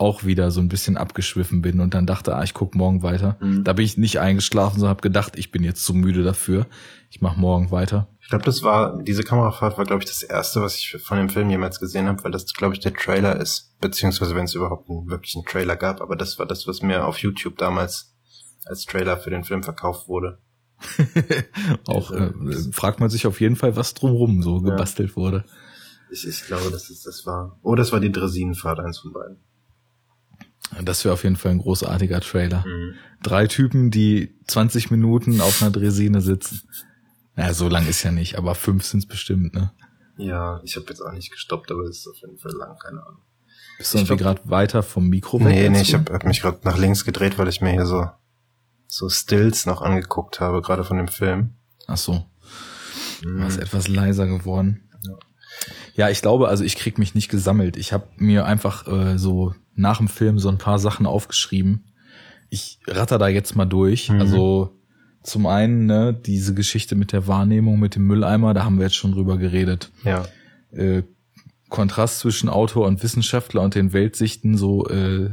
auch wieder so ein bisschen abgeschwiffen bin und dann dachte, ah, ich guck morgen weiter. Mhm. Da bin ich nicht eingeschlafen, sondern habe gedacht, ich bin jetzt zu müde dafür. Ich mache morgen weiter. Ich glaube, das war, diese Kamerafahrt war, glaube ich, das erste, was ich von dem Film jemals gesehen habe, weil das, glaube ich, der Trailer ist. Beziehungsweise, wenn es überhaupt einen wirklichen Trailer gab, aber das war das, was mir auf YouTube damals als Trailer für den Film verkauft wurde. Auch äh, fragt man sich auf jeden Fall, was drumrum so Ja. gebastelt wurde. Ich, ich glaube, dass es das war. Oh, das war die Dresinenfahrt, eins von beiden. Das wäre auf jeden Fall ein großartiger Trailer. Mhm. Drei Typen, die 20 Minuten auf einer Dresine sitzen. Naja, so lang ist ja nicht, aber fünf sind's bestimmt, ne? Ja, ich habe jetzt auch nicht gestoppt, aber es ist auf jeden Fall lang, keine Ahnung. Bist du Ich irgendwie gerade weiter vom Mikro? Nee, nee, ich habe hab mich gerade nach links gedreht, weil ich mir hier so so Stills noch angeguckt habe, gerade von dem Film. Ach so. Mhm. Du warst etwas leiser geworden. Ja. Ja, ich glaube, also ich krieg mich nicht gesammelt. Ich habe mir einfach äh, so nach dem Film so ein paar Sachen aufgeschrieben. Ich ratter da jetzt mal durch. Mhm. Also zum einen ne, diese Geschichte mit der Wahrnehmung mit dem Mülleimer, da haben wir jetzt schon drüber geredet. Ja. Äh, Kontrast zwischen Autor und Wissenschaftler und den Weltsichten so äh,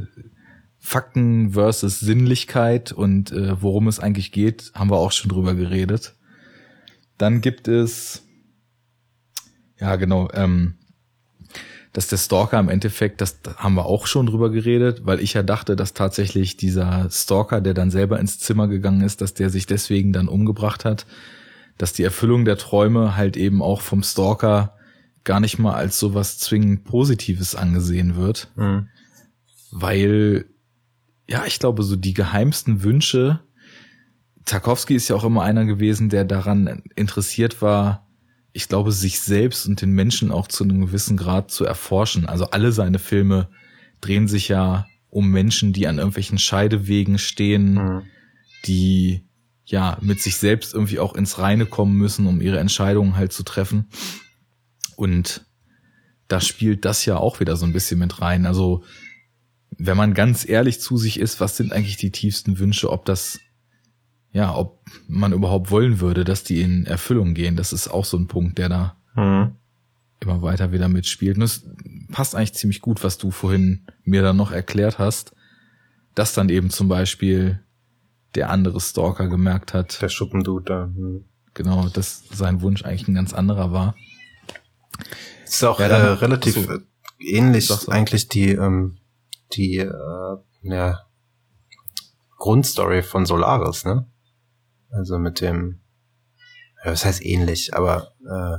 Fakten versus Sinnlichkeit und äh, worum es eigentlich geht, haben wir auch schon drüber geredet. Dann gibt es, ja genau, ähm, dass der Stalker im Endeffekt, das haben wir auch schon drüber geredet, weil ich ja dachte, dass tatsächlich dieser Stalker, der dann selber ins Zimmer gegangen ist, dass der sich deswegen dann umgebracht hat, dass die Erfüllung der Träume halt eben auch vom Stalker gar nicht mal als sowas zwingend Positives angesehen wird, mhm. weil ja, ich glaube, so die geheimsten Wünsche, Tarkovsky ist ja auch immer einer gewesen, der daran interessiert war, ich glaube, sich selbst und den Menschen auch zu einem gewissen Grad zu erforschen. Also alle seine Filme drehen sich ja um Menschen, die an irgendwelchen Scheidewegen stehen, mhm. die ja mit sich selbst irgendwie auch ins Reine kommen müssen, um ihre Entscheidungen halt zu treffen. Und da spielt das ja auch wieder so ein bisschen mit rein. Also wenn man ganz ehrlich zu sich ist, was sind eigentlich die tiefsten Wünsche, ob das ja, ob man überhaupt wollen würde, dass die in Erfüllung gehen. Das ist auch so ein Punkt, der da mhm. immer weiter wieder mitspielt. Und es passt eigentlich ziemlich gut, was du vorhin mir dann noch erklärt hast, dass dann eben zum Beispiel der andere Stalker gemerkt hat. Der Schuppendude da. Mhm. Genau, dass sein Wunsch eigentlich ein ganz anderer war. ist auch ja, dann, äh, relativ so, ähnlich eigentlich die, ähm, die äh, ja, Grundstory von Solaris, ne? Also mit dem, ja, was heißt ähnlich, aber äh,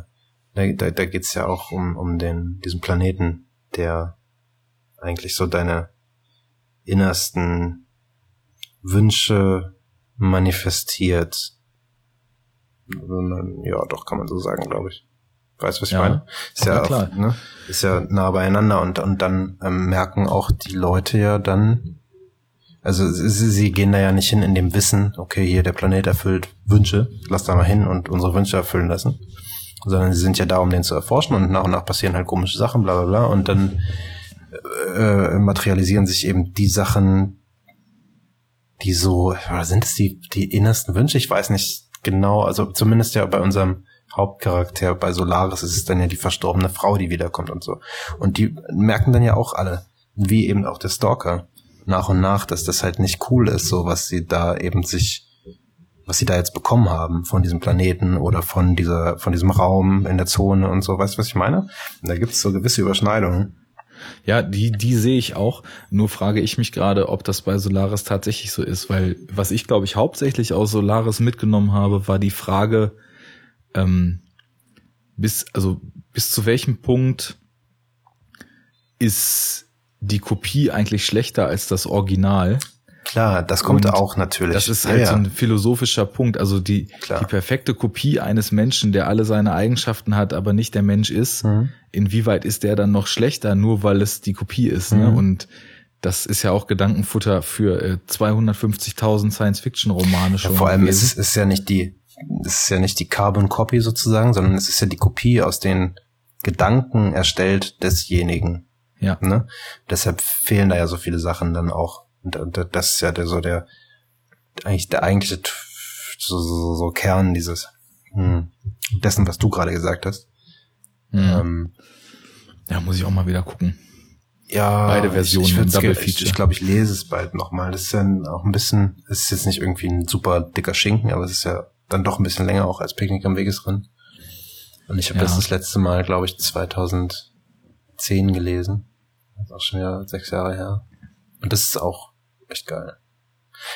da, da geht's ja auch um, um den, diesen Planeten, der eigentlich so deine innersten Wünsche manifestiert. Ja, doch, kann man so sagen, glaube ich. Weißt du, was ich ja, meine? Ist ja, klar. ne? ist ja nah beieinander und, und dann ähm, merken auch die Leute ja dann, also sie, sie gehen da ja nicht hin in dem Wissen, okay, hier der Planet erfüllt Wünsche, lass da mal hin und unsere Wünsche erfüllen lassen. Sondern sie sind ja da, um den zu erforschen und nach und nach passieren halt komische Sachen, bla bla bla. Und dann äh, materialisieren sich eben die Sachen, die so, sind es die, die innersten Wünsche? Ich weiß nicht genau, also zumindest ja bei unserem Hauptcharakter, bei Solaris ist es dann ja die verstorbene Frau, die wiederkommt und so. Und die merken dann ja auch alle, wie eben auch der Stalker, nach und nach, dass das halt nicht cool ist, so was sie da eben sich, was sie da jetzt bekommen haben von diesem Planeten oder von dieser, von diesem Raum in der Zone und so. Weißt du, was ich meine? Und da gibt es so gewisse Überschneidungen. Ja, die, die sehe ich auch. Nur frage ich mich gerade, ob das bei Solaris tatsächlich so ist, weil was ich glaube ich hauptsächlich aus Solaris mitgenommen habe, war die Frage, ähm, bis, also bis zu welchem Punkt ist die Kopie eigentlich schlechter als das Original. Klar, das kommt und auch natürlich. Das ist halt ja, so ein philosophischer Punkt. Also die, die perfekte Kopie eines Menschen, der alle seine Eigenschaften hat, aber nicht der Mensch ist, mhm. inwieweit ist der dann noch schlechter, nur weil es die Kopie ist? Ne? Mhm. Ne? Und das ist ja auch Gedankenfutter für äh, 250.000 Science-Fiction-Romane schon. Ja, vor allem ist es ist ja nicht die, es ist ja nicht die Carbon Copy sozusagen, sondern es ist ja die Kopie aus den Gedanken erstellt desjenigen. Ja. Ne? Deshalb fehlen da ja so viele Sachen dann auch. Und, und das ist ja der, so der, eigentlich der eigentliche so, so, so Kern dieses, hm, dessen, was du gerade gesagt hast. Mhm. Ähm, ja, muss ich auch mal wieder gucken. Ja, beide Versionen. Ich, ich, Double Feature. ich, ich glaube, ich lese es bald nochmal. Das ist ja auch ein bisschen, es ist jetzt nicht irgendwie ein super dicker Schinken, aber es ist ja dann doch ein bisschen länger auch als Picknick am Wegesrand. Und ich habe ja. das das letzte Mal, glaube ich, 2000 10 gelesen. Das ist auch schon wieder sechs Jahre her. Und das ist auch echt geil.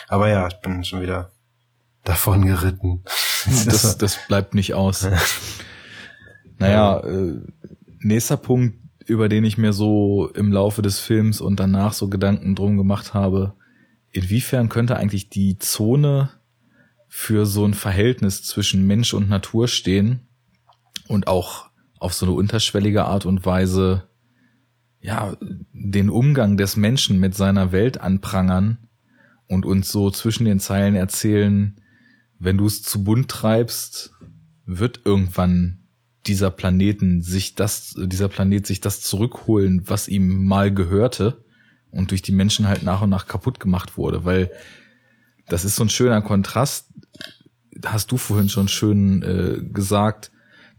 Aber ja, ich bin schon wieder davon geritten. Das, das bleibt nicht aus. naja, äh, nächster Punkt, über den ich mir so im Laufe des Films und danach so Gedanken drum gemacht habe, inwiefern könnte eigentlich die Zone für so ein Verhältnis zwischen Mensch und Natur stehen und auch auf so eine unterschwellige Art und Weise ja, den Umgang des Menschen mit seiner Welt anprangern und uns so zwischen den Zeilen erzählen, wenn du es zu bunt treibst, wird irgendwann dieser Planeten sich das, dieser Planet sich das zurückholen, was ihm mal gehörte und durch die Menschen halt nach und nach kaputt gemacht wurde, weil das ist so ein schöner Kontrast. Hast du vorhin schon schön äh, gesagt.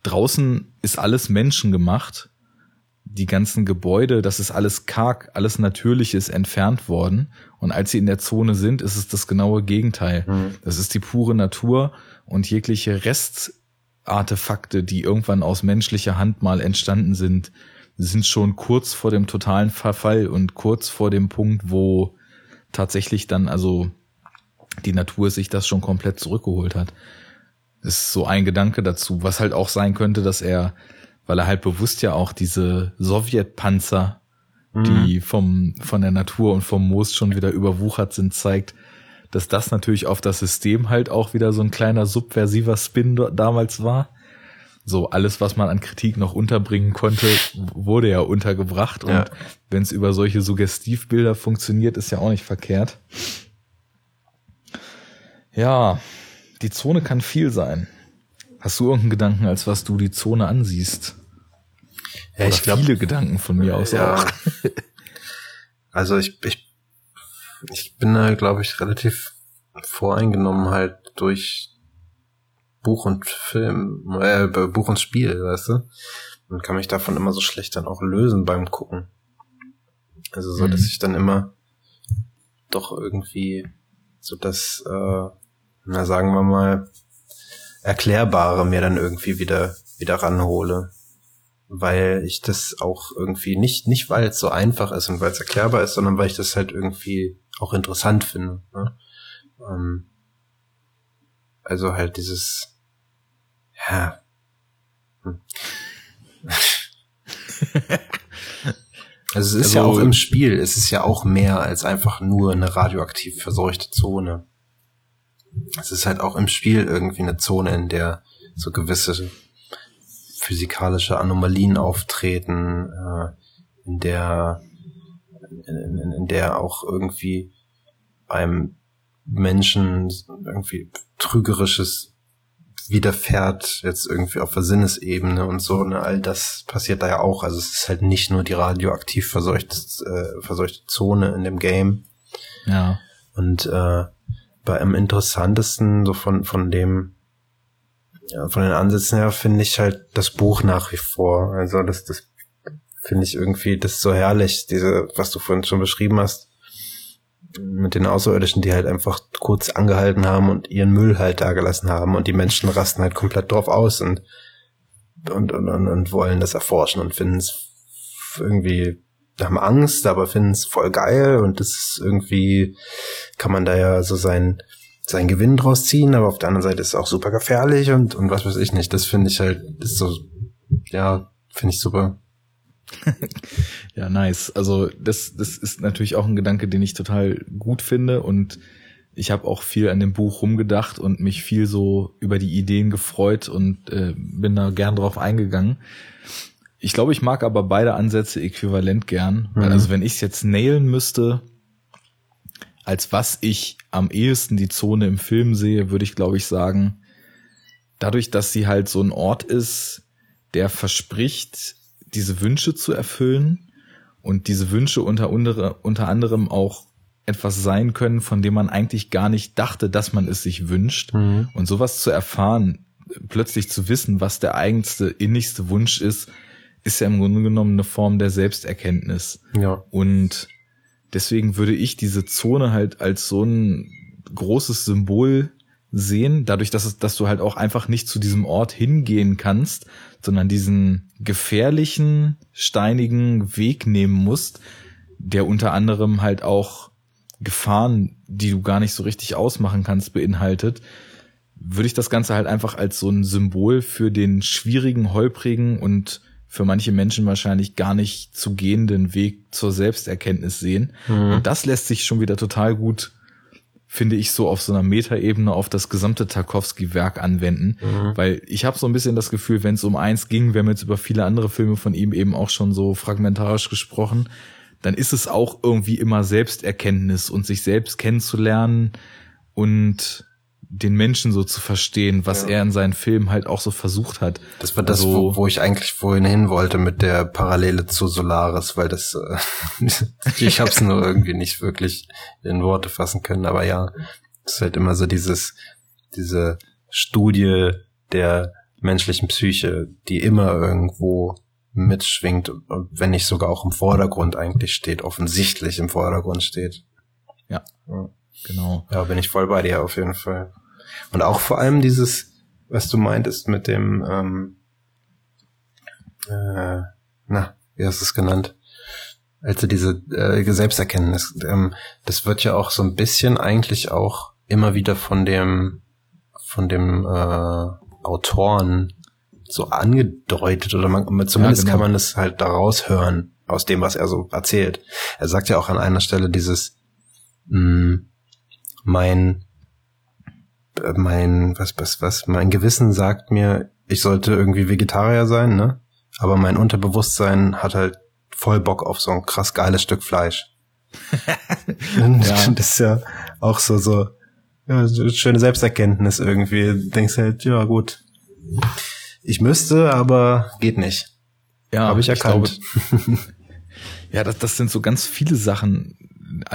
Draußen ist alles menschengemacht die ganzen Gebäude, das ist alles karg, alles Natürliches entfernt worden. Und als sie in der Zone sind, ist es das genaue Gegenteil. Mhm. Das ist die pure Natur und jegliche Restartefakte, die irgendwann aus menschlicher Hand mal entstanden sind, sind schon kurz vor dem totalen Verfall und kurz vor dem Punkt, wo tatsächlich dann also die Natur sich das schon komplett zurückgeholt hat. Das ist so ein Gedanke dazu, was halt auch sein könnte, dass er weil er halt bewusst ja auch diese Sowjetpanzer, mhm. die vom, von der Natur und vom Moos schon wieder überwuchert sind, zeigt, dass das natürlich auf das System halt auch wieder so ein kleiner subversiver Spin damals war. So alles, was man an Kritik noch unterbringen konnte, wurde ja untergebracht. Und ja. wenn es über solche Suggestivbilder funktioniert, ist ja auch nicht verkehrt. Ja, die Zone kann viel sein. Hast du irgendeinen Gedanken, als was du die Zone ansiehst? Ja, Oder ich glaube viele Gedanken von mir aus ja. auch. also ich, ich, ich bin da, glaube ich, relativ voreingenommen halt durch Buch und Film, äh, Buch und Spiel, weißt du? Und kann mich davon immer so schlecht dann auch lösen beim Gucken. Also so, mhm. dass ich dann immer doch irgendwie so das, äh, na sagen wir mal, Erklärbare mir dann irgendwie wieder, wieder ranhole. Weil ich das auch irgendwie nicht, nicht weil es so einfach ist und weil es erklärbar ist, sondern weil ich das halt irgendwie auch interessant finde. Ne? Ähm, also halt dieses, ja. Hm. Also es ist also, ja auch im Spiel, es ist ja auch mehr als einfach nur eine radioaktiv verseuchte Zone es ist halt auch im Spiel irgendwie eine Zone, in der so gewisse physikalische Anomalien auftreten, äh, in der in, in, in der auch irgendwie beim Menschen irgendwie trügerisches widerfährt, jetzt irgendwie auf der Sinnesebene und so, ne, all das passiert da ja auch. Also es ist halt nicht nur die radioaktiv verseuchte, äh, verseuchte Zone in dem Game. Ja. Und äh, bei am interessantesten, so von, von dem, ja, von den Ansätzen her, finde ich halt das Buch nach wie vor. Also das, das finde ich irgendwie, das so herrlich, diese, was du vorhin schon beschrieben hast, mit den Außerirdischen, die halt einfach kurz angehalten haben und ihren Müll halt da gelassen haben und die Menschen rasten halt komplett drauf aus und, und, und, und, und wollen das erforschen und finden es irgendwie haben Angst, aber finden es voll geil und das ist irgendwie, kann man da ja so sein, seinen Gewinn draus ziehen, aber auf der anderen Seite ist es auch super gefährlich und, und was weiß ich nicht. Das finde ich halt, ist so, ja, finde ich super. ja, nice. Also das, das ist natürlich auch ein Gedanke, den ich total gut finde und ich habe auch viel an dem Buch rumgedacht und mich viel so über die Ideen gefreut und äh, bin da gern drauf eingegangen. Ich glaube, ich mag aber beide Ansätze äquivalent gern. Mhm. also wenn ich es jetzt nailen müsste, als was ich am ehesten die Zone im Film sehe, würde ich, glaube ich, sagen, dadurch, dass sie halt so ein Ort ist, der verspricht, diese Wünsche zu erfüllen und diese Wünsche unter, unter, unter anderem auch etwas sein können, von dem man eigentlich gar nicht dachte, dass man es sich wünscht. Mhm. Und sowas zu erfahren, plötzlich zu wissen, was der eigenste, innigste Wunsch ist, ist ja im Grunde genommen eine Form der Selbsterkenntnis. Ja. Und deswegen würde ich diese Zone halt als so ein großes Symbol sehen, dadurch, dass, es, dass du halt auch einfach nicht zu diesem Ort hingehen kannst, sondern diesen gefährlichen, steinigen Weg nehmen musst, der unter anderem halt auch Gefahren, die du gar nicht so richtig ausmachen kannst, beinhaltet, würde ich das Ganze halt einfach als so ein Symbol für den schwierigen, holprigen und für manche Menschen wahrscheinlich gar nicht zu gehenden Weg zur Selbsterkenntnis sehen. Mhm. Und das lässt sich schon wieder total gut, finde ich, so auf so einer Metaebene auf das gesamte Tarkovsky-Werk anwenden. Mhm. Weil ich habe so ein bisschen das Gefühl, wenn es um eins ging, wir haben jetzt über viele andere Filme von ihm eben auch schon so fragmentarisch gesprochen, dann ist es auch irgendwie immer Selbsterkenntnis und sich selbst kennenzulernen und den Menschen so zu verstehen, was ja. er in seinen Filmen halt auch so versucht hat. Das war das, also, wo, wo ich eigentlich vorhin hin wollte mit der Parallele zu Solaris, weil das äh, ich habe es nur irgendwie nicht wirklich in Worte fassen können, aber ja, das ist halt immer so dieses diese Studie der menschlichen Psyche, die immer irgendwo mitschwingt, wenn nicht sogar auch im Vordergrund eigentlich steht, offensichtlich im Vordergrund steht. Ja, ja. genau. Ja, bin ich voll bei dir auf jeden Fall. Und auch vor allem dieses, was du meintest mit dem, ähm, äh, na, wie hast du es genannt? Also diese äh, Selbsterkenntnis, ähm, das wird ja auch so ein bisschen eigentlich auch immer wieder von dem, von dem äh, Autoren so angedeutet oder man, zumindest ja, genau. kann man es halt daraus hören aus dem, was er so erzählt. Er sagt ja auch an einer Stelle dieses, mh, hm, mein, mein, was, was, was, mein Gewissen sagt mir, ich sollte irgendwie Vegetarier sein, ne? Aber mein Unterbewusstsein hat halt voll Bock auf so ein krass geiles Stück Fleisch. ja. Das ist ja auch so, so, ja, schöne Selbsterkenntnis irgendwie. denkst halt, ja gut, ich müsste, aber geht nicht. Ja, habe ich erkannt. Ich glaube, ja, das, das sind so ganz viele Sachen.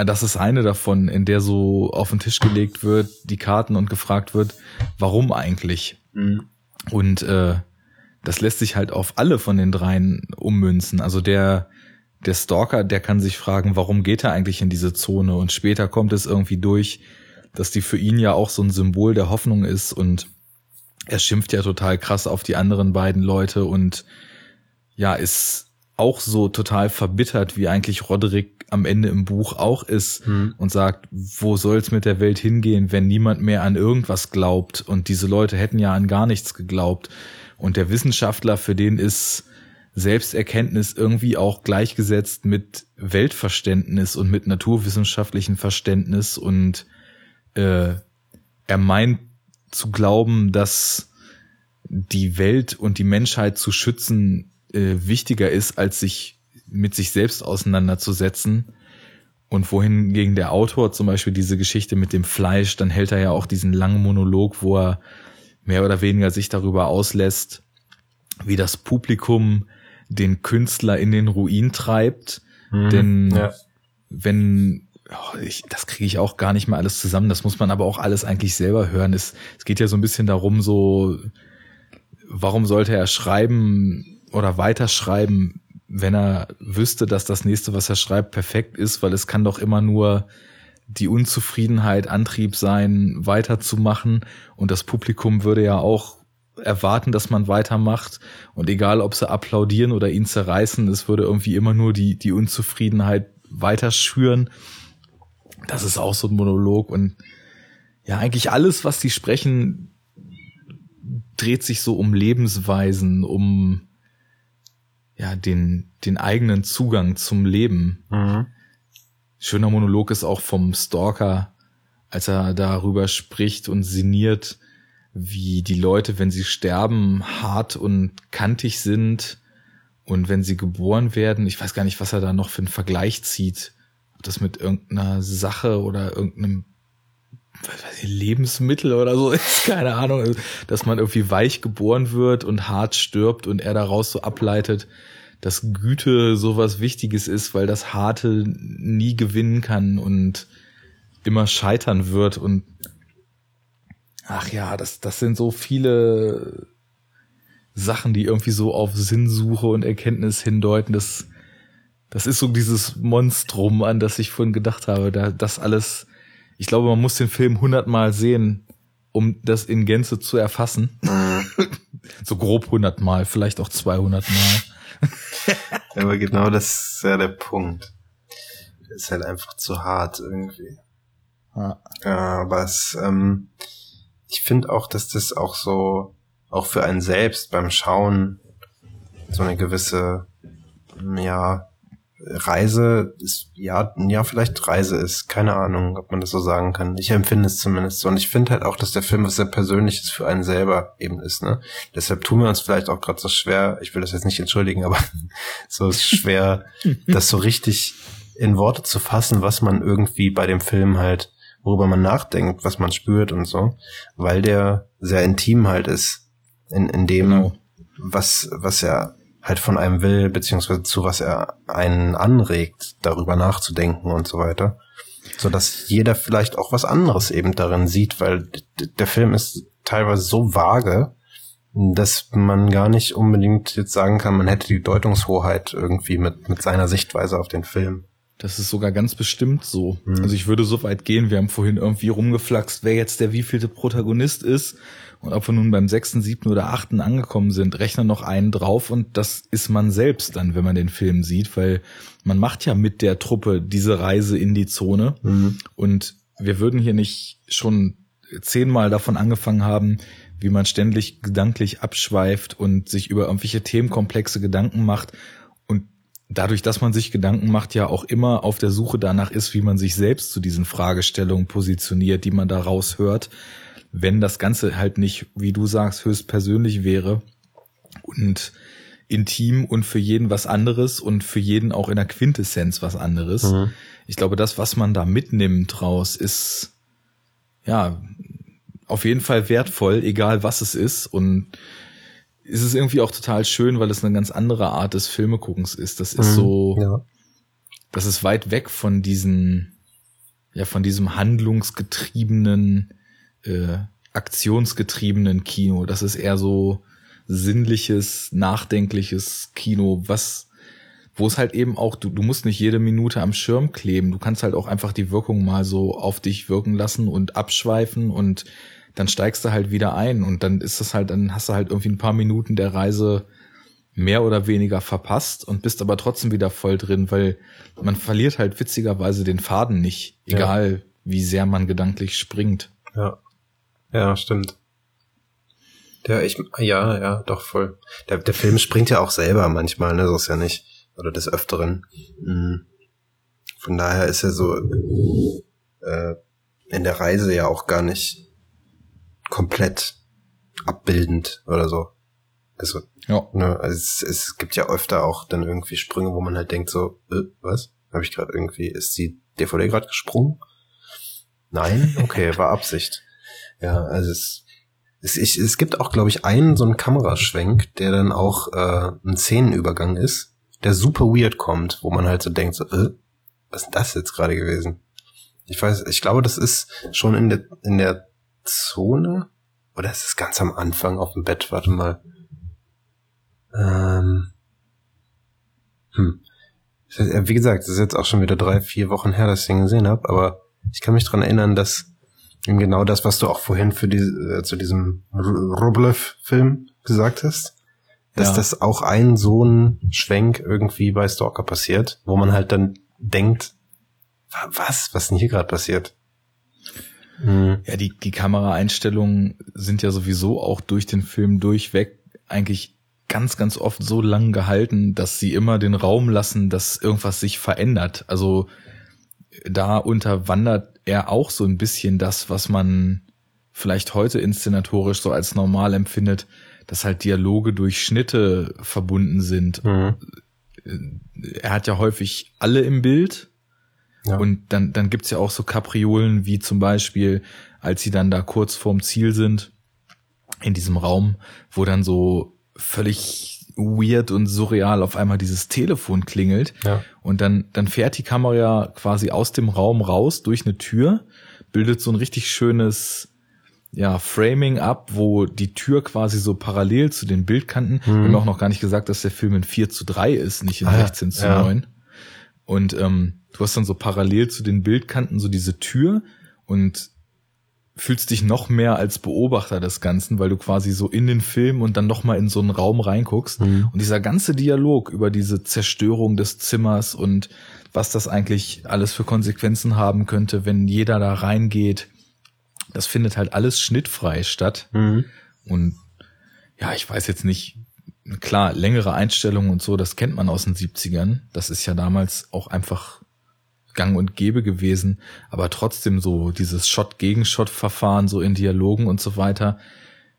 Das ist eine davon, in der so auf den Tisch gelegt wird, die Karten und gefragt wird, warum eigentlich? Mhm. Und äh, das lässt sich halt auf alle von den dreien ummünzen. Also der, der Stalker, der kann sich fragen, warum geht er eigentlich in diese Zone? Und später kommt es irgendwie durch, dass die für ihn ja auch so ein Symbol der Hoffnung ist und er schimpft ja total krass auf die anderen beiden Leute und ja, ist auch so total verbittert, wie eigentlich Roderick am Ende im Buch auch ist hm. und sagt, wo soll's mit der Welt hingehen, wenn niemand mehr an irgendwas glaubt? Und diese Leute hätten ja an gar nichts geglaubt. Und der Wissenschaftler, für den ist Selbsterkenntnis irgendwie auch gleichgesetzt mit Weltverständnis und mit naturwissenschaftlichem Verständnis. Und äh, er meint zu glauben, dass die Welt und die Menschheit zu schützen äh, wichtiger ist, als sich mit sich selbst auseinanderzusetzen. Und wohin gegen der Autor zum Beispiel diese Geschichte mit dem Fleisch, dann hält er ja auch diesen langen Monolog, wo er mehr oder weniger sich darüber auslässt, wie das Publikum den Künstler in den Ruin treibt. Mhm, Denn ja. wenn oh, ich, das kriege ich auch gar nicht mehr alles zusammen. Das muss man aber auch alles eigentlich selber hören. Es, es geht ja so ein bisschen darum, so, warum sollte er schreiben oder weiterschreiben, wenn er wüsste, dass das nächste, was er schreibt, perfekt ist, weil es kann doch immer nur die Unzufriedenheit Antrieb sein, weiterzumachen. Und das Publikum würde ja auch erwarten, dass man weitermacht. Und egal, ob sie applaudieren oder ihn zerreißen, es würde irgendwie immer nur die, die Unzufriedenheit weiter schüren das ist auch so ein Monolog und ja, eigentlich alles, was die sprechen, dreht sich so um Lebensweisen, um ja, den, den eigenen Zugang zum Leben. Mhm. Schöner Monolog ist auch vom Stalker, als er darüber spricht und sinniert, wie die Leute, wenn sie sterben, hart und kantig sind und wenn sie geboren werden, ich weiß gar nicht, was er da noch für einen Vergleich zieht, das mit irgendeiner Sache oder irgendeinem Lebensmittel oder so ist, keine Ahnung, dass man irgendwie weich geboren wird und hart stirbt und er daraus so ableitet, dass Güte sowas Wichtiges ist, weil das Harte nie gewinnen kann und immer scheitern wird und ach ja, das, das sind so viele Sachen, die irgendwie so auf Sinnsuche und Erkenntnis hindeuten, dass das ist so dieses Monstrum, an das ich vorhin gedacht habe. Da, das alles, ich glaube, man muss den Film hundertmal sehen, um das in Gänze zu erfassen. So grob hundertmal, vielleicht auch zweihundertmal. Aber genau das ist ja der Punkt. Das ist halt einfach zu hart irgendwie. Ja. ja aber es, ähm, ich finde auch, dass das auch so, auch für einen selbst beim Schauen so eine gewisse, ja, Reise ist, ja, ja, vielleicht Reise ist. Keine Ahnung, ob man das so sagen kann. Ich empfinde es zumindest so. Und ich finde halt auch, dass der Film was sehr Persönliches für einen selber eben ist, ne? Deshalb tun wir uns vielleicht auch gerade so schwer, ich will das jetzt nicht entschuldigen, aber so schwer, das so richtig in Worte zu fassen, was man irgendwie bei dem Film halt, worüber man nachdenkt, was man spürt und so, weil der sehr intim halt ist in, in dem, genau. was, was er halt von einem will, beziehungsweise zu was er einen anregt, darüber nachzudenken und so weiter. So dass jeder vielleicht auch was anderes eben darin sieht, weil der Film ist teilweise so vage, dass man gar nicht unbedingt jetzt sagen kann, man hätte die Deutungshoheit irgendwie mit, mit seiner Sichtweise auf den Film. Das ist sogar ganz bestimmt so. Mhm. Also ich würde so weit gehen, wir haben vorhin irgendwie rumgeflaxt, wer jetzt der wievielte Protagonist ist. Und ob wir nun beim sechsten, siebten oder achten angekommen sind, rechnen noch einen drauf und das ist man selbst dann, wenn man den Film sieht, weil man macht ja mit der Truppe diese Reise in die Zone. Mhm. und wir würden hier nicht schon zehnmal davon angefangen haben, wie man ständig gedanklich abschweift und sich über irgendwelche Themenkomplexe Gedanken macht. Und dadurch, dass man sich Gedanken macht, ja auch immer auf der Suche danach ist, wie man sich selbst zu diesen Fragestellungen positioniert, die man da raushört wenn das Ganze halt nicht, wie du sagst, höchst persönlich wäre und intim und für jeden was anderes und für jeden auch in der Quintessenz was anderes. Mhm. Ich glaube, das, was man da mitnimmt raus, ist ja auf jeden Fall wertvoll, egal was es ist. Und es ist irgendwie auch total schön, weil es eine ganz andere Art des Filmeguckens ist. Das ist mhm, so, ja. das ist weit weg von diesen, ja, von diesem handlungsgetriebenen äh, aktionsgetriebenen Kino. Das ist eher so sinnliches, nachdenkliches Kino, was, wo es halt eben auch, du, du musst nicht jede Minute am Schirm kleben. Du kannst halt auch einfach die Wirkung mal so auf dich wirken lassen und abschweifen und dann steigst du halt wieder ein und dann ist das halt, dann hast du halt irgendwie ein paar Minuten der Reise mehr oder weniger verpasst und bist aber trotzdem wieder voll drin, weil man verliert halt witzigerweise den Faden nicht, egal ja. wie sehr man gedanklich springt. Ja. Ja, stimmt. Der, ich, ja, ja, doch voll. Der, der Film springt ja auch selber manchmal, ne, so ist ja nicht. Oder des Öfteren. Mhm. Von daher ist er so äh, in der Reise ja auch gar nicht komplett abbildend oder so. Also, ja. ne, also es, es gibt ja öfter auch dann irgendwie Sprünge, wo man halt denkt so, äh, was? Habe ich gerade irgendwie, ist die DVD gerade gesprungen? Nein? Okay, war Absicht. Ja, also es, es, ich, es gibt auch, glaube ich, einen so einen Kameraschwenk, der dann auch äh, ein Szenenübergang ist, der super weird kommt, wo man halt so denkt, so, äh, was ist das jetzt gerade gewesen? Ich weiß, ich glaube, das ist schon in der, in der Zone, oder ist es ganz am Anfang auf dem Bett? Warte mal. Ähm, hm. Wie gesagt, es ist jetzt auch schon wieder drei, vier Wochen her, dass ich den gesehen habe, aber ich kann mich dran erinnern, dass Genau das, was du auch vorhin für die, äh, zu diesem Rublev-Film gesagt hast. Dass ja. das auch ein so ein Schwenk irgendwie bei Stalker passiert, wo man halt dann denkt, was, was denn hier gerade passiert? Hm. Ja, die, die Kameraeinstellungen sind ja sowieso auch durch den Film durchweg eigentlich ganz, ganz oft so lang gehalten, dass sie immer den Raum lassen, dass irgendwas sich verändert. Also da unterwandert er auch so ein bisschen das, was man vielleicht heute inszenatorisch so als normal empfindet, dass halt Dialoge durch Schnitte verbunden sind. Mhm. Er hat ja häufig alle im Bild. Ja. Und dann, dann gibt's ja auch so Kapriolen, wie zum Beispiel, als sie dann da kurz vorm Ziel sind, in diesem Raum, wo dann so völlig weird und surreal auf einmal dieses Telefon klingelt ja. und dann dann fährt die Kamera quasi aus dem Raum raus durch eine Tür, bildet so ein richtig schönes ja, Framing ab, wo die Tür quasi so parallel zu den Bildkanten, mhm. wir haben auch noch gar nicht gesagt, dass der Film in 4 zu 3 ist, nicht in ah, 16 zu ja. 9. Und ähm, du hast dann so parallel zu den Bildkanten so diese Tür und fühlst dich noch mehr als Beobachter des Ganzen, weil du quasi so in den Film und dann noch mal in so einen Raum reinguckst. Mhm. Und dieser ganze Dialog über diese Zerstörung des Zimmers und was das eigentlich alles für Konsequenzen haben könnte, wenn jeder da reingeht, das findet halt alles schnittfrei statt. Mhm. Und ja, ich weiß jetzt nicht, klar, längere Einstellungen und so, das kennt man aus den 70ern. Das ist ja damals auch einfach gang und gäbe gewesen, aber trotzdem so dieses Shot-gegen-Shot-Verfahren so in Dialogen und so weiter.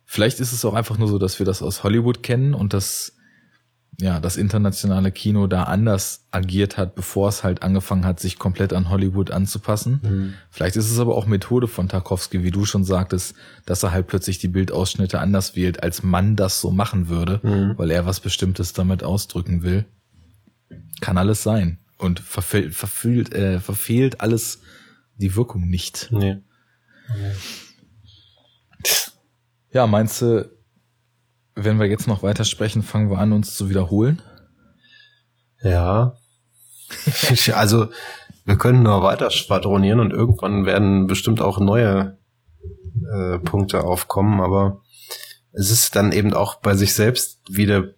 Vielleicht ist es auch einfach nur so, dass wir das aus Hollywood kennen und dass ja das internationale Kino da anders agiert hat, bevor es halt angefangen hat, sich komplett an Hollywood anzupassen. Mhm. Vielleicht ist es aber auch Methode von Tarkovsky, wie du schon sagtest, dass er halt plötzlich die Bildausschnitte anders wählt, als man das so machen würde, mhm. weil er was Bestimmtes damit ausdrücken will. Kann alles sein und verfehlt, verfehlt, äh, verfehlt alles die Wirkung nicht. Nee. nee. Ja, meinst du, wenn wir jetzt noch weiter sprechen, fangen wir an, uns zu wiederholen. Ja. also, wir können nur weiter schwadronieren und irgendwann werden bestimmt auch neue äh, Punkte aufkommen, aber es ist dann eben auch bei sich selbst wieder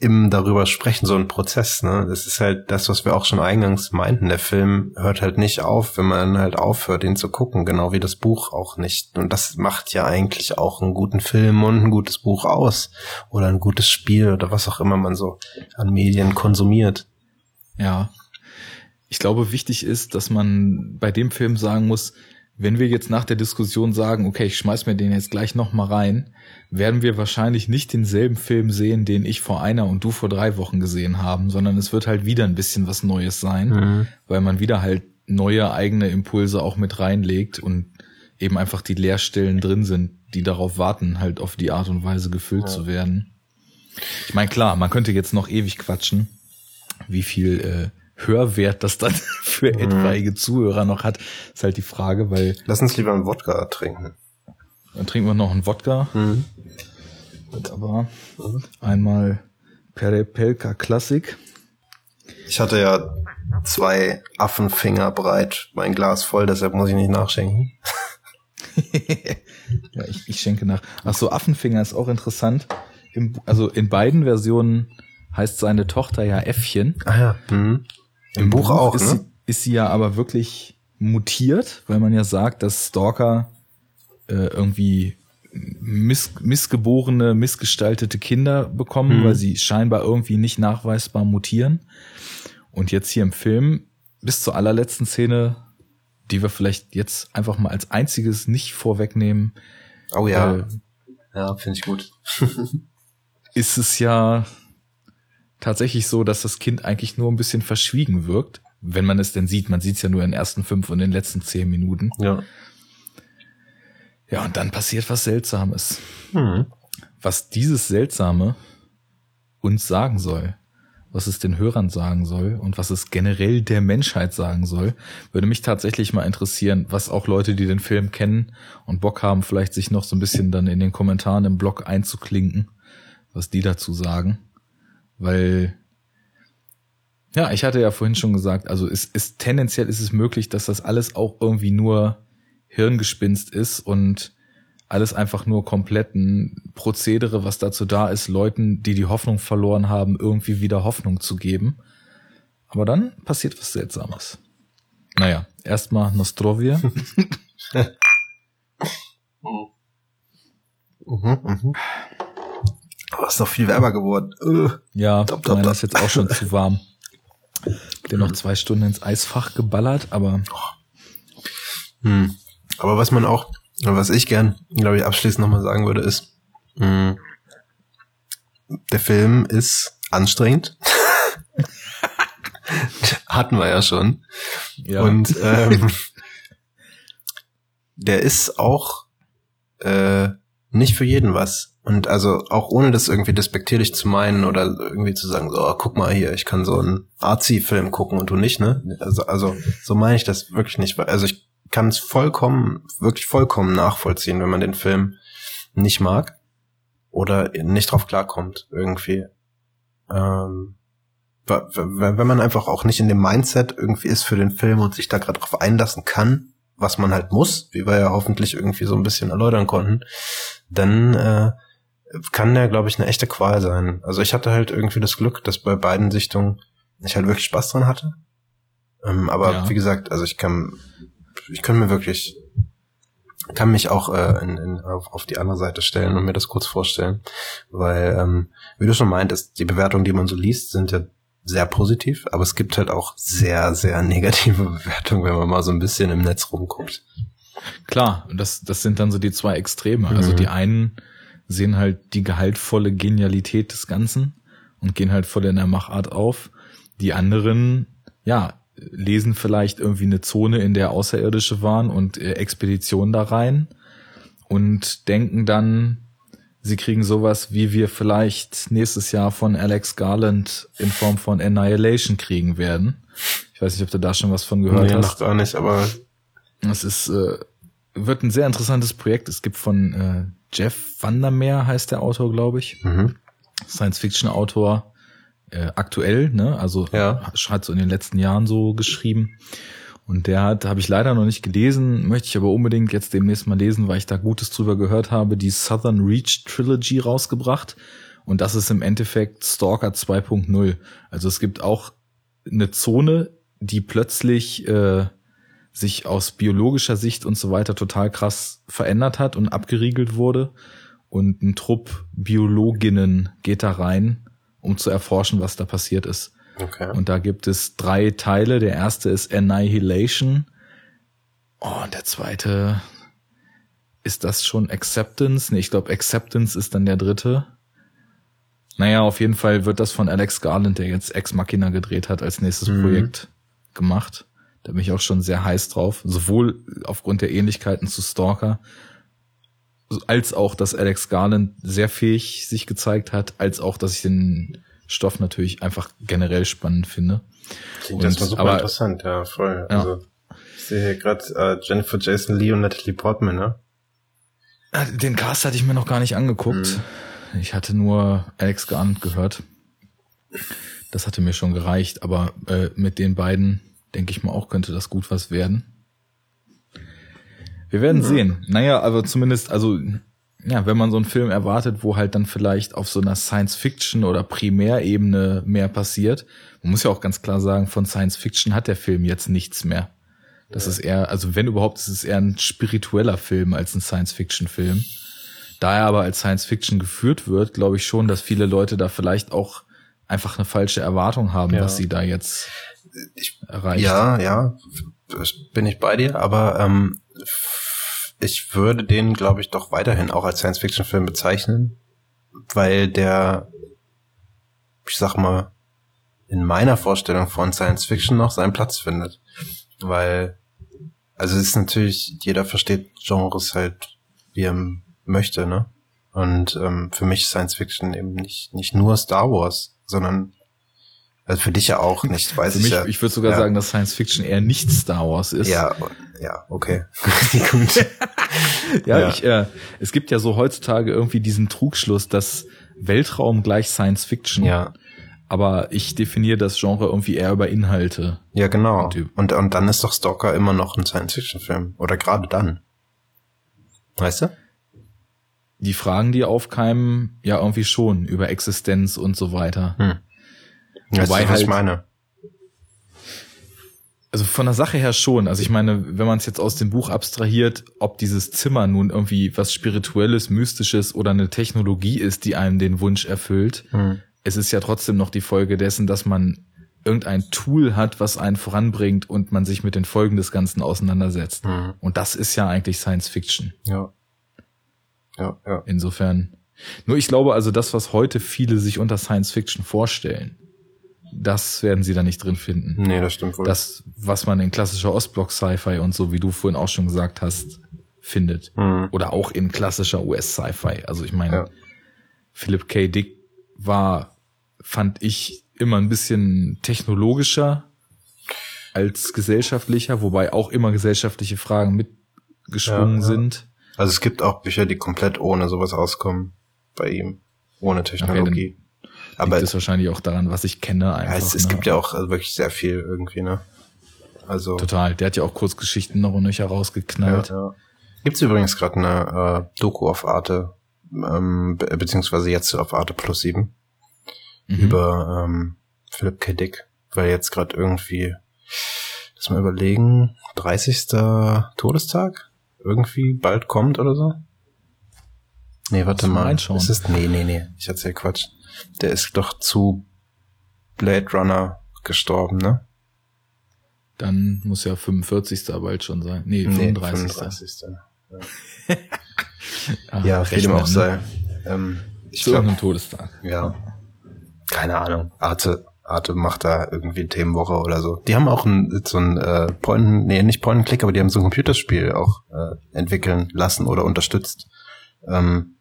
im darüber sprechen so ein Prozess, ne? Das ist halt das, was wir auch schon eingangs meinten. Der Film hört halt nicht auf, wenn man halt aufhört, ihn zu gucken, genau wie das Buch auch nicht. Und das macht ja eigentlich auch einen guten Film und ein gutes Buch aus. Oder ein gutes Spiel oder was auch immer man so an Medien konsumiert. Ja. Ich glaube, wichtig ist, dass man bei dem Film sagen muss, wenn wir jetzt nach der Diskussion sagen, okay, ich schmeiß mir den jetzt gleich noch mal rein, werden wir wahrscheinlich nicht denselben Film sehen, den ich vor einer und du vor drei Wochen gesehen haben, sondern es wird halt wieder ein bisschen was Neues sein, mhm. weil man wieder halt neue eigene Impulse auch mit reinlegt und eben einfach die Leerstellen drin sind, die darauf warten, halt auf die Art und Weise gefüllt ja. zu werden. Ich meine, klar, man könnte jetzt noch ewig quatschen, wie viel äh, Hörwert das dann für mhm. etwaige Zuhörer noch hat, ist halt die Frage, weil. Lass uns lieber einen Wodka trinken. Dann trinken wir noch einen Wodka. Mhm. Aber mhm. einmal Perepelka Klassik. Ich hatte ja zwei Affenfinger breit mein Glas voll, deshalb muss ich nicht nachschenken. ja, ich, ich schenke nach. Ach so, Affenfinger ist auch interessant. Im, also in beiden Versionen heißt seine Tochter ja Äffchen. Ah ja. Mhm. Im, Im Buch, Buch, auch, ist, ne? sie, ist sie ja aber wirklich mutiert, weil man ja sagt, dass Stalker äh, irgendwie miss, missgeborene, missgestaltete Kinder bekommen, mhm. weil sie scheinbar irgendwie nicht nachweisbar mutieren. Und jetzt hier im Film, bis zur allerletzten Szene, die wir vielleicht jetzt einfach mal als einziges nicht vorwegnehmen. Oh ja. Äh, ja, finde ich gut. ist es ja tatsächlich so, dass das Kind eigentlich nur ein bisschen verschwiegen wirkt, wenn man es denn sieht. Man sieht es ja nur in den ersten fünf und in den letzten zehn Minuten. Ja. Ja, und dann passiert was Seltsames. Mhm. Was dieses Seltsame uns sagen soll, was es den Hörern sagen soll und was es generell der Menschheit sagen soll, würde mich tatsächlich mal interessieren, was auch Leute, die den Film kennen und Bock haben, vielleicht sich noch so ein bisschen dann in den Kommentaren im Blog einzuklinken, was die dazu sagen. Weil, ja, ich hatte ja vorhin schon gesagt, also es ist tendenziell ist es möglich, dass das alles auch irgendwie nur Hirngespinst ist und alles einfach nur komplett ein Prozedere, was dazu da ist, Leuten, die die Hoffnung verloren haben, irgendwie wieder Hoffnung zu geben. Aber dann passiert was Seltsames. Naja, erstmal Nostrovia. mhm, mhm. Oh, ist doch viel wärmer geworden. Uh. Ja, top, top, meiner ist jetzt auch schon zu warm. Den noch zwei Stunden ins Eisfach geballert, aber. Hm. Aber was man auch, was ich gern, glaube ich, abschließend nochmal sagen würde, ist, mh, hm, der Film ist anstrengend. Hatten wir ja schon. Ja. Und ähm, der ist auch äh, nicht für jeden was. Und also auch ohne das irgendwie despektierlich zu meinen oder irgendwie zu sagen, so, oh, guck mal hier, ich kann so einen Arzi-Film gucken und du nicht, ne? Also, also so meine ich das wirklich nicht. Also ich kann es vollkommen, wirklich vollkommen nachvollziehen, wenn man den Film nicht mag oder nicht drauf klarkommt irgendwie. Ähm, wenn man einfach auch nicht in dem Mindset irgendwie ist für den Film und sich da gerade drauf einlassen kann, was man halt muss, wie wir ja hoffentlich irgendwie so ein bisschen erläutern konnten, dann äh, kann der, glaube ich, eine echte Qual sein. Also ich hatte halt irgendwie das Glück, dass bei beiden Sichtungen ich halt wirklich Spaß dran hatte. Ähm, aber ja. wie gesagt, also ich kann, ich kann mir wirklich, kann mich auch äh, in, in, auf, auf die andere Seite stellen und mir das kurz vorstellen, weil, ähm, wie du schon meintest, die Bewertungen, die man so liest, sind ja sehr positiv, aber es gibt halt auch sehr, sehr negative Bewertungen, wenn man mal so ein bisschen im Netz rumguckt. Klar, das, das sind dann so die zwei Extreme. Also mhm. die einen sehen halt die gehaltvolle Genialität des Ganzen und gehen halt voll in der Machart auf. Die anderen, ja, lesen vielleicht irgendwie eine Zone, in der Außerirdische waren und äh, Expeditionen da rein und denken dann, sie kriegen sowas, wie wir vielleicht nächstes Jahr von Alex Garland in Form von Annihilation kriegen werden. Ich weiß nicht, ob du da schon was von gehört nee, hast. noch gar nicht, aber es ist äh, wird ein sehr interessantes Projekt. Es gibt von äh, Jeff Vandermeer heißt der Autor, glaube ich. Mhm. Science-Fiction-Autor, äh, aktuell, ne? Also Ja. hat so in den letzten Jahren so geschrieben. Und der hat, habe ich leider noch nicht gelesen, möchte ich aber unbedingt jetzt demnächst mal lesen, weil ich da Gutes drüber gehört habe, die Southern Reach Trilogy rausgebracht. Und das ist im Endeffekt Stalker 2.0. Also es gibt auch eine Zone, die plötzlich äh, sich aus biologischer Sicht und so weiter total krass verändert hat und abgeriegelt wurde. Und ein Trupp Biologinnen geht da rein, um zu erforschen, was da passiert ist. Okay. Und da gibt es drei Teile. Der erste ist Annihilation. Oh, und der zweite ist das schon Acceptance? Nee, ich glaube Acceptance ist dann der dritte. Naja, auf jeden Fall wird das von Alex Garland, der jetzt Ex Machina gedreht hat, als nächstes Mhm. Projekt gemacht. Da bin ich auch schon sehr heiß drauf. Sowohl aufgrund der Ähnlichkeiten zu Stalker, als auch, dass Alex Garland sehr fähig sich gezeigt hat, als auch, dass ich den Stoff natürlich einfach generell spannend finde. Klingt erstmal super aber- interessant, ja, voll. Ja. Also, ich sehe hier gerade äh, Jennifer Jason Lee und Natalie Portman, ne? Ah, Den Cast hatte ich mir noch gar nicht angeguckt. Ich hatte nur Alex Garland gehört. Das hatte mir schon gereicht, aber äh, mit den beiden denke ich mal auch könnte das gut was werden. Wir werden sehen. Naja, aber zumindest, also ja, wenn man so einen Film erwartet, wo halt dann vielleicht auf so einer Science-Fiction oder Primärebene mehr passiert, man muss ja auch ganz klar sagen, von Science-Fiction hat der Film jetzt nichts mehr. Das ist eher, also wenn überhaupt, ist es eher ein spiritueller Film als ein Science-Fiction-Film. Da er aber als Science-Fiction geführt wird, glaube ich schon, dass viele Leute da vielleicht auch einfach eine falsche Erwartung haben, Ja. was sie da jetzt Ich, erreicht. ja, ja, bin ich bei dir, aber ähm, ich würde den, glaube ich, doch weiterhin auch als Science-Fiction-Film bezeichnen, weil der, ich sag mal, in meiner Vorstellung von Science-Fiction noch seinen Platz findet. Weil, also es ist natürlich, jeder versteht Genres halt, wie er möchte, ne? Und ähm, für mich ist Science-Fiction eben nicht, nicht nur Star Wars, sondern also für dich ja auch nicht, weiß Für ich mich, ja. ich würde sogar ja. sagen, dass Science Fiction eher nicht Star Wars ist. Ja, ja, okay. Gut. ja, ja. Ich, äh, es gibt ja so heutzutage irgendwie diesen Trugschluss, dass Weltraum gleich Science Fiction. ja, Aber ich definiere das Genre irgendwie eher über Inhalte. ja, genau. Und, und dann ist doch Stalker immer noch ein Science-Fiction-Film. Oder gerade dann. Weißt du? Die Fragen, die aufkeimen, ja irgendwie schon über Existenz und so weiter. Hm. Weißt Wobei du, was ich halt- meine? Also von der Sache her schon. Also ich meine, wenn man es jetzt aus dem Buch abstrahiert, ob dieses Zimmer nun irgendwie was Spirituelles, Mystisches oder eine Technologie ist, die einem den Wunsch erfüllt, Hm. es ist ja trotzdem noch die Folge dessen, dass man irgendein Tool hat, was einen voranbringt und man sich mit den Folgen des Ganzen auseinandersetzt. Hm. Und das ist ja eigentlich Science Fiction. Ja. Ja, ja. Insofern. Nur ich glaube also, das, was heute viele sich unter Science Fiction vorstellen, das werden sie da nicht drin finden. Nee, das stimmt wohl. Das, was man in klassischer Ostblock-Sci-Fi und so, wie du vorhin auch schon gesagt hast, findet. Hm. Oder auch in klassischer US-Sci-Fi. Also ich meine, Ja. Philip K. Dick war, fand ich, immer ein bisschen technologischer als gesellschaftlicher, wobei auch immer gesellschaftliche Fragen mitgeschwungen Ja, ja. sind. Also es gibt auch Bücher, die komplett ohne sowas auskommen bei ihm. Ohne Technologie. Aber Aber das ist wahrscheinlich auch daran, was ich kenne einfach. ja, es, es ne? gibt ja auch also wirklich sehr viel irgendwie, ne? Also. Total. Der hat ja auch Kurzgeschichten noch und nöcher Ja, rausgeknallt. ja. Gibt's übrigens gerade eine äh, Doku auf Arte, ähm, be beziehungsweise jetzt auf Arte Plus 7 Mhm. über ähm, Philip K. Dick, weil jetzt gerade irgendwie, lass mal überlegen, 30. Todestag irgendwie bald kommt oder so. Nee, warte mal. reinschauen. Ist es, nee, nee, nee, ich erzähl Quatsch. Der ist doch zu Blade Runner gestorben, ne? Dann muss ja 45. bald schon sein. Nee, 35. 35. Ah, Ja, wie dem auch ne? sei. Ähm, ich Zu glaube, irgendeinem Todestag. ja. Keine Ahnung. Arte, Arte macht da irgendwie Themenwoche oder so. Die haben auch ein, so ein äh, Point, nee, nicht Point and Click, aber die haben so ein Computerspiel auch äh, entwickeln lassen oder unterstützt, ähm,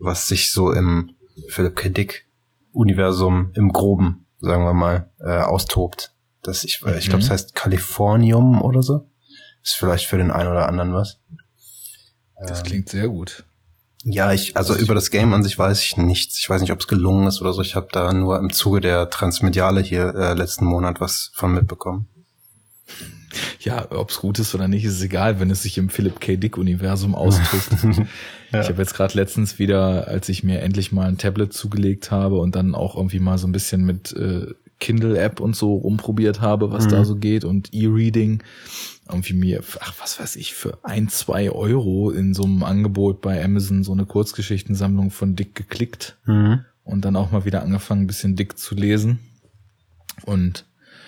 was sich so im Philip K. Dick Universum im Groben, sagen wir mal, äh, austobt. Das ich, ich glaube, Mhm. es heißt Californium oder so. Ist vielleicht für den einen oder anderen was. Das klingt sehr gut. Ja, ich, also über das Game an sich weiß ich nichts. Ich weiß nicht, ob es gelungen ist oder so. Ich habe da nur im Zuge der Transmediale hier äh, letzten Monat was von mitbekommen. Ja, ob es gut ist oder nicht, ist egal, wenn es sich im Philip K. Dick-Universum ausdrückt. ja. Ich habe jetzt gerade letztens wieder, als ich mir endlich mal ein Tablet zugelegt habe und dann auch irgendwie mal so ein bisschen mit äh, Kindle-App und so rumprobiert habe, was mhm. da so geht und E-Reading, irgendwie mir, ach, was weiß ich, für ein, zwei Euro in so einem Angebot bei Amazon so eine Kurzgeschichtensammlung von Dick geklickt mhm. und dann auch mal wieder angefangen, ein bisschen Dick zu lesen. Und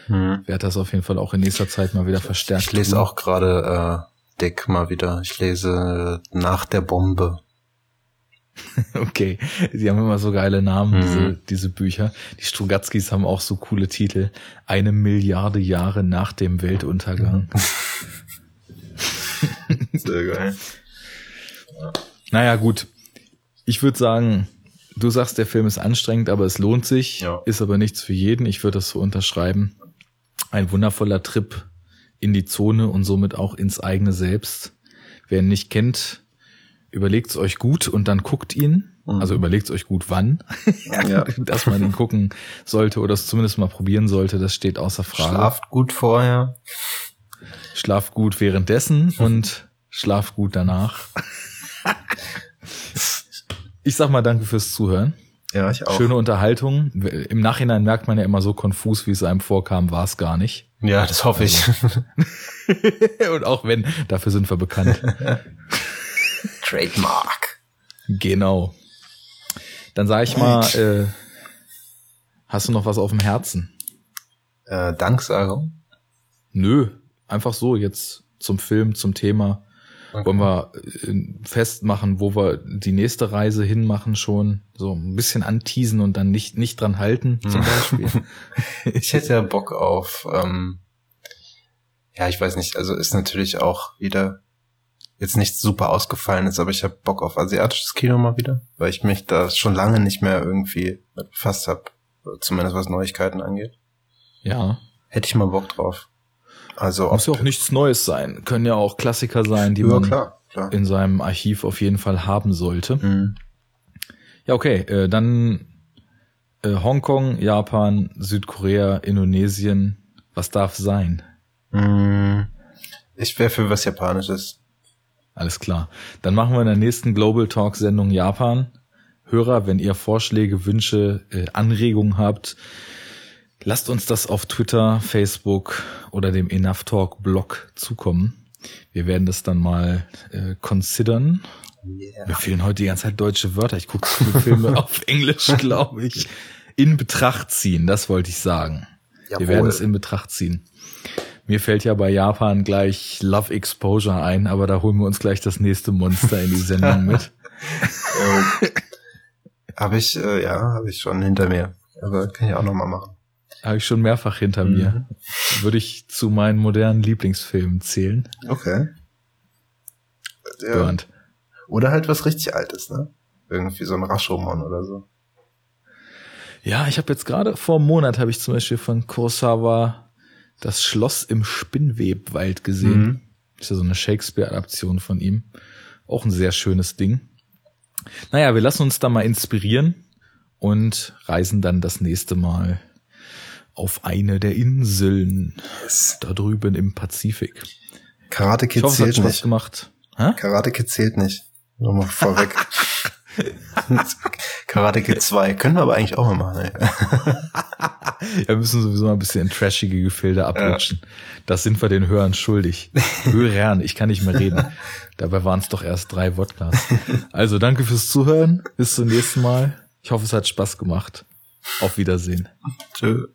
mhm. werde das auf jeden Fall auch in nächster Zeit mal wieder verstärkt. Ich lese auch gerade äh, Dick mal wieder. Ich lese nach der Bombe. Okay, die haben immer so geile Namen, mhm. diese, diese Bücher. Die Strugatzkis haben auch so coole Titel. Eine Milliarde Jahre nach dem Weltuntergang. Mhm. Sehr geil. Naja, gut. Ich würde sagen, du sagst, der Film ist anstrengend, aber es lohnt sich. Ja. Ist aber nichts für jeden. Ich würde das so unterschreiben. Ein wundervoller Trip in die Zone und somit auch ins eigene Selbst. Wer ihn nicht kennt, überlegt es euch gut und dann guckt ihn. Mhm. Also überlegt euch gut, wann, ja. dass man ihn gucken sollte oder es zumindest mal probieren sollte. Das steht außer Frage. Schlaft gut vorher. Schlaf gut währenddessen und schlaf gut danach. ich sag mal danke fürs Zuhören. Ja, ich auch. Schöne Unterhaltung. Im Nachhinein merkt man ja immer so konfus, wie es einem vorkam, war es gar nicht. Ja, das hoffe ich. Also. und auch wenn, dafür sind wir bekannt. Trademark. Genau. Dann sag ich mal, äh, hast du noch was auf dem Herzen? Äh, Danksagung? Nö, einfach so jetzt zum Film, zum Thema. Okay. Wollen wir äh, festmachen, wo wir die nächste Reise hinmachen schon, so ein bisschen anteasen und dann nicht nicht dran halten zum Beispiel. ich hätte ja Bock auf, ähm, ja, ich weiß nicht, also ist natürlich auch wieder jetzt nicht super ausgefallen ist, aber ich habe Bock auf asiatisches Kino mal wieder, weil ich mich da schon lange nicht mehr irgendwie befasst habe, zumindest was Neuigkeiten angeht. Ja. Hätte ich mal Bock drauf. Also muss ja auch nichts Neues sein, können ja auch Klassiker sein, die ja, man klar, klar. in seinem Archiv auf jeden Fall haben sollte. Mhm. Ja, okay, äh, dann äh, Hongkong, Japan, Südkorea, Indonesien. Was darf sein? Mhm. Ich wäre für was Japanisches. Alles klar. Dann machen wir in der nächsten Global Talk Sendung Japan. Hörer, wenn ihr Vorschläge, Wünsche, äh, Anregungen habt, lasst uns das auf Twitter, Facebook oder dem Enough Talk Blog zukommen. Wir werden das dann mal äh, considern. Yeah. Mir fehlen heute die ganze Zeit deutsche Wörter. Ich gucke Filme auf Englisch, glaube ich. In Betracht ziehen, das wollte ich sagen. Jawohl. Wir werden es in Betracht ziehen. Mir fällt ja bei Japan gleich Love Exposure ein, aber da holen wir uns gleich das nächste Monster in die Sendung mit. habe ich, äh, ja, habe ich schon hinter mir. Aber kann ich auch noch mal machen. Habe ich schon mehrfach hinter mhm. mir. Würde ich zu meinen modernen Lieblingsfilmen zählen. Okay. Ja. Burnt. Oder halt was richtig Altes, ne? Irgendwie so ein Rashomon oder so. Ja, ich habe jetzt gerade vor einem Monat habe ich zum Beispiel von Kurosawa das Schloss im Spinnwebwald gesehen. Mhm. Ist ja so eine Shakespeare-Adaption von ihm. Auch ein sehr schönes Ding. Naja, wir lassen uns da mal inspirieren und reisen dann das nächste Mal auf eine der Inseln yes. da drüben im Pazifik. Karate Kid hoffe, zählt nicht. gemacht. Hä? Karate Kid zählt nicht. Nur mal vorweg. Karate Kid 2 können wir aber eigentlich auch mal machen. ja, wir müssen sowieso mal ein bisschen in trashige Gefilde abrutschen. Ja. Das sind wir den Hörern schuldig. Hörern, ich kann nicht mehr reden. Dabei waren es doch erst drei Wodkas. Also danke fürs Zuhören. Bis zum nächsten Mal. Ich hoffe, es hat Spaß gemacht. Auf Wiedersehen. Tschö.